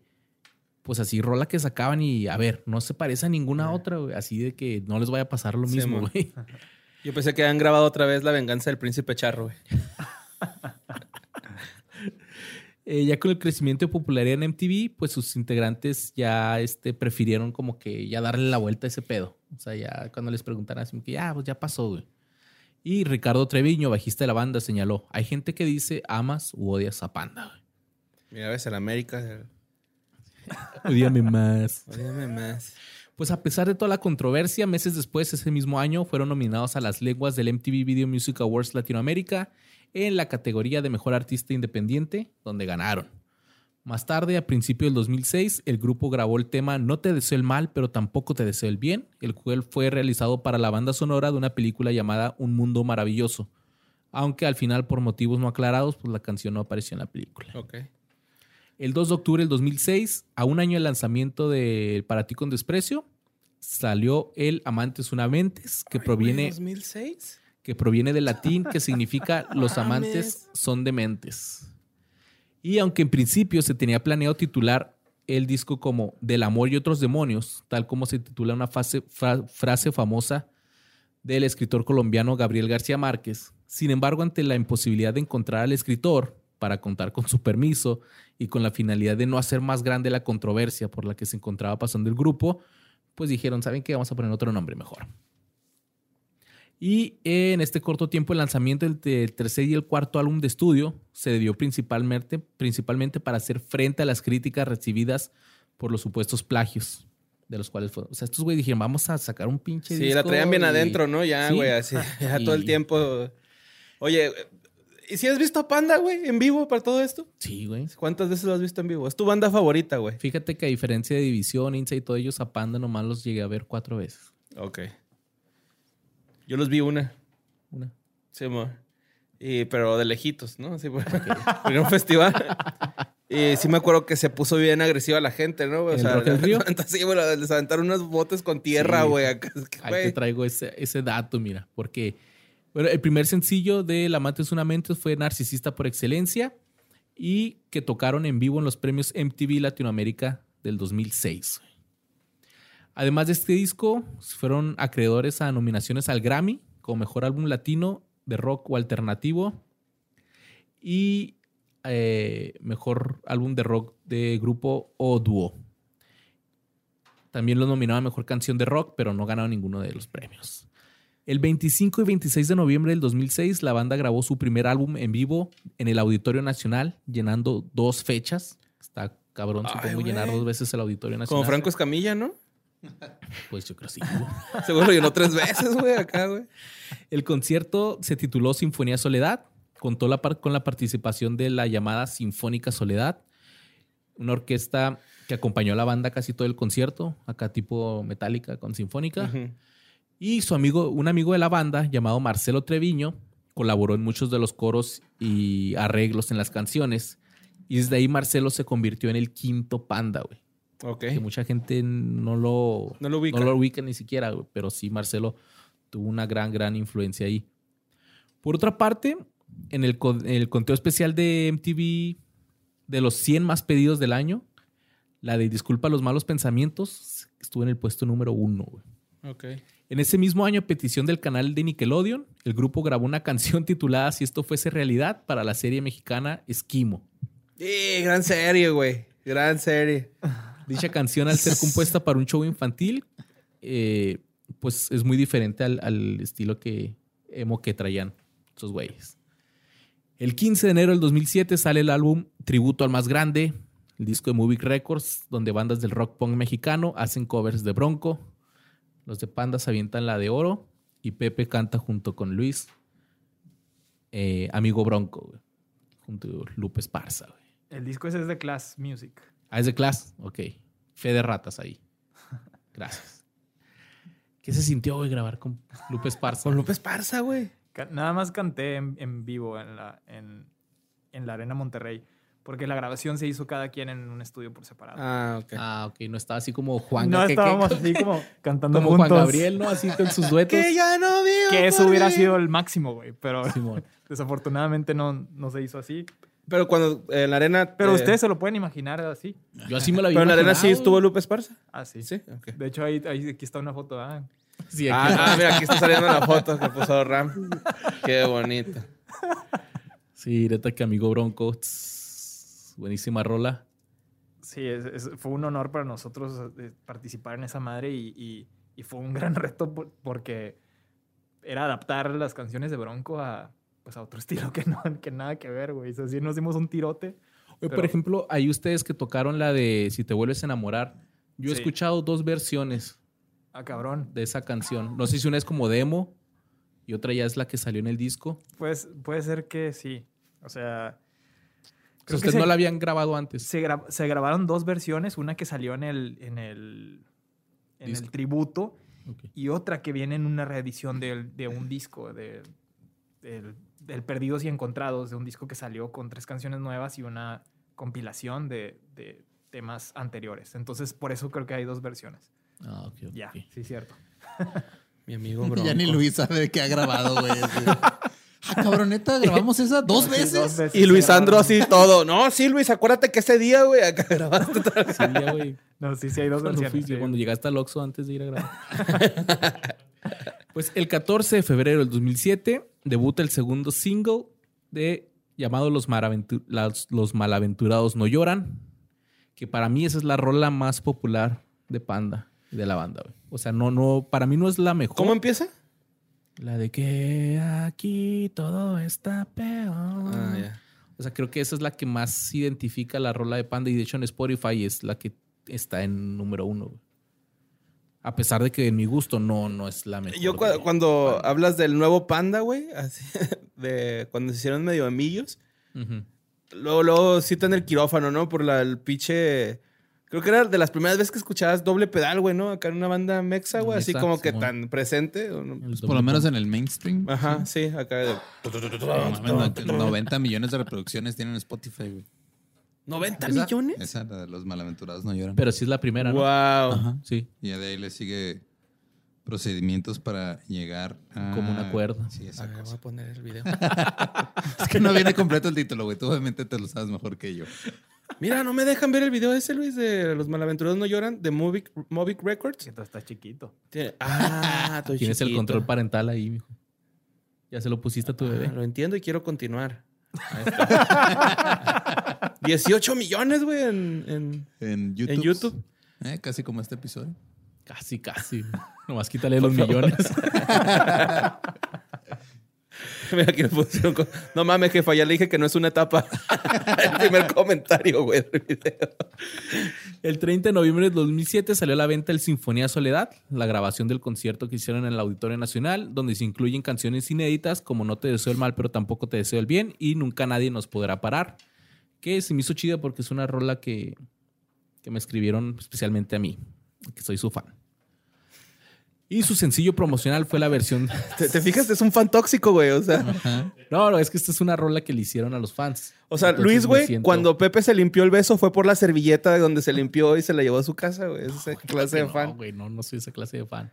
pues así, rola que sacaban y, a ver, no se parece a ninguna otra. Así de que no les vaya a pasar lo mismo, güey. Yo pensé que habían grabado otra vez La venganza del príncipe charro, güey. Eh, ya con el crecimiento de popularidad en MTV, pues sus integrantes ya este, prefirieron como que ya darle la vuelta a ese pedo. O sea, ya cuando les preguntaran así, que ya, pues ya pasó, güey. Y Ricardo Treviño, bajista de la banda, señaló, hay gente que dice amas u odias a Panda, güey. Mira, ves, el América. Odíame más. Óyeme más. Pues a pesar de toda la controversia, meses después, ese mismo año, fueron nominados a las lenguas del MTV Video Music Awards Latinoamérica en la categoría de Mejor Artista Independiente, donde ganaron. Más tarde, a principios del 2006, el grupo grabó el tema No te deseo el mal, pero tampoco te deseo el bien, el cual fue realizado para la banda sonora de una película llamada Un Mundo Maravilloso. Aunque al final, por motivos no aclarados, pues la canción no apareció en la película. El 2 de octubre del 2006, a un año del lanzamiento de Para ti con desprecio, salió El Amantes una Mentes, que proviene, ¿2006? Que proviene del latín, que significa Los amantes son dementes. Y aunque en principio se tenía planeado titular el disco como Del amor y otros demonios, tal como se titula una fase- fra- frase famosa del escritor colombiano Gabriel García Márquez. Sin embargo, ante la imposibilidad de encontrar al escritor para contar con su permiso y con la finalidad de no hacer más grande la controversia por la que se encontraba pasando el grupo, pues dijeron, ¿saben qué? Vamos a poner otro nombre mejor. Y en este corto tiempo el lanzamiento del, tercer y el cuarto álbum de estudio se debió principalmente, principalmente para hacer frente a las críticas recibidas por los supuestos plagios de los cuales fue. O sea, estos güey dijeron, vamos a sacar un pinche Sí, disco la traían bien y- adentro, ¿no? Ya, Sí. güey, así. Ya todo el tiempo. Oye, ¿y si has visto a Panda, güey, en vivo para todo esto? Sí, güey. ¿Cuántas veces lo has visto en vivo? Es tu banda favorita, güey. Fíjate que a diferencia de División, Insa y todos ellos, a Panda nomás los llegué a ver cuatro veces. Ok. Yo los vi una. Una. Sí. Y, pero de lejitos, ¿no? Sí, porque en un festival. Y sí me acuerdo que se puso bien agresiva la gente, ¿no? güey? ¿En el Rock Río? Sí, bueno, les aventaron unos botes con tierra, Sí. güey. que, Ahí te traigo ese, ese dato, mira, porque bueno, el primer sencillo de La Amante es una mente fue Narcisista por Excelencia y que tocaron en vivo en los premios MTV Latinoamérica del 2006. Además de este disco, fueron acreedores a nominaciones al Grammy como Mejor Álbum Latino de Rock o Alternativo y eh, Mejor Álbum de Rock de Grupo o Dúo. También lo nominaron a Mejor Canción de Rock, pero no ganaron ninguno de los premios. El 25 y 26 de noviembre del 2006, la banda grabó su primer álbum en vivo en el Auditorio Nacional, llenando dos fechas. Está cabrón, Ay, supongo, llenar dos veces el Auditorio Nacional. como Franco Escamilla, ¿no? Pues yo creo sí. Seguro lo llenó tres veces, güey, acá, güey. El concierto se tituló Sinfonía Soledad. Contó la par- con la participación de la llamada Sinfónica Soledad, una orquesta que acompañó a la banda casi todo el concierto, acá tipo metálica con sinfónica. Y su amigo, un amigo de la banda llamado Marcelo Treviño, colaboró en muchos de los coros y arreglos en las canciones. Y desde ahí Marcelo se convirtió en el quinto panda, güey. Ok. Que mucha gente no lo, No lo ubica. no lo ubica ni siquiera, güey, pero sí Marcelo tuvo una gran, gran influencia ahí. Por otra parte, en el, en el conteo especial de MTV de los 100 más pedidos del año, la de Disculpa los malos pensamientos estuvo en el puesto número uno. güey. Ok. En ese mismo año, a petición del canal de Nickelodeon, el grupo grabó una canción titulada Si esto fuese realidad para la serie mexicana Esquimo. Sí, gran serie, güey. Gran serie. Dicha canción, al ser compuesta para un show infantil, eh, pues es muy diferente al, al estilo que emo que traían esos güeyes. El 15 de enero del 2007 sale el álbum Tributo al Más Grande, el disco de Movie Records, donde bandas del rock punk mexicano hacen covers de Bronco. Los de Pandas avientan la de oro y Pepe canta junto con Luis, eh, amigo Bronco, güey, junto a Lupe Esparza. güey. El disco ese es de Class Music. Ah, es de Class. Ok. Fe de ratas ahí. Gracias. ¿Qué se sintió, güey, grabar con Lupe Esparza? Con López Parza, güey. Nada más canté en, en vivo en la, en, en la Arena Monterrey. Porque la grabación se hizo cada quien en un estudio por separado. Ah, ok. Ah, ok. No estaba así como Juan. no que- que- estábamos así como cantando como juntos. Juan Gabriel, ¿no? Así con sus duetos. Que ya no vivo Que eso por hubiera mí. sido el máximo, güey. Pero Simón. desafortunadamente no, no se hizo así. Pero cuando eh, en la arena. Pero eh, ustedes se lo pueden imaginar así. Yo así me la vi. Pero en la arena sí estuvo. Lupe Esparza. Ah, sí. Sí, ok. De hecho, ahí, ahí aquí está una foto. Ah, Sí, aquí- Ah, ah, mira, aquí está saliendo la foto que puso Ram. Qué bonito. Sí, neta que amigo Bronco. tss, buenísima rola. Sí, es- es- fue un honor para nosotros eh, participar en esa madre y, y- y fue un gran reto por- porque era adaptar las canciones de Bronco a, pues, a otro estilo que, no, que nada que ver, güey. O sea, sí nos dimos un tirote. Oye, por ejemplo, ahí ustedes que tocaron la de Si te vuelves a enamorar. Yo he Sí. escuchado dos versiones Ah, cabrón. de esa canción. No sé si una es como demo y otra ya es la que salió en el disco. Pues puede ser que sí. O sea, Creo que ustedes se- no la habían grabado antes. se, gra- se grabaron dos versiones, una que salió en el, en el, en el tributo y otra que viene en una reedición de, un disco, de, del, del Perdidos y Encontrados, de un disco que salió con tres canciones nuevas y una compilación de, de temas anteriores. Entonces, por eso creo que hay dos versiones. Ah, ok, ok, Ya, sí, cierto. Mi amigo Bronco. Ya ni Luis sabe qué ha grabado, güey. Ah, cabroneta, grabamos esa dos Sí, veces. dos veces Y Luisandro grabaron. así todo. No, sí, Luis, acuérdate que ese día, güey, acá grabaste. Sí, ya, güey. No, sí, sí, hay dos Cuando, versiones. fuiste, sí. cuando llegaste al Oxxo antes de ir a grabar. Pues el 14 de febrero del 2007 debuta el segundo single de llamado Los, Maraventu- las- Los Malaventurados No Lloran, que para mí esa es la rola más popular de Panda y de la banda. güey. O sea, no, no, para mí no es la mejor. ¿Cómo empieza? La de que aquí todo está peor. Ah, ya. O sea, creo que esa es la que más identifica la rola de Panda y de hecho en Spotify es la que está en número uno. güey. A pesar de que en mi gusto no, no es la mejor. Yo de cuando Panda. hablas del nuevo Panda, güey, así, de cuando se hicieron medio amigos, Ujú. luego, luego citan el quirófano, ¿no? Por la, el pinche... Creo que era de las primeras veces que escuchabas doble pedal, güey, ¿no? Acá en una banda mexa, güey, así como que tan presente. Pues por lo menos en el mainstream. Ajá, sí, acá de... No mames, no- 90 millones de reproducciones tienen Spotify, güey. ¿90 ¿Esa? millones? Esa, la de los malaventurados no lloran. Pero sí es la primera, ¿no? Wow. Ajá. Sí. Y de ahí le sigue procedimientos para llegar a... Como un acuerdo. Sí, A esa ver, voy cosa. a poner el video. Es que no viene completo el título, güey. Tú obviamente te lo sabes mejor que yo. Mira, no me dejan ver el video ese, Luis, de Los Malaventurados No Lloran, de Movic, Movic Records. Que todo está chiquito. Tiene- Ah, estoy Tienes el control parental ahí, mijo. Ya se lo pusiste a tu Ah, bebé. lo entiendo y quiero continuar. Ahí está. 18 millones, güey, en, en- En YouTube. en YouTube. Eh, casi como este episodio. Casi, casi. Nomás quítale los millones. Mira pusieron No mames, jefa, ya le dije que no es una etapa. el primer comentario, güey, del video. El 30 de noviembre de 2007 salió a la venta el Sinfonía Soledad, la grabación del concierto que hicieron en el Auditorio Nacional, donde se incluyen canciones inéditas como No te deseo el mal, pero tampoco te deseo el bien y Nunca nadie nos podrá parar, que se me hizo chida porque es una rola que, que me escribieron especialmente a mí, que soy su fan. Y su sencillo promocional fue la versión... ¿Te, te fijas? Es un fan tóxico, güey. O sea, Ajá. No, no, es que esta es una rola que le hicieron a los fans. o sea Entonces Luis, güey, siento- cuando Pepe se limpió el beso fue por la servilleta de donde se limpió y se la llevó a su casa, güey. Esa clase de No, fan. güey, no, no soy esa clase de fan.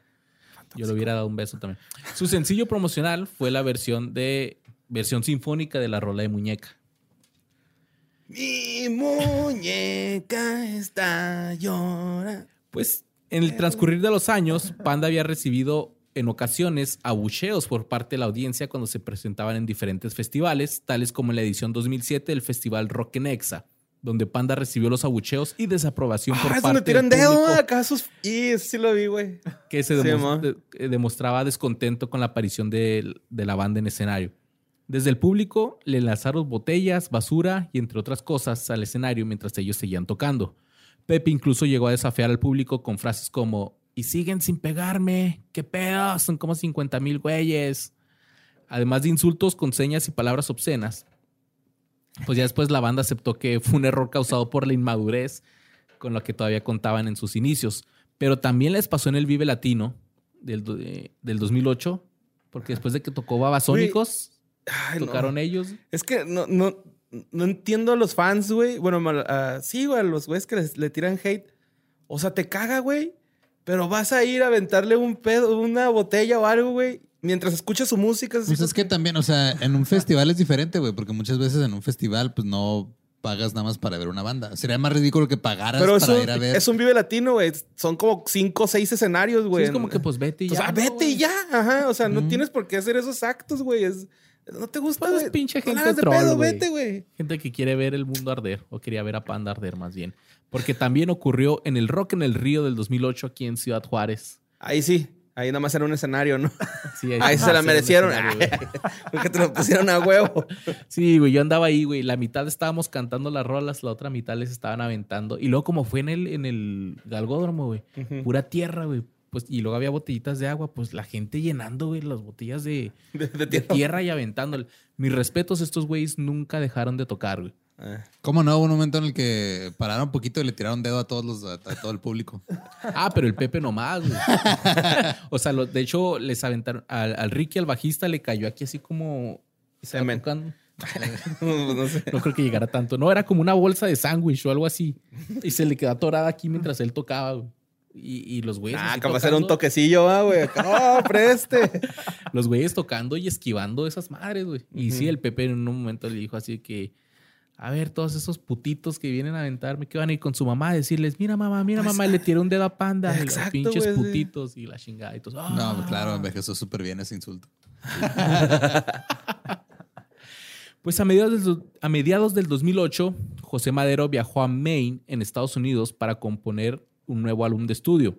Yo le hubiera dado un beso también. Su sencillo promocional fue la versión de versión sinfónica de la rola de muñeca. Mi muñeca está llorando. Pues en el transcurrir de los años, Panda había recibido en ocasiones abucheos por parte de la audiencia cuando se presentaban en diferentes festivales, tales como en la edición 2007 del Festival Rock en Exa, donde Panda recibió los abucheos y desaprobación por Ah, es parte tiran del dedo público. sus... Y sí lo vi, güey. que se Sí, de- eh, demostraba descontento con la aparición de, de la banda en escenario. Desde el público le lanzaron botellas, basura y entre otras cosas al escenario mientras ellos seguían tocando. Pepe incluso llegó a desafiar al público con frases como y siguen sin pegarme, qué pedo, son como 50 mil güeyes. Además de insultos con señas y palabras obscenas. Pues ya después la banda aceptó que fue un error causado por la inmadurez con la que todavía contaban en sus inicios. Pero también les pasó en el Vive Latino del, eh, del 2008, porque después de que tocó Babasónicos, Ay, no. tocaron ellos. Es que no, no, no entiendo a los fans, güey. Bueno, ah, sí, güey, a los güeyes que les- le tiran hate. O sea, te caga, güey. Pero vas a ir a aventarle un pedo, una botella o algo, güey. mientras escuchas su música. Pues es que también, o sea, en un festival es diferente, güey, porque muchas veces en un festival, pues no pagas nada más para ver una banda. Sería más ridículo que pagaras Pero es para un, ir a ver. es un Vive Latino, güey. Son como cinco o seis escenarios, Sí, güey. es como que pues vete y ya. ah, ¿no, vete y ya. Ajá. O sea, no tienes por qué hacer esos actos, güey. Es, no te gusta, Pues pinche No gente hagas de troll, pedo, güey. vete, güey. Gente que quiere ver el mundo arder, o quería ver a Panda arder más bien. Porque también ocurrió en el Rock en el Río del 2008 aquí en Ciudad Juárez. Ahí sí. Ahí nada más era un escenario, ¿no? Sí, Ahí se la merecieron. Porque te lo pusieron a huevo. Sí, güey, yo andaba ahí, güey. La mitad estábamos cantando las rolas, la otra mitad les estaban aventando. Y luego, como fue en el, en el galgódromo, güey, pura tierra, güey. Pues, y luego había botellitas de agua, pues la gente llenando, güey, las botellas de, De, de de tierra. y aventándole. Mis respetos, estos güeyes nunca dejaron de tocar, güey. Ah. ¿Cómo no? Hubo un momento en el que pararon un poquito y le tiraron dedo a todos los, a, a todo el público. Ah, pero el Pepe nomás, güey. o sea, lo- de hecho, les aventaron al, al Ricky, al bajista, le cayó aquí así como. Semen. tocando. no sé. No creo que llegara tanto. No, era como una bolsa de sándwich o algo así. Y se le quedó atorada aquí mientras él tocaba, güey. Y, y los güeyes. Ah, capaz era un tocando- toquecillo, ah, güey. ¡Oh, preste! Los güeyes tocando y esquivando esas madres, güey. Y sí, el Pepe en un momento le dijo así que. A ver, todos esos putitos que vienen a aventarme, que van a ir con su mamá a decirles, mira mamá, mira Pues, mamá, y le tiró un dedo a panda. y los exacto, pinches sí. putitos y la chingada. Y todos, No, "Ah". pues claro, envejeció súper bien ese insulto. Pues a mediados, del, a mediados del 2008, José Madero viajó a Maine, en Estados Unidos, para componer un nuevo álbum de estudio.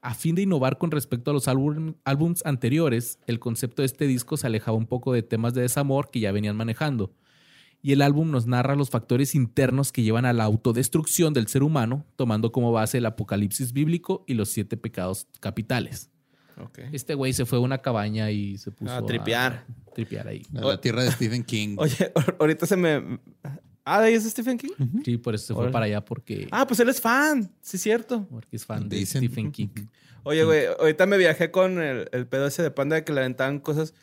A fin de innovar con respecto a los álbum- álbums anteriores, el concepto de este disco se alejaba un poco de temas de desamor que ya venían manejando. Y el álbum nos narra los factores internos que llevan a la autodestrucción del ser humano, tomando como base el apocalipsis bíblico y los siete pecados capitales. Este güey se fue a una cabaña y se puso A tripear. tripear ahí. La, la tierra de Stephen King. Oye, ahor- ahorita se me. Ah, ¿de ahí es Stephen King? Sí, por eso se fue para allá porque, Ah, pues él es fan. Sí, es cierto. porque es fan de Dicen. Stephen King. Oye, güey, ahorita me viajé con el, el pedo ese de panda de que le aventaban cosas.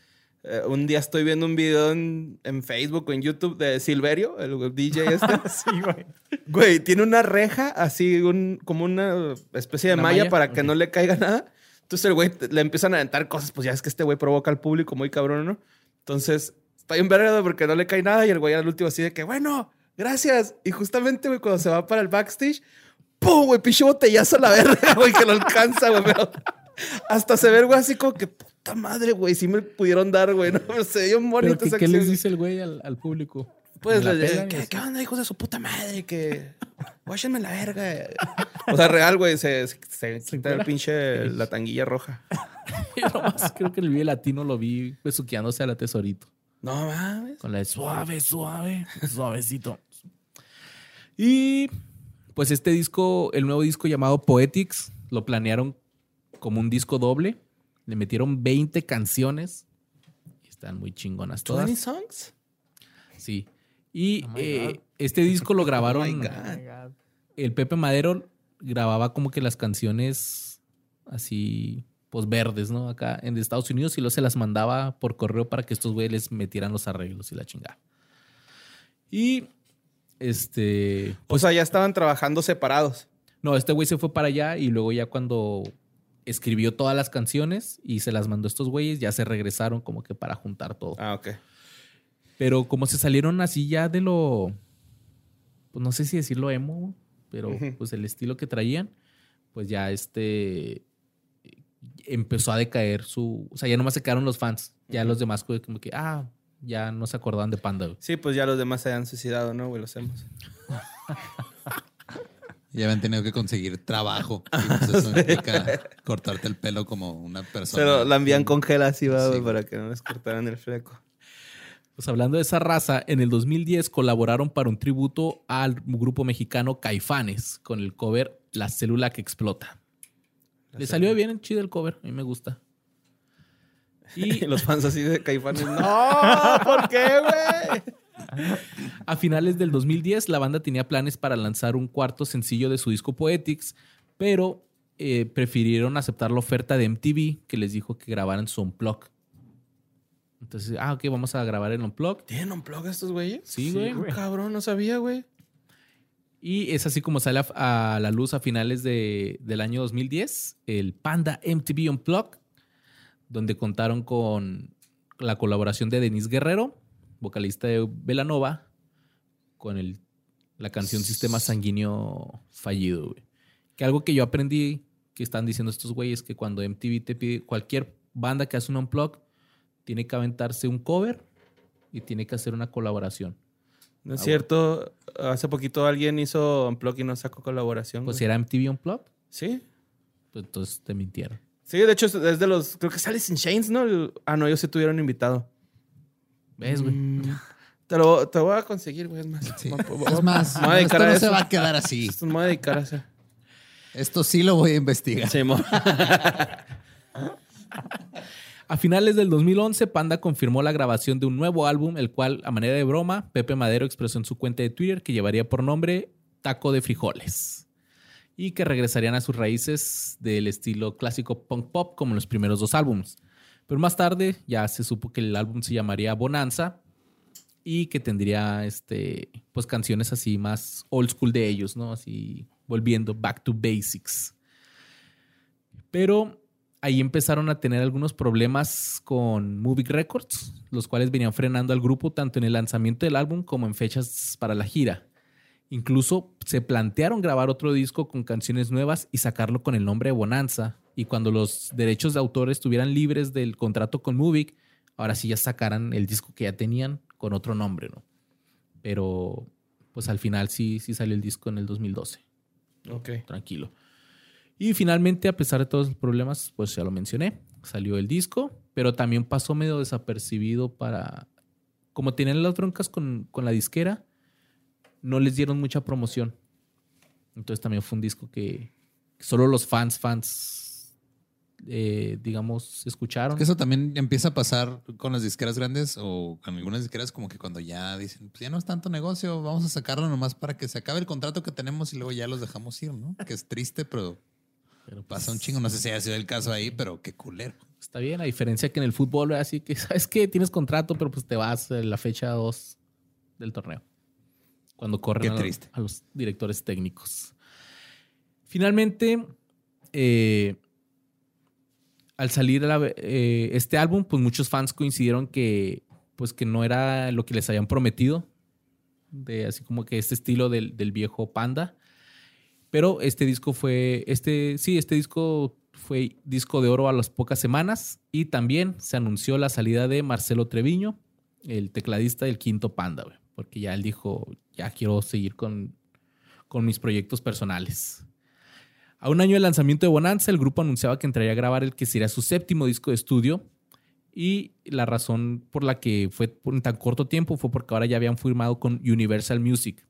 Eh, un día estoy viendo un video en, en Facebook o en YouTube de Silverio, el DJ este. Sí, güey. Güey, tiene una reja así, un, como una especie de ¿Una malla, malla? para que no le caiga nada. Entonces el güey le empiezan a aventar cosas, pues ya es que este güey provoca al público muy cabrón, ¿no? Entonces está bien verga porque no le cae nada y el güey al último así de que, bueno, gracias. Y justamente, güey, cuando se va para el backstage, ¡pum! Güey, pinche botellazo a la verga, güey, que lo alcanza, güey. Pero hasta se ve, el güey, así como que, puta madre, güey, sí me pudieron dar, güey, ¿no? Se dio un Pero bonito ¿qué, esa qué les dice el güey al, al público? Pues ¿Me la les dije, pelan y ¿qué? ¿qué onda, hijos de su puta madre? Que guáchenme la verga. O sea, real, güey, se, se, se quita el pinche la tanguilla roja. Yo nomás creo que el video latino lo vi besuqueándose a la tesorito. No mames. Con la de suave, suave, suavecito. Y pues este disco, el nuevo disco llamado Poetics, lo planearon como un disco doble. Le metieron 20 canciones. Y Están muy chingonas todas. ¿20 songs? Sí. Y Oh eh, este disco lo grabaron. Oh God. Oh my God. el Pepe Madero grababa como que las canciones así, pues verdes, ¿no? Acá en Estados Unidos y luego se las mandaba por correo para que estos güeyes les metieran los arreglos y la chingada. Y este, O sea, ya estaban trabajando separados. no, este güey se fue para allá y luego ya cuando escribió todas las canciones y se las mandó a estos güeyes, ya se regresaron como que para juntar todo. Ah, ok. Pero como se salieron así ya de lo, pues no sé si decirlo emo, pero pues el estilo que traían, pues ya este empezó a decaer su, o sea, ya nomás se quedaron los fans, ya los demás como que, ah, ya no se acordaban de Panda. güey. Sí, pues ya los demás se han suicidado, ¿no, güey? Lo hacemos. Ya habían tenido que conseguir trabajo. Y pues eso implica cortarte el pelo como una persona. Pero la envían con gel así, va, Sí, para que no les cortaran el fleco. Pues hablando de esa raza, en el 2010 colaboraron para un tributo al grupo mexicano Caifanes con el cover La célula que explota. Le salió bien chido el cover, a mí me gusta. Y los fans así de caifanes. ¡No! ¿Por qué, güey? A finales del 2010, la banda tenía planes para lanzar un cuarto sencillo de su disco Poetics, pero eh, prefirieron aceptar la oferta de MTV que les dijo que grabaran su unplug. Entonces, ah, ok, vamos a grabar el unplug. ¿Tienen un plug estos güeyes? Sí, güey. güey. Cabrón, no sabía, güey. Y es así como sale a, la luz a finales de- del año 2010, el Panda MTV Unplugged, donde contaron con la colaboración de Denis Guerrero, vocalista de Velanova, con el, la canción Sistema Sanguíneo Fallido. Que algo que yo aprendí que están diciendo estos güeyes que cuando MTV te pide cualquier banda que hace un unplug, tiene que aventarse un cover y tiene que hacer una colaboración. ¿No es Ah, cierto? Hace poquito alguien hizo Unplug y no sacó colaboración. Pues güey. si era MTV Unplug, Sí. pues entonces te mintieron. Sí, de hecho es de los... Creo que sale sin Chains, ¿no? El- ah, no, ellos sí tuvieron invitado. ¿Ves, güey? Mm, te, lo, te voy a conseguir, güey. Es más. Sí. Es más, dedicar esto no se va a quedar así. Me voy a dedicar a eso. Esto sí lo voy a investigar. Sí, mo. A finales del 2011, Panda confirmó la grabación de un nuevo álbum, el cual, a manera de broma, Pepe Madero expresó en su cuenta de Twitter que llevaría por nombre Taco de Frijoles y que regresarían a sus raíces del estilo clásico punk pop como los primeros dos álbumes. Pero más tarde ya se supo que el álbum se llamaría Bonanza y que tendría este, pues canciones así más old school de ellos, ¿no? Así volviendo back to basics. Pero ahí empezaron a tener algunos problemas con Movie Records, los cuales venían frenando al grupo tanto en el lanzamiento del álbum como en fechas para la gira. Incluso se plantearon grabar otro disco con canciones nuevas y sacarlo con el nombre de Bonanza. Y cuando los derechos de autor estuvieran libres del contrato con Movic, ahora sí ya sacaran el disco que ya tenían con otro nombre, ¿no? Pero pues al final sí, sí salió el disco en el 2012 ok. tranquilo. Y finalmente, a pesar de todos los problemas, pues ya lo mencioné, salió el disco, pero también pasó medio desapercibido para... Como tienen las broncas con, con la disquera, no les dieron mucha promoción. Entonces también fue un disco que solo los fans, fans, eh, digamos, escucharon. Que eso también empieza a pasar con las disqueras grandes o con algunas disqueras como que cuando ya dicen, pues ya no es tanto negocio, vamos a sacarlo nomás para que se acabe el contrato que tenemos y luego ya los dejamos ir, ¿no? Que es triste, pero Pero, pues, pasa un chingo. No sé si haya sido el caso ahí, pero qué culero. Está bien, a diferencia que en el fútbol, así que, ¿sabes qué? Tienes contrato, pero pues te vas en la fecha 2 del torneo. Cuando corren a, los directores técnicos. Finalmente, eh, al salir la- eh, este álbum, pues muchos fans coincidieron que, pues que no era lo que les habían prometido. De así como que este estilo del, del viejo Panda. Pero este disco fue, este, sí, este disco fue disco de oro a las pocas semanas y también se anunció la salida de Marcelo Treviño, el tecladista del Quinto Panda, porque ya él dijo, ya quiero seguir con, con mis proyectos personales. A un año del lanzamiento de Bonanza, el grupo anunciaba que entraría a grabar el que sería su séptimo disco de estudio y la razón por la que fue por tan corto tiempo fue porque ahora ya habían firmado con Universal Music.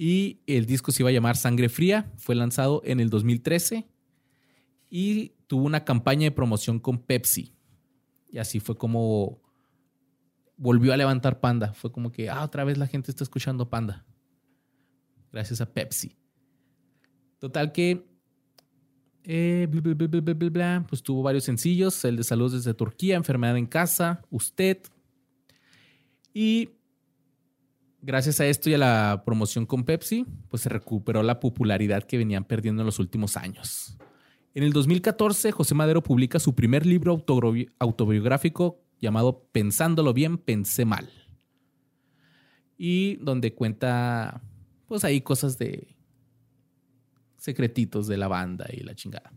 Y el disco se iba a llamar Sangre Fría. Fue lanzado en el 2013 y tuvo una campaña de promoción con Pepsi. Y así fue como volvió a levantar Panda. Fue como que, ah, otra vez la gente está escuchando Panda. Gracias a Pepsi. Total que, eh, pues tuvo varios sencillos. El de Salud desde Turquía, Enfermedad en Casa, Usted. Y gracias a esto y a la promoción con Pepsi, pues se recuperó la popularidad que venían perdiendo en los últimos años. En el 2014, José Madero publica su primer libro autobi- autobiográfico llamado Pensándolo bien, pensé mal. Y donde cuenta, pues ahí cosas de secretitos de la banda y la chingada.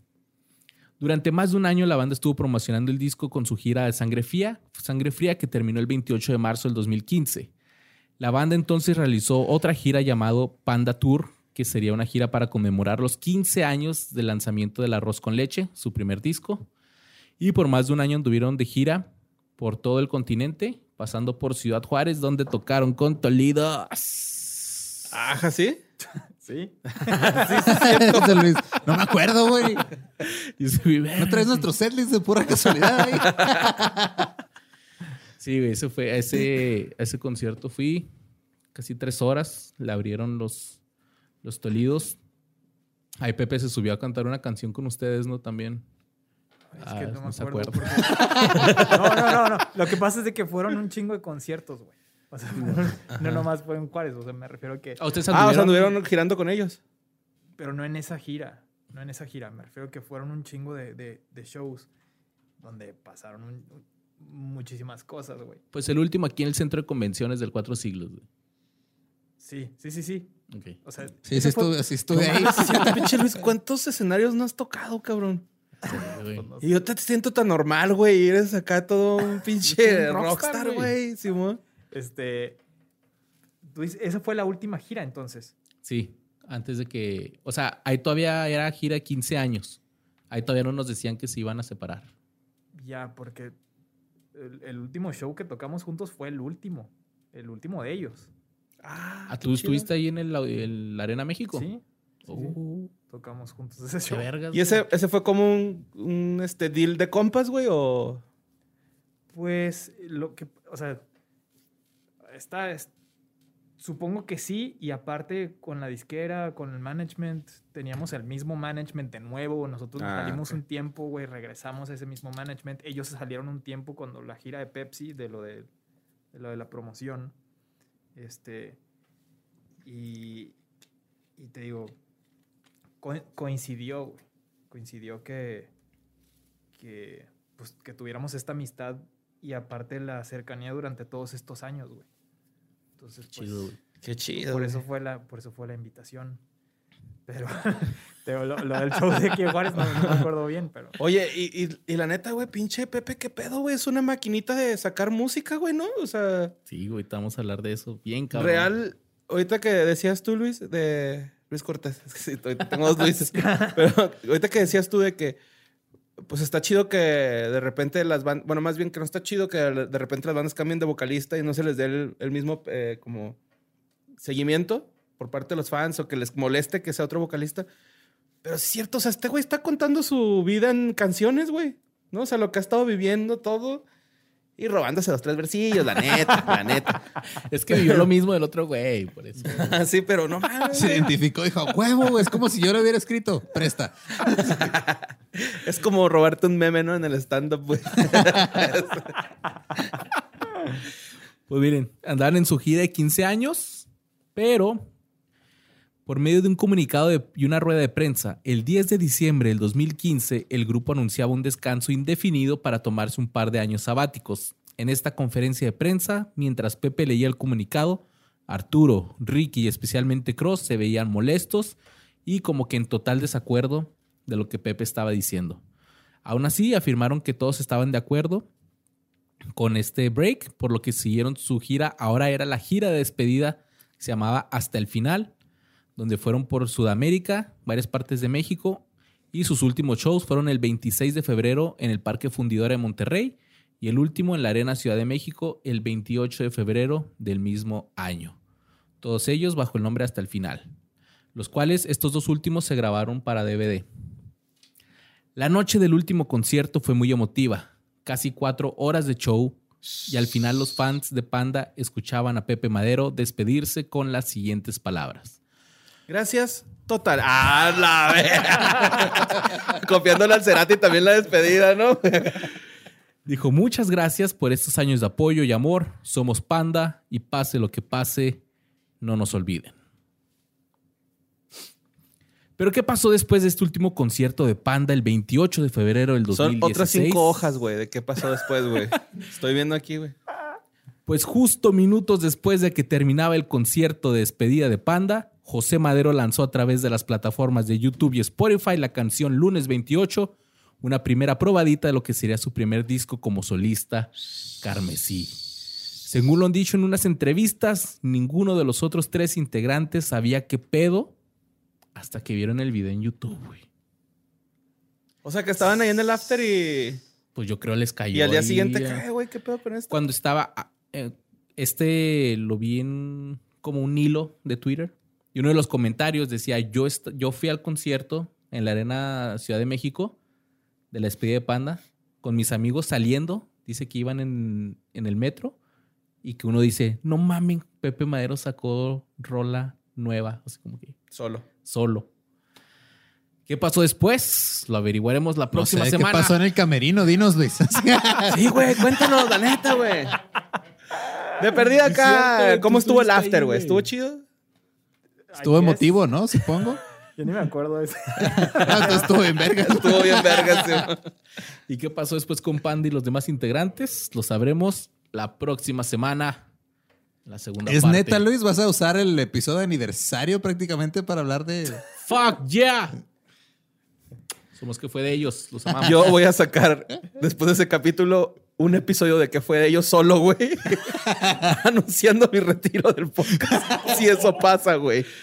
Durante más de un año la banda estuvo promocionando el disco con su gira de Sangre Fría, Sangre Fría que terminó el 28 de marzo del 2015. La banda entonces realizó otra gira llamado Panda Tour, que sería una gira para conmemorar los 15 años del lanzamiento del Arroz con Leche, su primer disco. Y por más de un año anduvieron de gira por todo el continente, pasando por Ciudad Juárez, donde tocaron con Toledo. Ajá, ¿sí? Sí. Luis, no me acuerdo, güey. ¿No traes nuestro setlist de pura casualidad ahí? Sí, güey, ese fue, a ese, a ese concierto fui casi tres horas. Le abrieron los, los tolidos. Ahí Pepe se subió a cantar una canción con ustedes, ¿no? También. Es Ah, que no me no se acuerdo. porque- No, no, no, no. Lo que pasa es de que fueron un chingo de conciertos, güey. O sea, fueron- no nomás fue en Juárez. O sea, me refiero a que... ¿A ustedes Ah, o sea, anduvieron? anduvieron girando con ellos. Pero no en esa gira. no en esa gira. Me refiero que fueron un chingo de, de- de shows donde pasaron un- muchísimas cosas, güey. Pues el último aquí en el centro de convenciones del Cuatro Siglos, güey. Sí, sí, sí, sí. Ok. O sea, Sí, sí estuve, sí estuve ahí. Pinche Luis, ¿cuántos escenarios no has tocado, cabrón? Sí, güey. pues, Y yo te siento tan normal, güey. y Eres acá todo un pinche rockstar, güey, Simón. Este. dices, esa fue la última gira entonces. Sí, antes de que. O sea, ahí todavía era gira de 15 años. Ahí todavía no nos decían que se iban a separar. Ya, porque el, el último show que tocamos juntos fue el último. El último de ellos. Ah, Ah, ¿Tú chido. estuviste ahí en el, el Arena México? Sí. sí, sí. Oh, Tocamos juntos ese qué show. vergas. ¿Y ese, ese fue como un, un, este, deal de compas, güey? ¿O...? Pues lo que, o sea, está, es- supongo que sí, y aparte con la disquera, con el management, teníamos el mismo management de nuevo, nosotros nos Ah, salimos un tiempo, güey, regresamos a ese mismo management, ellos se salieron un tiempo cuando la gira de Pepsi, de lo de, de lo de la promoción, este, y, y te digo, co- coincidió, güey, coincidió que, que, pues, que tuviéramos esta amistad y aparte la cercanía durante todos estos años, güey. Entonces, pues, Chido, güey. Qué chido. por eso fue la, por eso fue la invitación. Pero, pero lo, lo del show de aquí Juárez no, no me acuerdo bien, pero Oye, y, y, y la neta, güey, pinche Pepe, ¿qué pedo, güey? Es una maquinita de sacar música, güey, ¿no? O sea, Sí, güey, te vamos a hablar de eso. Bien, cabrón. real. Ahorita que decías tú, Luis, de Luis Cortés. Es que sí, tengo dos Luises. Pero ahorita que decías tú de que, pues está chido que de repente las bandas, bueno, más bien que no está chido que de repente las bandas cambien de vocalista y no se les dé el, el mismo, eh, como, seguimiento por parte de los fans o que les moleste que sea otro vocalista. Pero es cierto, o sea, este güey está contando su vida en canciones, güey. ¿No? O sea, lo que ha estado viviendo todo y robándose los tres versillos, la neta, la neta. Es que vivió lo mismo del otro güey, por eso. sí, pero no mames. Se identificó, dijo, huevo, güey, es como si yo lo hubiera escrito. Presta. Es como robarte un meme, ¿no? En el stand-up, güey. Pues miren, andaban en su gira de 15 años, pero por medio de un comunicado y una rueda de prensa, el 10 de diciembre del 2015, el grupo anunciaba un descanso indefinido para tomarse un par de años sabáticos. En esta conferencia de prensa, mientras Pepe leía el comunicado, Arturo, Ricky y especialmente Cross se veían molestos y como que en total desacuerdo de lo que Pepe estaba diciendo. Aún así, afirmaron que todos estaban de acuerdo con este break, por lo que siguieron su gira. Ahora era la gira de despedida, se llamaba Hasta el Final, donde fueron por Sudamérica, varias partes de México, y sus últimos shows fueron el 26 de febrero en el Parque Fundidora de Monterrey y el último en la Arena Ciudad de México el 28 de febrero del mismo año. Todos ellos bajo el nombre Hasta el Final, los cuales estos dos últimos se grabaron para DVD. La noche del último concierto fue muy emotiva, casi cuatro horas de show y al final los fans de Panda escuchaban a Pepe Madero despedirse con las siguientes palabras. Gracias. Total. ¡Ah, la verga! Copiándole al Cerati también la despedida, ¿no? Dijo, muchas gracias por estos años de apoyo y amor. Somos Panda y pase lo que pase, no nos olviden. Pero ¿qué pasó después de este último concierto de Panda el 28 de febrero del 2016? Son otras cinco hojas, güey, de qué pasó después, güey. Estoy viendo aquí, güey. Pues justo minutos después de que terminaba el concierto de despedida de Panda, José Madero lanzó a través de las plataformas de YouTube y Spotify la canción Lunes 28, una primera probadita de lo que sería su primer disco como solista, Carmesí. Según lo han dicho en unas entrevistas, ninguno de los otros tres integrantes sabía qué pedo hasta que vieron el video en YouTube, güey. O sea, que estaban ahí en el after y... Pues yo creo les cayó. Y al día siguiente, eh, ¿qué, güey? ¿Qué pedo con esto? cuando estaba ah, eh, este lo vi en como un hilo de Twitter y uno de los comentarios decía yo yo fui al concierto en la arena Ciudad de México de la despedida de Panda con mis amigos saliendo dice que iban en, en el metro y que uno dice no mamen Pepe Madero sacó rola nueva así como que Solo. solo ¿Qué pasó después? Lo averiguaremos la No próxima sé, semana. ¿Qué pasó en el camerino? Dinos, Luis. Sí, güey, cuéntanos, la neta, güey. De perdida acá, ¿cómo estuvo el after, güey. ¿Estuvo chido? Estuvo I guess. emotivo, ¿no? Supongo. Yo ni me acuerdo de eso. Ah, estuvo en verga. Estuvo bien verga. sí. ¿Y qué pasó después con Panda y los demás integrantes? Lo sabremos la próxima semana. La segunda ¿Es parte. neta, Luis? ¿Vas a usar el episodio de aniversario prácticamente para hablar de. ¡Fuck yeah! Somos que fue de ellos. Los amamos. Yo voy a sacar, después de ese capítulo, un episodio de que fue de ellos solo, güey. anunciando mi retiro del podcast. si eso pasa, güey.